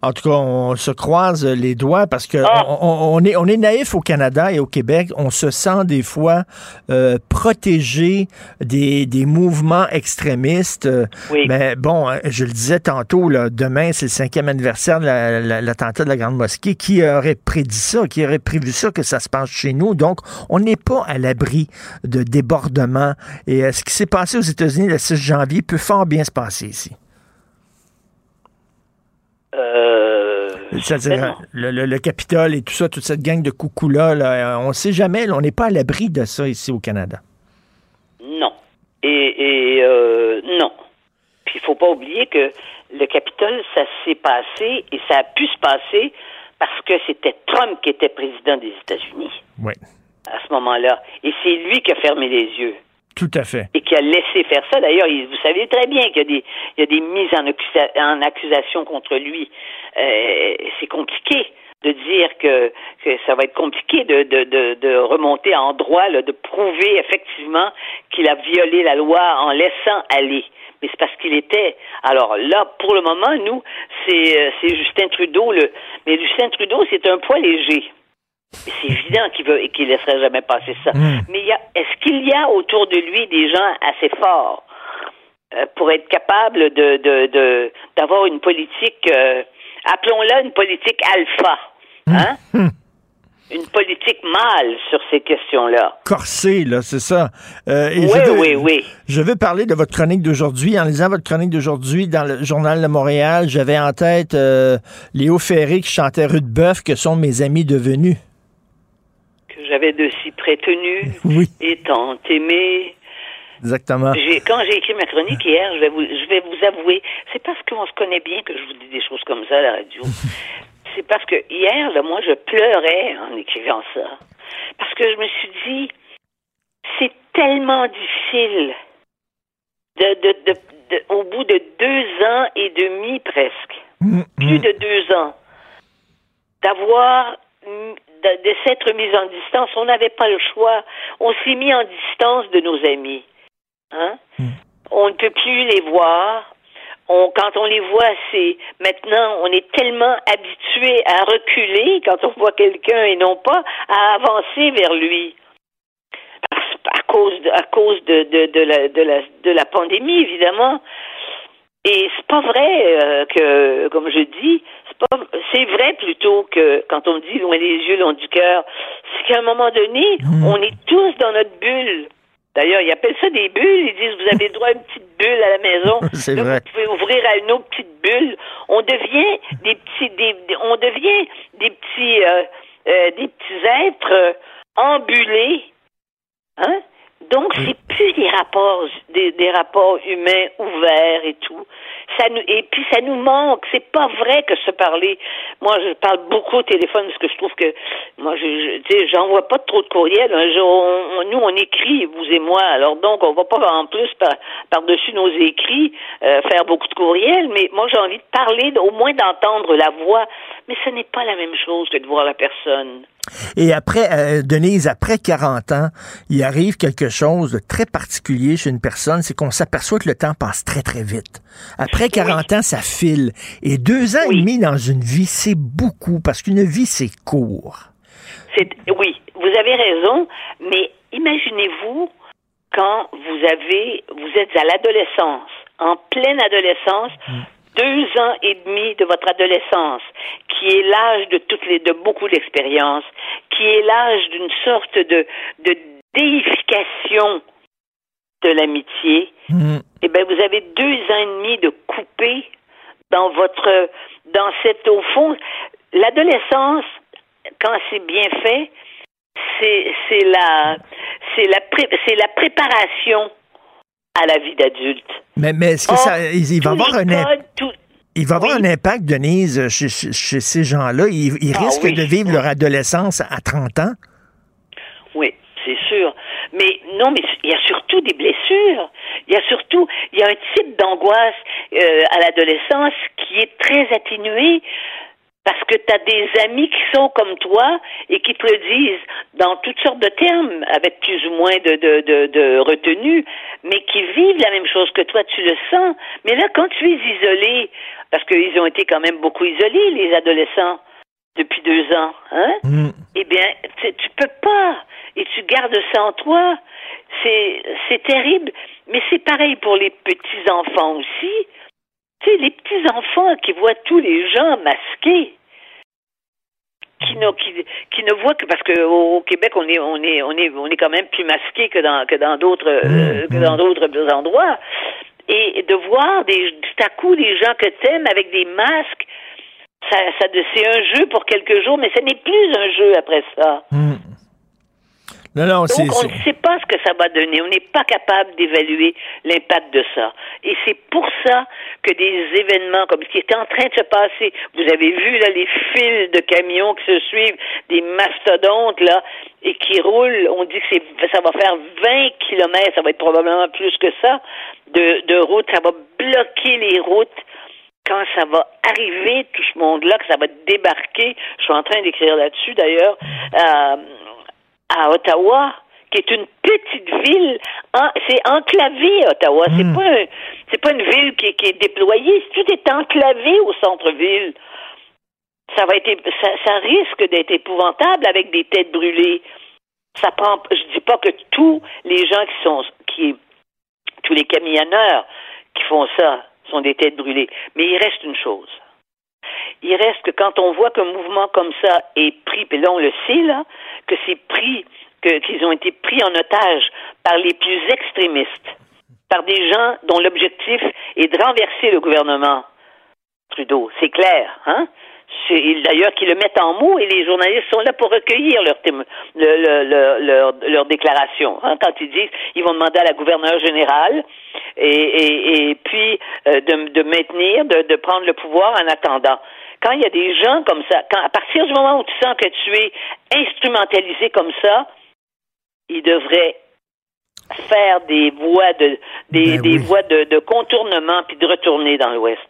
En tout cas, on se croise les doigts parce que Ah. on, on est, on est naïf au Canada et au Québec. On se sent des fois euh, protégé des, des mouvements extrémistes. Mais bon, euh, je le disais tantôt, là, demain, c'est le cinquième anniversaire de la- la- l'attentat de la Grande Mosquée. Qui aurait prédit ça? Qui aurait prévu ça que ça se passe chez nous? Donc, on n'est pas à l'abri de débordements. Et euh, ce qui s'est passé aux États-Unis le 6 janvier peut fort bien se passer ici. Euh, C'est-à-dire, le, le- le Capitole et tout ça, toute cette gang de coucous-là, là, on ne sait jamais, là, on n'est pas à l'abri de ça ici au Canada. Non. Et, et euh, non. Puis il faut pas oublier que le Capitole, ça s'est passé et ça a pu se passer parce que c'était Trump qui était président des États-Unis Oui, à ce moment-là. Et c'est lui qui a fermé les yeux tout à fait. et qui a laissé faire ça. D'ailleurs, il- vous savez très bien qu'il y a des, il y a des mises en, en accusation contre lui. Euh, c'est compliqué de dire que, ça va être compliqué de, de, de, de remonter en droit, de prouver effectivement qu'il a violé la loi en laissant aller. Mais c'est parce qu'il était. Alors là, pour le moment, nous, c'est euh, c'est Justin Trudeau. Le, mais Justin Trudeau, c'est un poids léger. Mais C'est évident qu'il veut et qu'il laisserait jamais passer ça. Mais y a, est-ce qu'il y a autour de lui des gens assez forts euh, pour être capable de de- de- d'avoir une politique, euh, appelons-la une politique alpha, hein? Une politique mâle sur ces questions-là. Corsé, là, c'est ça. Euh, et Oui, je veux, oui, oui. Je veux parler de votre chronique d'aujourd'hui. En lisant votre chronique d'aujourd'hui dans le Journal de Montréal, j'avais en tête Léo Ferré qui chantait Rue de Bœuf, que sont mes amis devenus. J'avais de si prétenus Oui. et tant aimés. Exactement. Quand j'ai écrit ma chronique hier, je vais vous, je vais vous avouer, c'est parce qu'on se connaît bien que je vous dis des choses comme ça à la radio. c'est parce que hier, là, moi, je pleurais en écrivant ça. Parce que je me suis dit, c'est tellement difficile de, de, de, de- au bout de deux ans et demi presque, plus de deux ans, d'avoir mm, de, de s'être mis en distance. On n'avait pas le choix. On s'est mis en distance de nos amis. Hein? On ne peut plus les voir. On, quand on les voit, c'est maintenant, on est tellement habitué à reculer quand on voit quelqu'un et non pas à avancer vers lui. À cause de, à cause de, de, de, la, de, la, de la pandémie, évidemment. Et c'est pas vrai euh, que, comme je dis, c'est vrai plutôt que quand on dit loin les yeux, loin du cœur, c'est qu'à un moment donné, on est tous dans notre bulle. D'ailleurs, ils appellent ça des bulles. Ils disent vous avez droit à une petite bulle à la maison. C'est vrai. Vous pouvez ouvrir à une autre petite bulle. On devient des petits, des, on devient des petits, euh, euh, des petits êtres euh, ambulés. Hein? Donc, c'est plus des rapports, des, des rapports humains ouverts et tout. Ça nous, et puis, ça nous manque. C'est pas vrai que se parler. Moi, je parle beaucoup au téléphone parce que je trouve que, moi, je, je tu sais, j'envoie pas trop de courriels. On- on- nous, on écrit, vous et moi. Alors, donc, on va pas en plus par, par-dessus nos écrits euh, faire beaucoup de courriels. Mais moi, j'ai envie de parler, au moins d'entendre la voix. Mais ce n'est pas la même chose que de voir la personne. Et après, euh, Denise, après 40 ans, il arrive quelque chose de très particulier chez une personne, c'est qu'on s'aperçoit que le temps passe très, très vite. Après 40 ans, ça file. Et deux ans et demi dans une vie, c'est beaucoup, parce qu'une vie, c'est court. C'est oui, vous avez raison, mais imaginez-vous quand vous avez vous êtes à l'adolescence, en pleine adolescence, deux ans et demi de votre adolescence, qui est l'âge de toutes les de beaucoup d'expériences, qui est l'âge d'une sorte de de déification de l'amitié. Eh bien, vous avez deux ans et demi de coupé dans votre dans cette au fond l'adolescence quand c'est bien fait c'est c'est la c'est la pré- c'est la préparation à la vie d'adulte. Mais, mais est-ce que ça, il, va avoir un, imp- codes, tout- Il va avoir un impact, Denise, chez, ces gens-là? Ils, ah risquent de vivre leur adolescence à 30 ans? Oui, c'est sûr. Mais non, mais il y a surtout des blessures. Il y a surtout, il y a un type d'angoisse euh, à l'adolescence qui est très atténué parce que tu as des amis qui sont comme toi et qui te le disent dans toutes sortes de termes, avec plus ou moins de, de, de, de retenue, mais qui vivent la même chose que toi, tu le sens. Mais là, quand tu es isolé, parce qu'ils ont été quand même beaucoup isolés, les adolescents, depuis deux ans, hein? Mm. Eh bien, tu peux pas. Et tu gardes ça en toi. C'est, c'est terrible. Mais c'est pareil pour les petits enfants aussi. Tu sais, les petits enfants qui voient tous les gens masqués, qui ne, qui, ne voient que parce qu'au Québec on est on est on est on est quand même plus masqué que dans que dans d'autres euh, mmh, que dans mmh. d'autres endroits. Et de voir des tout à coup des gens que t'aimes avec des masques ça, ça c'est un jeu pour quelques jours mais ce n'est plus un jeu après ça Donc, on ne sait pas ce que ça va donner. On n'est pas capable d'évaluer l'impact de ça. Et c'est pour ça que des événements comme ce qui est en train de se passer, vous avez vu là les fils de camions qui se suivent, des mastodontes là, et qui roulent. On dit que c'est, ça va faire 20 kilomètres, ça va être probablement plus que ça, de, de route. Ça va bloquer les routes quand ça va arriver, tout ce monde-là, que ça va débarquer, je suis en train d'écrire là-dessus d'ailleurs, euh, à Ottawa, qui est une petite ville, c'est enclavé Ottawa. C'est hmm. pas c'est pas une ville qui, est déployée. Tout est enclavé au centre-ville. Ça va être, ça, risque d'être épouvantable avec des têtes brûlées. Ça prend, je dis pas que tous les gens qui sont, qui, tous les camionneurs qui font ça sont des têtes brûlées. Mais il reste une chose. Il reste que quand on voit qu'un mouvement comme ça est pris, puis là on le sait là, que c'est pris, qu'ils ont été pris en otage par les plus extrémistes, par des gens dont l'objectif est de renverser le gouvernement Trudeau. C'est clair, hein? D'ailleurs, qu'ils le mettent en mots et les journalistes sont là pour recueillir leur, leur, leur, déclaration. Hein, quand ils disent, ils vont demander à la gouverneure générale et, et, puis euh, de, de maintenir, de, de prendre le pouvoir en attendant quand il y a des gens comme ça, quand, à partir du moment où tu sens que tu es instrumentalisé comme ça, il devrait faire des voies de des, ben voies de, contournement puis de retourner dans l'Ouest.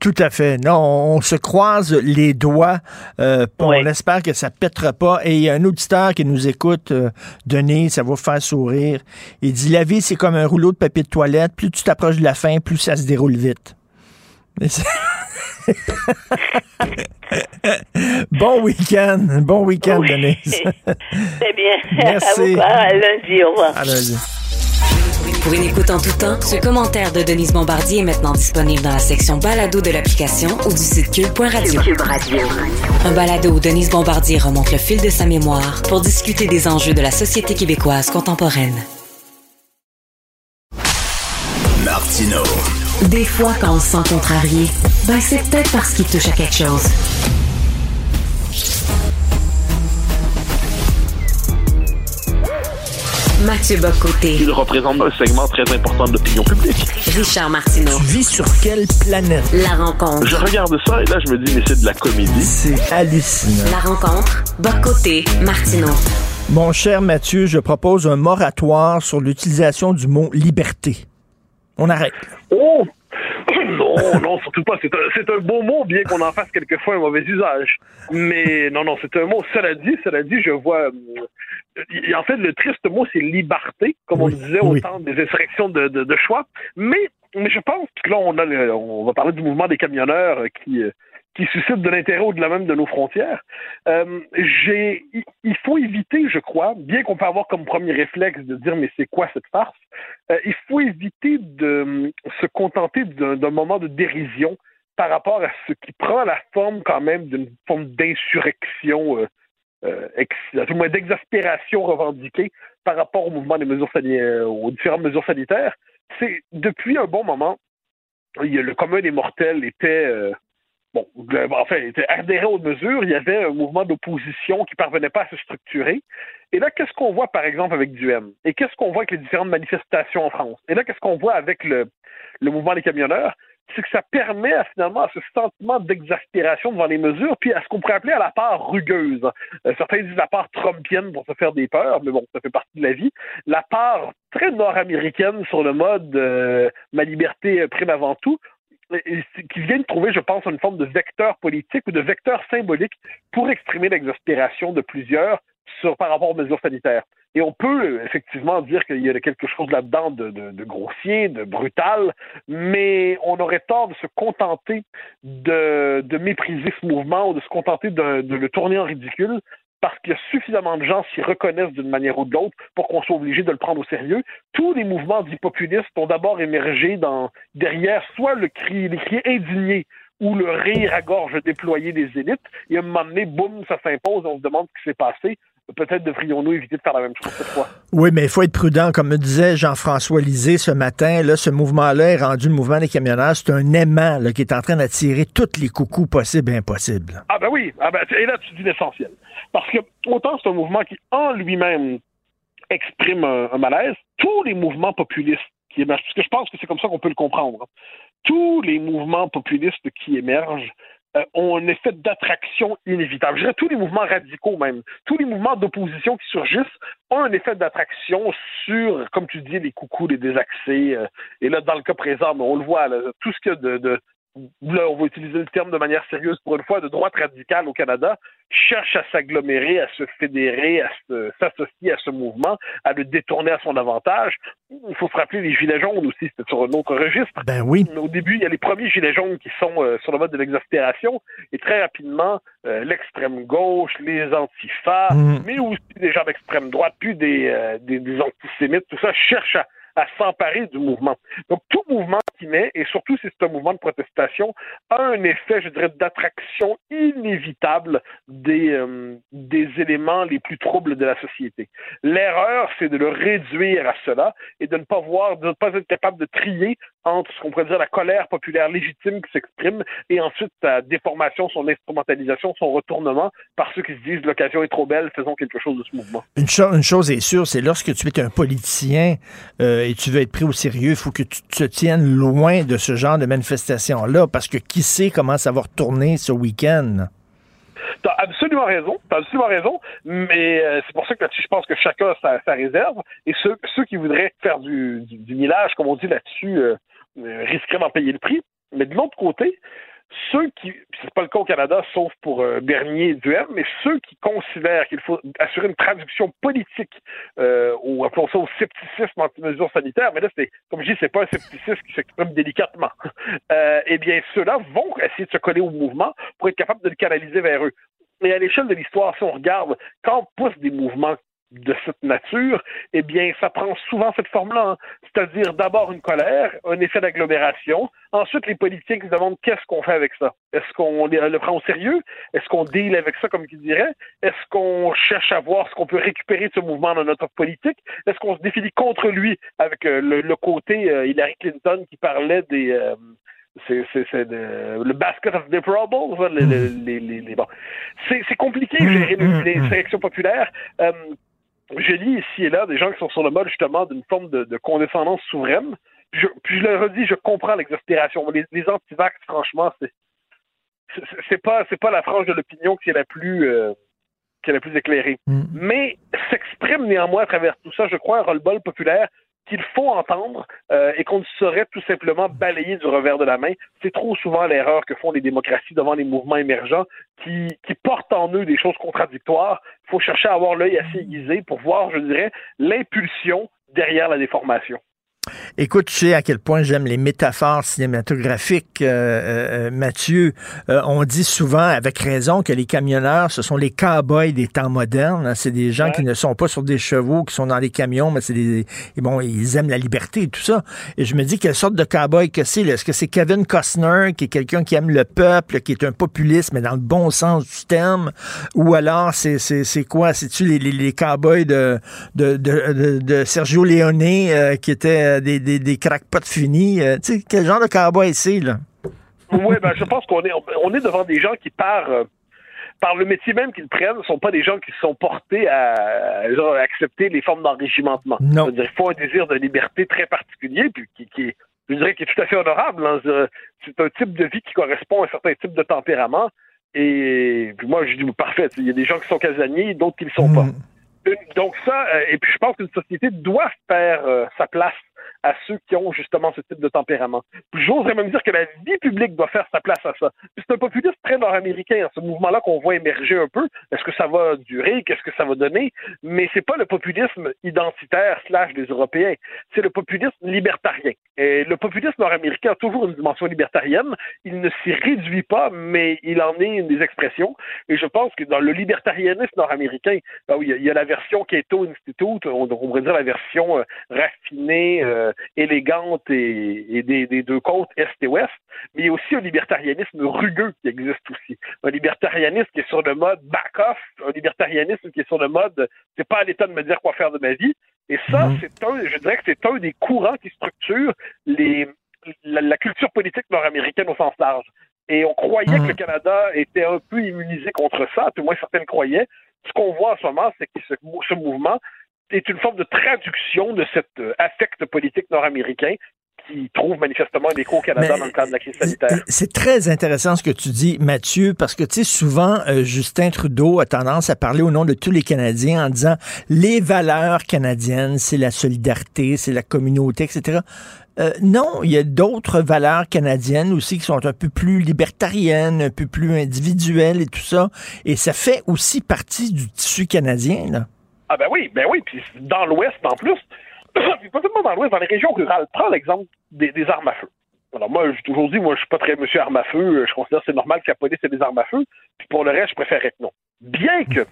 Tout à fait. Non, on se croise les doigts. Euh, on espère que ça pètera pas. Et il y a un auditeur qui nous écoute, euh, Denis, ça va vous faire sourire. Il dit La vie, c'est comme un rouleau de papier de toilette. Plus tu t'approches de la fin, plus ça se déroule vite. bon week-end. Bon week-end, Denise. C'est bien. Merci. À, lundi. Au revoir. À lundi. Pour une écoute en tout temps, ce commentaire de Denise Bombardier est maintenant disponible dans la section balado de l'application ou du site cube.radio. Cube Radio. Un balado où Denise Bombardier remonte le fil de sa mémoire pour discuter des enjeux de la société québécoise contemporaine. Martino. Des fois, quand on se sent contrarié, ben c'est peut-être parce qu'il touche à quelque chose. Mathieu Bocoté. Il représente un segment très important de l'opinion publique. Richard Martineau. Tu vis sur quelle planète? La rencontre. Je regarde ça et là, je me dis, mais c'est de la comédie. C'est hallucinant. La rencontre. Bocoté. Martineau. Mon cher Mathieu, je propose un moratoire sur l'utilisation du mot liberté. On arrête. Oh! Non, non, surtout pas. C'est un, un, beau mot, bien qu'on en fasse quelquefois un mauvais usage. Mais non, non, c'est un mot. Cela dit, cela dit, je vois. Euh, en fait, le triste mot, c'est liberté, comme on disait au temps des insurrections de, de, choix. Mais, mais je pense que là, on, a on va parler du mouvement des camionneurs qui euh, qui suscite de l'intérêt au-delà même de nos frontières. Euh, j'ai, il faut éviter, je crois, bien qu'on peut avoir comme premier réflexe de dire mais c'est quoi cette farce, euh, il faut éviter de euh, se contenter d'un moment de dérision par rapport à ce qui prend la forme quand même d'une forme d'insurrection, euh, euh moins d'exaspération revendiquée par rapport au mouvement des mesures sanitaires, aux différentes mesures sanitaires. C'est depuis un bon moment, le commun des mortels était bon, enfin, adhéré aux mesures, il y avait un mouvement d'opposition qui parvenait pas à se structurer. Et là, qu'est-ce qu'on voit, par exemple, avec Duhem? Et qu'est-ce qu'on voit avec les différentes manifestations en France? Et là, qu'est-ce qu'on voit avec le, mouvement des camionneurs? c'est que ça permet finalement à ce sentiment d'exaspération devant les mesures, puis à ce qu'on pourrait appeler à la part rugueuse. Euh, certains disent la part trumpienne pour se faire des peurs, mais bon, ça fait partie de la vie. La part très nord-américaine sur le mode euh, ma liberté prime avant tout, qui vient de trouver, je pense, une forme de vecteur politique ou de vecteur symbolique pour exprimer l'exaspération de plusieurs sur, par rapport aux mesures sanitaires. Et on peut effectivement dire qu'il y a quelque chose là-dedans de, grossier, de brutal, mais on aurait tort de se contenter de, mépriser ce mouvement ou de se contenter de, le tourner en ridicule parce qu'il y a suffisamment de gens s'y reconnaissent d'une manière ou de l'autre pour qu'on soit obligé de le prendre au sérieux. Tous les mouvements dits populistes ont d'abord émergé derrière soit le cri, les cris indignés ou le rire à gorge déployé des élites. Et à un moment donné, boum, ça s'impose, on se demande ce qui s'est passé peut-être devrions-nous éviter de faire la même chose cette fois. Oui, mais il faut être prudent. Comme me disait Jean-François Lisée ce matin, là, ce mouvement-là est rendu le mouvement des camionneurs. C'est un aimant là, qui est en train d'attirer toutes les coucous possibles et impossibles. Ah ben oui, ah ben, et là tu dis l'essentiel. Parce que autant c'est un mouvement qui en lui-même exprime un, malaise, tous les mouvements populistes qui émergent, parce que je pense que c'est comme ça qu'on peut le comprendre, hein. tous les mouvements populistes qui émergent euh, ont un effet d'attraction inévitable. Je dirais tous les mouvements radicaux même, tous les mouvements d'opposition qui surgissent ont un effet d'attraction sur, comme tu dis, les coucous, les désaxés. Euh, et là, dans le cas présent, on le voit, tout ce qu'il de, là, on va utiliser le terme de manière sérieuse pour une fois, de droite radicale au Canada, cherche à s'agglomérer, à se fédérer, à s'associer à ce mouvement, à le détourner à son avantage. Il faut se rappeler les gilets jaunes aussi, c'était sur un autre registre. Ben oui. Au début, il y a les premiers gilets jaunes qui sont euh, sur le mode de l'exaspération, et très rapidement, euh, l'extrême gauche, les antifas, mmh. mais aussi des gens d'extrême droite, puis des, euh, des, des antisémites, tout ça cherche à à s'emparer du mouvement. Donc, tout mouvement qui naît, et surtout si c'est un mouvement de protestation, a un effet, je dirais, d'attraction inévitable des, euh, des éléments les plus troubles de la société. L'erreur, c'est de le réduire à cela et de ne pas voir, de ne pas être capable de trier entre ce qu'on pourrait dire la colère populaire légitime qui s'exprime et ensuite sa déformation, son instrumentalisation, son retournement par ceux qui se disent l'occasion est trop belle, faisons quelque chose de ce mouvement. Une, une chose est sûre, c'est lorsque tu es un politicien euh, et tu veux être pris au sérieux, il faut que tu te tiennes loin de ce genre de manifestation-là parce que qui sait comment ça va retourner ce week-end? T'as absolument raison, t'as absolument raison, mais euh, c'est pour ça que là-dessus, je pense que chacun a sa, réserve, et ceux, ceux qui voudraient faire du, du, millage, comme on dit là-dessus, euh, euh, risqueraient d'en payer le prix. Mais de l'autre côté, ceux qui, c'est pas le cas au Canada, sauf pour euh, Bernier et Duhem, mais ceux qui considèrent qu'il faut assurer une traduction politique, euh, ou appelons ça au scepticisme anti-mesures sanitaires, mais là, c'est, comme je dis, c'est pas un scepticisme qui s'exprime délicatement. Euh, eh bien, ceux-là vont essayer de se coller au mouvement pour être capables de le canaliser vers eux. Mais à l'échelle de l'histoire, si on regarde, quand on pousse des mouvements de cette nature, eh bien, ça prend souvent cette forme-là. Hein. C'est-à-dire d'abord une colère, un effet d'agglomération. Ensuite, les politiques se demandent qu'est-ce qu'on fait avec ça? Est-ce qu'on le prend au sérieux? Est-ce qu'on deal avec ça, comme qui dirait? Est-ce qu'on cherche à voir ce qu'on peut récupérer de ce mouvement dans notre politique? Est-ce qu'on se définit contre lui avec euh, le, côté euh, Hillary Clinton qui parlait des... Euh, c'est le basket of deplorables, les, les, les, bon. C'est compliqué de gérer les, réactions populaires je lis ici et là des gens qui sont sur le mode justement d'une forme de, condescendance souveraine. Puis je, puis je, le redis, je comprends l'exaspération. Les, les antivax, franchement, c'est c'est pas c'est pas la frange de l'opinion qui est la plus euh, qui est la plus éclairée. Mm. Mais s'exprime néanmoins à travers tout ça, je crois, un roll-ball populaire qu'il faut entendre euh, et qu'on ne saurait tout simplement balayer du revers de la main. C'est trop souvent l'erreur que font les démocraties devant les mouvements émergents qui, qui portent en eux des choses contradictoires. Il faut chercher à avoir l'œil assez aiguisé pour voir, je dirais, l'impulsion derrière la déformation. Écoute, tu sais à quel point j'aime les métaphores cinématographiques, euh, euh, euh, Mathieu. on dit souvent, avec raison, que les camionneurs, ce sont les cow-boys des temps modernes. Hein. C'est des gens qui ne sont pas sur des chevaux, qui sont dans des camions, mais c'est des... bon, ils aiment la liberté et tout ça. Et je me dis, quelle sorte de cow-boy que c'est? Est-ce que c'est Kevin Costner, qui est quelqu'un qui aime le peuple, qui est un populiste, mais dans le bon sens du terme? Ou alors, c'est quoi? C'est-tu les, les, les cow-boys de, de, de, de, Sergio Leone, qui était des, des, des crackpots finis. Euh, tu sais, quel genre de cowboy c'est, là? oui, ben, je pense qu'on est, on est devant des gens qui, par, euh, par le métier même qu'ils prennent, ne sont pas des gens qui sont portés à, accepter les formes d'enrichissement. Non. il faut un désir de liberté très particulier, puis qui, qui est je dirais qu'il est tout à fait honorable. Hein. C'est un type de vie qui correspond à un certain type de tempérament. Et puis moi, je dis parfait. Il y a des gens qui sont casaniers, d'autres qui ne le sont pas. Mm. Donc ça, euh, et puis je pense qu'une société doit faire euh, sa place à ceux qui ont justement ce type de tempérament. J'oserais même dire que la vie publique doit faire sa place à ça. C'est un populisme très nord-américain, ce mouvement-là qu'on voit émerger un peu. Est-ce que ça va durer? Qu'est-ce que ça va donner? Mais c'est pas le populisme identitaire slash des Européens. C'est le populisme libertarien. Et le populisme nord-américain a toujours une dimension libertarienne. Il ne s'y réduit pas, mais il en est une des expressions. Et je pense que dans le libertarianisme nord-américain, ben il y a la version Cato Institute, on, pourrait dire la version euh, raffinée, euh, euh, élégante et, des, deux côtes, Est et Ouest, mais il y a aussi un libertarianisme rugueux qui existe aussi. Un libertarianisme qui est sur le mode back-off, un libertarianisme qui est sur le mode c'est pas à l'État de me dire quoi faire de ma vie. Et ça, mhm. c'est un, je dirais que c'est un des courants qui structure les, la, culture politique nord-américaine au sens large. Et on croyait que le mhm. Canada était un peu immunisé contre ça, tout moins certaines croyaient. Ce qu'on voit en ce moment, c'est que ce mouvement est une forme de traduction de cet euh, affect politique nord-américain qui trouve manifestement un écho au Canada dans le cadre de la crise sanitaire. C'est très intéressant ce que tu dis, Mathieu, parce que, tu sais, souvent, euh, Justin Trudeau a tendance à parler au nom de tous les Canadiens en disant les valeurs canadiennes, c'est la solidarité, c'est la communauté, etc. Euh, non, il y a d'autres valeurs canadiennes aussi qui sont un peu plus libertariennes, un peu plus individuelles et tout ça. Et ça fait aussi partie du tissu canadien, là. Ah ben oui, ben oui, puis dans l'Ouest en plus, pas seulement dans l'Ouest, dans les régions rurales. Prends l'exemple des, armes à feu. Alors moi, j'ai toujours dit, moi, je suis pas très monsieur arme à feu. Je considère que c'est normal que la police ait des armes à feu. Puis pour le reste, je préférerais que non. Bien que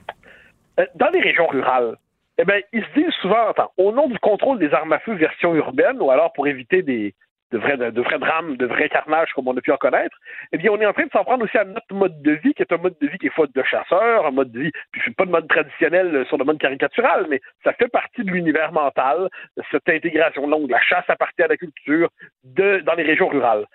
euh, dans les régions rurales, eh bien, ils se disent souvent, attends, au nom du contrôle des armes à feu version urbaine, ou alors pour éviter des, de vrais, de, vrais drames, de vrais carnages comme on a pu en connaître, eh bien, on est en train de s'en prendre aussi à notre mode de vie, qui est un mode de vie qui est faute de chasseurs, un mode de vie, puis je suis pas de mode traditionnel sur le mode caricatural, mais ça fait partie de l'univers mental, cette intégration longue, la chasse à partir de la culture de, dans les régions rurales.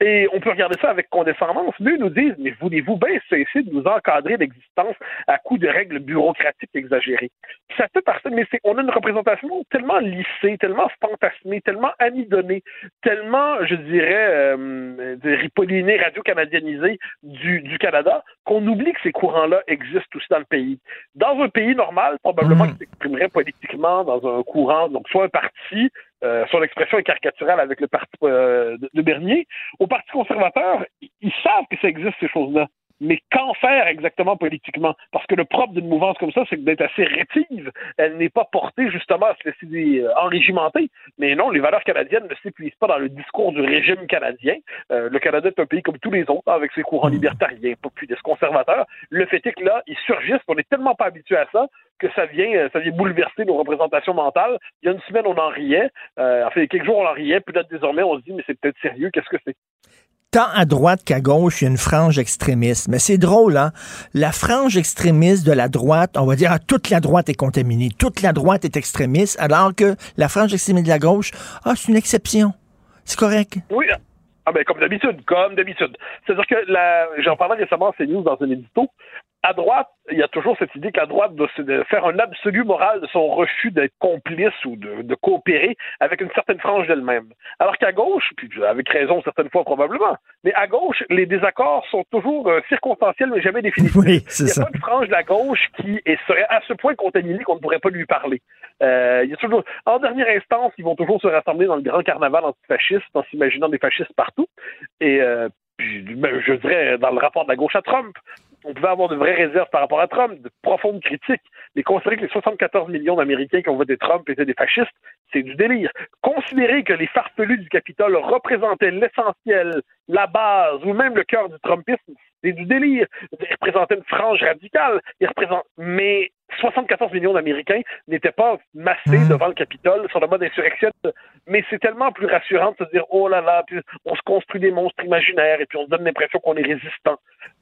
Et on peut regarder ça avec condescendance. Mais eux nous disent, mais voulez-vous bien cesser de nous encadrer l'existence à coup de règles bureaucratiques exagérées? Ça fait partie, mais c'est, on a une représentation tellement lissée, tellement fantasmée, tellement amidonnée, tellement, je dirais, euh, ripollinée, radio-canadianisée du, du Canada, qu'on oublie que ces courants-là existent aussi dans le pays. Dans un pays normal, probablement mmh. qui s'exprimerait politiquement dans un courant, donc soit un parti, euh, son expression est caricaturale avec le parti euh, de, Bernier. Au Parti conservateur, ils savent que ça existe, ces choses-là. Mais qu'en faire exactement politiquement? Parce que le propre d'une mouvance comme ça, c'est d'être assez rétive. Elle n'est pas portée justement à se laisser euh, enrégimenter. Mais non, les valeurs canadiennes ne s'épuisent pas dans le discours du régime canadien. Euh, le Canada est un pays comme tous les autres, avec ses courants libertariens, populistes, conservateurs. Le fait est que là, ils surgissent. On n'est tellement pas habitué à ça que ça vient, euh, ça vient bouleverser nos représentations mentales. Il y a une semaine, on en riait. Euh, enfin, quelques jours, on en riait. Peut-être désormais, on se dit, mais c'est peut-être sérieux. Qu'est-ce que c'est? Tant à droite qu'à gauche, il y a une frange extrémiste. Mais c'est drôle, hein? La frange extrémiste de la droite, on va dire, ah, toute la droite est contaminée, toute la droite est extrémiste, alors que la frange extrémiste de la gauche, ah, c'est une exception. C'est correct. Oui. Ah ben, comme d'habitude, comme d'habitude. C'est-à-dire que j'en parlais récemment à CNews dans un édito à droite, il y a toujours cette idée que la droite doit faire un absolu moral de son refus d'être complice ou de, coopérer avec une certaine frange d'elle-même. Alors qu'à gauche, puis avec raison certaines fois probablement, mais à gauche, les désaccords sont toujours euh, circonstanciels mais jamais définitifs. Oui, il n'y a pas de frange de la gauche qui serait à ce point contaminée qu'on ne pourrait pas lui parler. Euh, il y a toujours, en dernière instance, ils vont toujours se rassembler dans le grand carnaval antifasciste en s'imaginant des fascistes partout. Et euh, ben, je dirais, dans le rapport de la gauche à Trump, on pouvait avoir de vraies réserves par rapport à Trump, de profondes critiques, mais considérer que les 74 millions d'Américains qui ont voté Trump étaient des fascistes, c'est du délire. Considérer que les farfelus du Capitole représentaient l'essentiel, la base ou même le cœur du Trumpisme, c'est du délire. Ils représentaient une frange radicale, ils représentent... mais 74 millions d'Américains n'étaient pas massés mmh. devant le Capitole sur le mode insurrectionniste. Mais c'est tellement plus rassurant de se dire, oh là là, on se construit des monstres imaginaires et puis on se donne l'impression qu'on est résistant.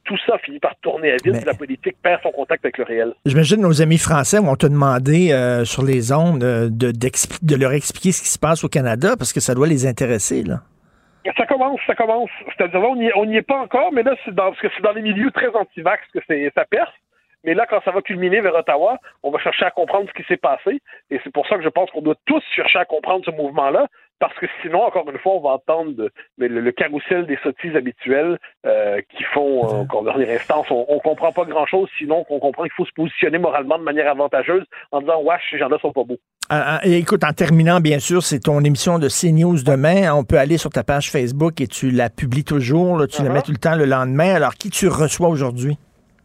Tout ça finit par tourner à vide, la politique perd son contact avec le réel. J'imagine nos amis français vont te demander euh, sur les ondes euh, de, de leur expliquer ce qui se passe au Canada parce que ça doit les intéresser, là. Ça commence, ça commence. C'est-à-dire, on n'y est pas encore, mais là, c'est dans, parce que c'est dans les milieux très anti-vax que ça perce. Mais là, quand ça va culminer vers Ottawa, on va chercher à comprendre ce qui s'est passé. Et c'est pour ça que je pense qu'on doit tous chercher à comprendre ce mouvement-là. parce que sinon, encore une fois, on va entendre mais le, carrousel des sottises habituelles euh, qui font euh, qu'en dernière instance, on, on comprend pas grand-chose, sinon qu'on comprend qu'il faut se positionner moralement de manière avantageuse en disant « Ouais, ces gens-là sont pas beaux ». Ah, ah, écoute, en terminant, bien sûr, c'est ton émission de CNews demain. On peut aller sur ta page Facebook et tu la publies toujours. tu la uh-huh. mets tout le temps le lendemain. Alors, qui tu reçois aujourd'hui?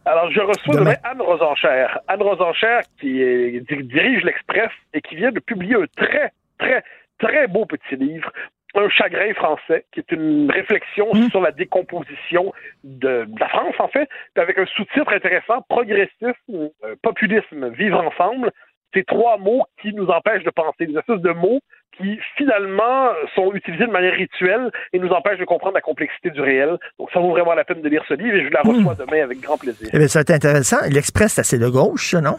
Alors, je reçois demain, Anne Rosenchère. Anne Rosenchère qui dirige l'Express et qui vient de publier un très, très, très beau petit livre un chagrin français, qui est une réflexion mmh. sur la décomposition de, la France, en fait, avec un sous-titre intéressant, progressisme, euh, populisme, vivre ensemble. C'est trois mots qui nous empêchent de penser, des espèces de mots qui finalement sont utilisés de manière rituelle et nous empêchent de comprendre la complexité du réel. Donc ça vaut vraiment la peine de lire ce livre et je la reçois mmh. demain avec grand plaisir. Eh bien, ça va être intéressant. L'Express, c'est assez de gauche, non?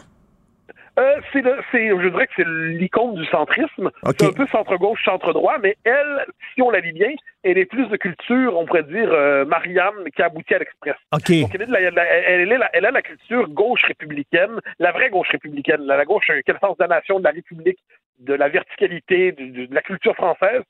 Euh, c'est, je dirais que c'est l'icône du centrisme. C'est un peu centre-gauche, centre-droit, mais elle, si on la lit bien, elle est plus de culture, on pourrait dire, euh, Marianne, qui a abouti à l'Express. Donc, elle, est elle, est la, elle, a la culture gauche républicaine, la vraie gauche républicaine, la, gauche qui a le sens de la nation, de la République, de la verticalité, de, de la culture française.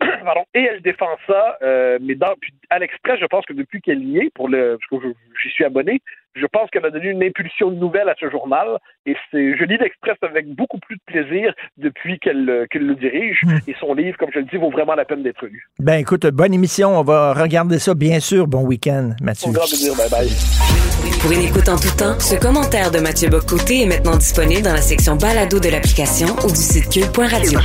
Pardon, et elle défend ça, euh, mais dans, puis à l'Express, je pense que depuis qu'elle y est, pour le, parce que j'y suis abonné, je pense qu'elle a donné une impulsion nouvelle à ce journal. Et c'est, je lis l'Express avec beaucoup plus de plaisir depuis qu'elle, le dirige. Hmm. Et son livre, comme je le dis, vaut vraiment la peine d'être lu. Ben écoute, bonne émission. On va regarder ça, bien sûr. Bon week-end, Mathieu. Bye bye. Pour une écoute en tout temps, ce commentaire de Mathieu Bocoté est maintenant disponible dans la section balado de l'application ou du site cube.radio.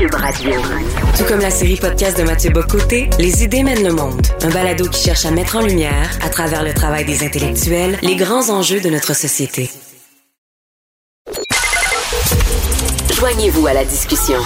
Tout comme la série podcast de Mathieu Bocoté, Les idées mènent le monde. Un balado qui cherche à mettre en lumière, à travers le travail des intellectuels, les grands enjeux de notre société. Joignez-vous à la discussion.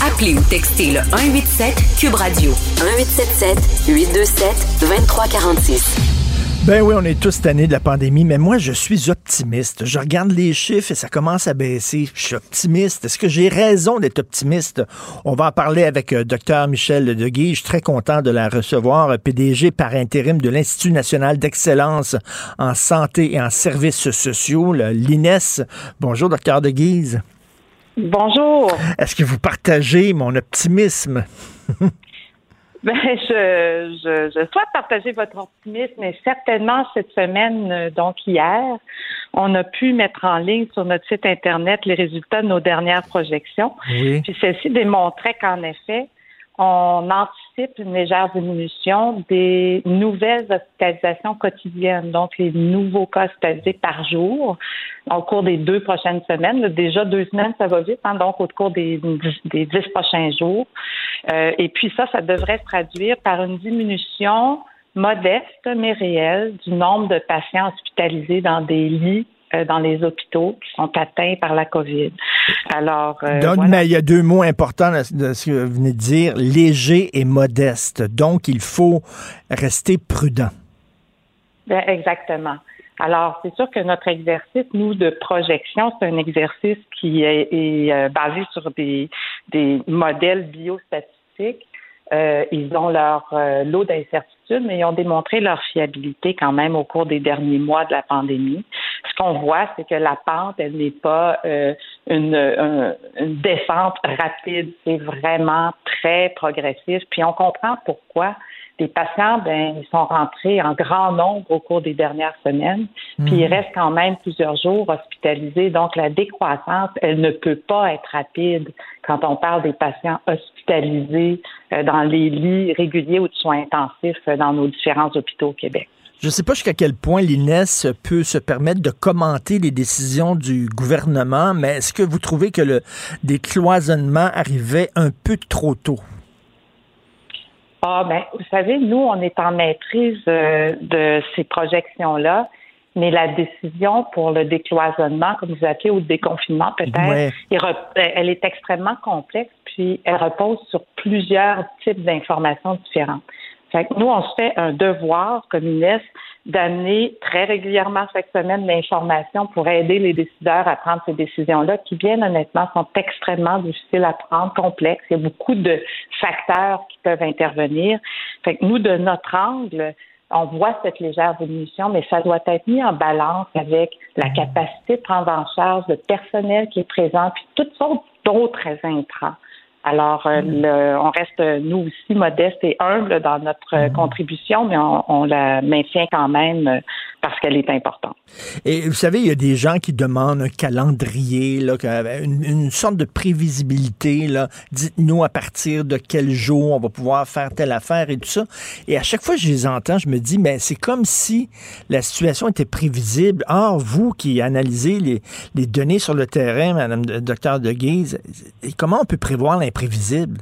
Appelez ou textez le 187 Cube Radio 1877 827 2346. Ben oui, on est tous tannés de la pandémie, mais moi, je suis optimiste. Je regarde les chiffres et ça commence à baisser. Je suis optimiste. Est-ce que j'ai raison d'être optimiste? On va en parler avec euh, Dr Michel Deguy. Je suis très content de la recevoir, PDG par intérim de l'Institut national d'excellence en santé et en services sociaux, l'INES. Bonjour, Dr Deguise. Bonjour. Est-ce que vous partagez mon optimisme? Ben, je, je, je, souhaite partager votre optimisme, mais certainement cette semaine, euh, donc hier, on a pu mettre en ligne sur notre site Internet les résultats de nos dernières projections. Oui. Puis celle-ci démontrait qu'en effet, on anticipe une légère diminution des nouvelles hospitalisations quotidiennes, donc les nouveaux cas hospitalisés par jour au cours des deux prochaines semaines. Déjà deux semaines, ça va vite, hein, donc au cours des, dix prochains jours. Euh, et puis ça, ça devrait se traduire par une diminution modeste mais réelle du nombre de patients hospitalisés dans des lits dans les hôpitaux qui sont atteints par la COVID. Alors, euh, Donc, mais il y a deux mots importants de ce que vous venez de dire, léger et modeste. Donc, il faut rester prudent. Ben, exactement. Alors, c'est sûr que notre exercice, nous, de projection, c'est un exercice qui est, euh, basé sur des, des modèles biostatistiques. Euh, ils ont leur lot d'incertitudes, mais ils ont démontré leur fiabilité quand même au cours des derniers mois de la pandémie ce qu'on voit, c'est que la pente, elle n'est pas euh, une, une, descente rapide. C'est vraiment très progressif. Puis on comprend pourquoi. Les patients, ben, ils sont rentrés en grand nombre au cours des dernières semaines, puis ils mhm. restent quand même plusieurs jours hospitalisés. Donc, la décroissance, elle ne peut pas être rapide quand on parle des patients hospitalisés euh, dans les lits réguliers ou de soins intensifs euh, dans nos différents hôpitaux au Québec. Je ne sais pas jusqu'à quel point l'INES peut se permettre de commenter les décisions du gouvernement, mais est-ce que vous trouvez que le décloisonnement arrivait un peu trop tôt? Ah, ben, vous savez, nous, on est en maîtrise euh, de ces projections-là, mais la décision pour le décloisonnement, comme vous appelez, ou le déconfinement, peut-être, elle est extrêmement complexe, puis elle repose sur plusieurs types d'informations différentes nous, on se fait un devoir comme INES d'amener très régulièrement chaque semaine l'information pour aider les décideurs à prendre ces décisions-là, qui bien honnêtement sont extrêmement difficiles à prendre, complexes. Il y a beaucoup de facteurs qui peuvent intervenir. Fait que nous, de notre angle, on voit cette légère diminution, mais ça doit être mis en balance avec la capacité de prendre en charge le personnel qui est présent, puis toutes sortes d'autres intrants. Alors, euh, le, on reste, nous aussi, modestes et humbles dans notre euh, contribution, mais on, on, la maintient quand même euh, parce qu'elle est importante. Et vous savez, il y a des gens qui demandent un calendrier, là, une, une sorte de prévisibilité. Dites-nous à partir de quel jour on va pouvoir faire telle affaire et tout ça. Et à chaque fois que je les entends, je me dis, mais c'est comme si la situation était prévisible. Or, vous qui analysez les, les données sur le terrain, Madame le docteur de Guise, comment on peut prévoir l'imprévisible?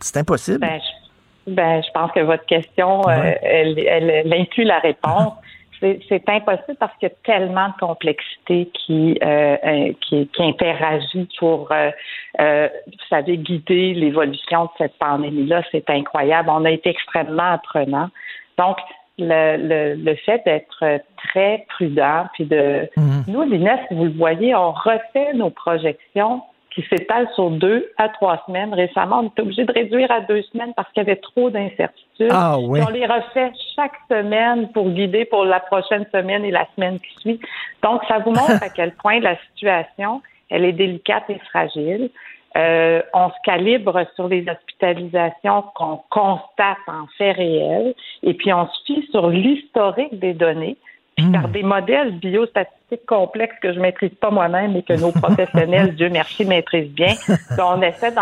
C'est impossible. Ben je, ben, je pense que votre question, euh, elle, elle, elle, inclut la réponse. C'est impossible parce qu'il y a tellement de complexité qui, euh, euh qui, qui, interagit pour, euh, euh, vous savez, guider l'évolution de cette pandémie-là. C'est incroyable. On a été extrêmement apprenant. Donc, le, le, le fait d'être très prudent, puis de... Mmh. Nous, l'INES, vous le voyez, on refait nos projections qui s'étale sur deux à trois semaines. Récemment, on était obligé de réduire à deux semaines parce qu'il y avait trop d'incertitudes. Ah, oui. on les refait chaque semaine pour guider pour la prochaine semaine et la semaine qui suit. Donc, ça vous montre à quel point la situation, elle est délicate et fragile. Euh, on se calibre sur les hospitalisations qu'on constate en fait réel et puis on se fie sur l'historique des données par des modèles biostatistiques complexes que je maîtrise pas moi-même et que nos professionnels, Dieu merci, maîtrisent bien. on essaie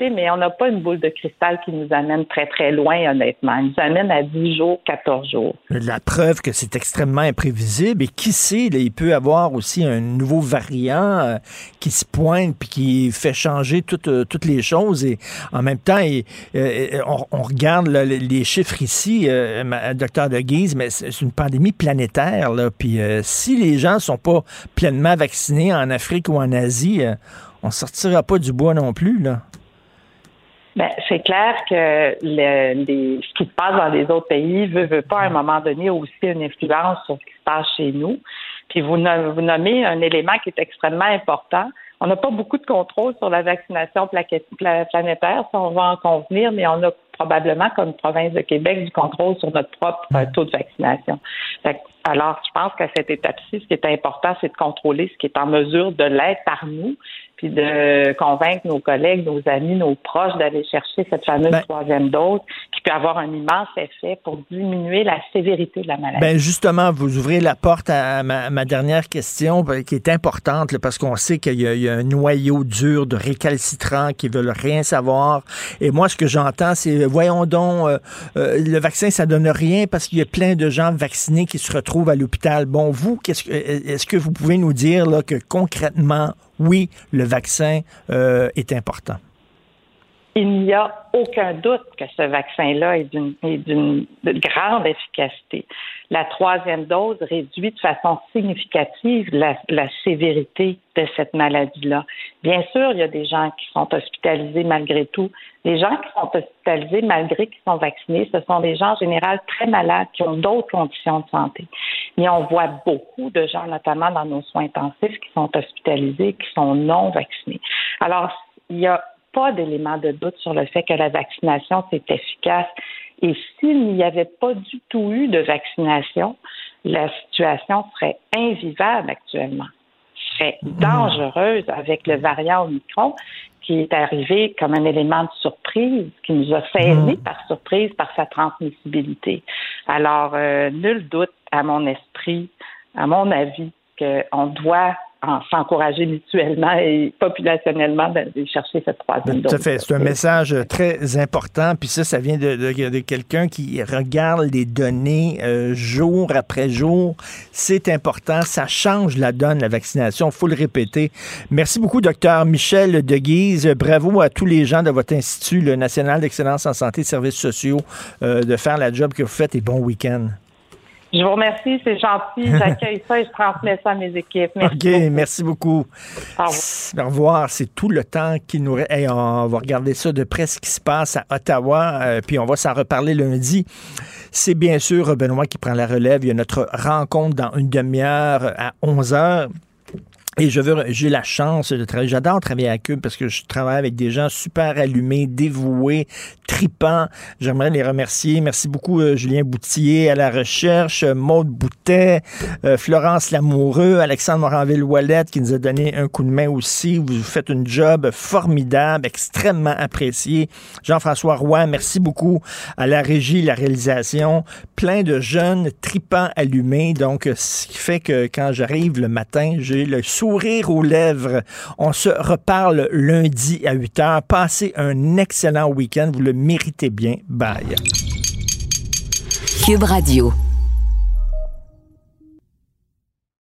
mais on n'a pas une boule de cristal qui nous amène très, très loin, honnêtement. Il nous amène à 10 jours, 14 jours. La preuve que c'est extrêmement imprévisible. Et qui sait, il peut y avoir aussi un nouveau variant euh, qui se pointe puis qui fait changer toutes, euh, toutes les choses. Et en même temps, euh, on, regarde les chiffres ici, docteur de Guise, mais c'est une pandémie planétaire. Là, puis si les gens sont pas pleinement vaccinés en Afrique ou en Asie, on sortira pas du bois non plus. Là. Ben, c'est clair que le, les, ce qui se passe dans les autres pays veut, veut pas à un moment donné aussi une influence sur ce qui se passe chez nous. Puis vous, vous nommez un élément qui est extrêmement important. On n'a pas beaucoup de contrôle sur la vaccination planétaire, si on va en convenir, mais on a probablement, comme province de Québec, du contrôle sur notre propre euh, taux de vaccination. alors, je pense qu'à cette étape-ci, ce qui est important, c'est de contrôler ce qui est en mesure de l'être par nous, puis de convaincre nos collègues, nos amis, nos proches d'aller chercher cette fameuse ben, troisième dose qui peut avoir un immense effet pour diminuer la sévérité de la maladie. Ben justement, vous ouvrez la porte à ma, ma dernière question ben, qui est importante là, parce qu'on sait qu'il y, y, a un noyau dur de récalcitrants qui veulent rien savoir. Et moi, ce que j'entends, c'est voyons donc, euh, euh, le vaccin, ça donne rien parce qu'il y a plein de gens vaccinés qui se retrouvent à l'hôpital. Bon, vous, qu'est-ce que, est-ce que vous pouvez nous dire là, que concrètement, oui, le vaccin euh, est important. Il n'y a aucun doute que ce vaccin-là est d'une grande efficacité. La troisième dose réduit de façon significative la, sévérité de cette maladie-là. Bien sûr, il y a des gens qui sont hospitalisés malgré tout. Les gens qui sont hospitalisés malgré qu'ils sont vaccinés, ce sont des gens en général très malades qui ont d'autres conditions de santé. Mais on voit beaucoup de gens, notamment dans nos soins intensifs, qui sont hospitalisés, qui sont non vaccinés. Alors, il y a pas d'élément de doute sur le fait que la vaccination, c'est efficace. Et s'il n'y avait pas du tout eu de vaccination, la situation serait invivable actuellement. Serait mmh. dangereuse avec le variant Omicron qui est arrivé comme un élément de surprise, qui nous a fait mmh. par surprise par sa transmissibilité. Alors, euh, nul doute à mon esprit, à mon avis, qu'on doit s'encourager mutuellement et populationnellement d'aller chercher cette troisième dose. Tout à fait. C'est un message très important. Puis ça, ça vient de, de, de quelqu'un qui regarde les données euh, jour après jour. C'est important. Ça change la donne, la vaccination. Il faut le répéter. Merci beaucoup, docteur Michel Deguise. Bravo à tous les gens de votre Institut le National d'excellence en santé et services sociaux euh, de faire la job que vous faites et bon week-end. Je vous remercie, c'est gentil. J'accueille ça et je transmets ça à mes équipes. Merci OK, beaucoup. merci beaucoup. Au revoir. C'est tout le temps qu'il nous reste. Hey, on va regarder ça de près ce qui se passe à Ottawa, euh, puis on va s'en reparler lundi. C'est bien sûr Benoît qui prend la relève. Il y a notre rencontre dans une demi-heure à 11 heures. Et je veux, j'ai la chance de travailler. J'adore travailler à Cube parce que je travaille avec des gens super allumés, dévoués, tripants. J'aimerais les remercier. Merci beaucoup, euh, Julien Boutier à la recherche, Maude Boutet, euh, Florence Lamoureux, Alexandre Moranville-Wallet qui nous a donné un coup de main aussi. Vous faites un job formidable, extrêmement apprécié. Jean-François Roy, merci beaucoup à la régie, la réalisation. Plein de jeunes tripants allumés. Donc, ce qui fait que quand j'arrive le matin, j'ai le sourire aux lèvres. On se reparle lundi à 8 heures. Passez un excellent week-end. Vous le méritez bien. Bye. Cube Radio.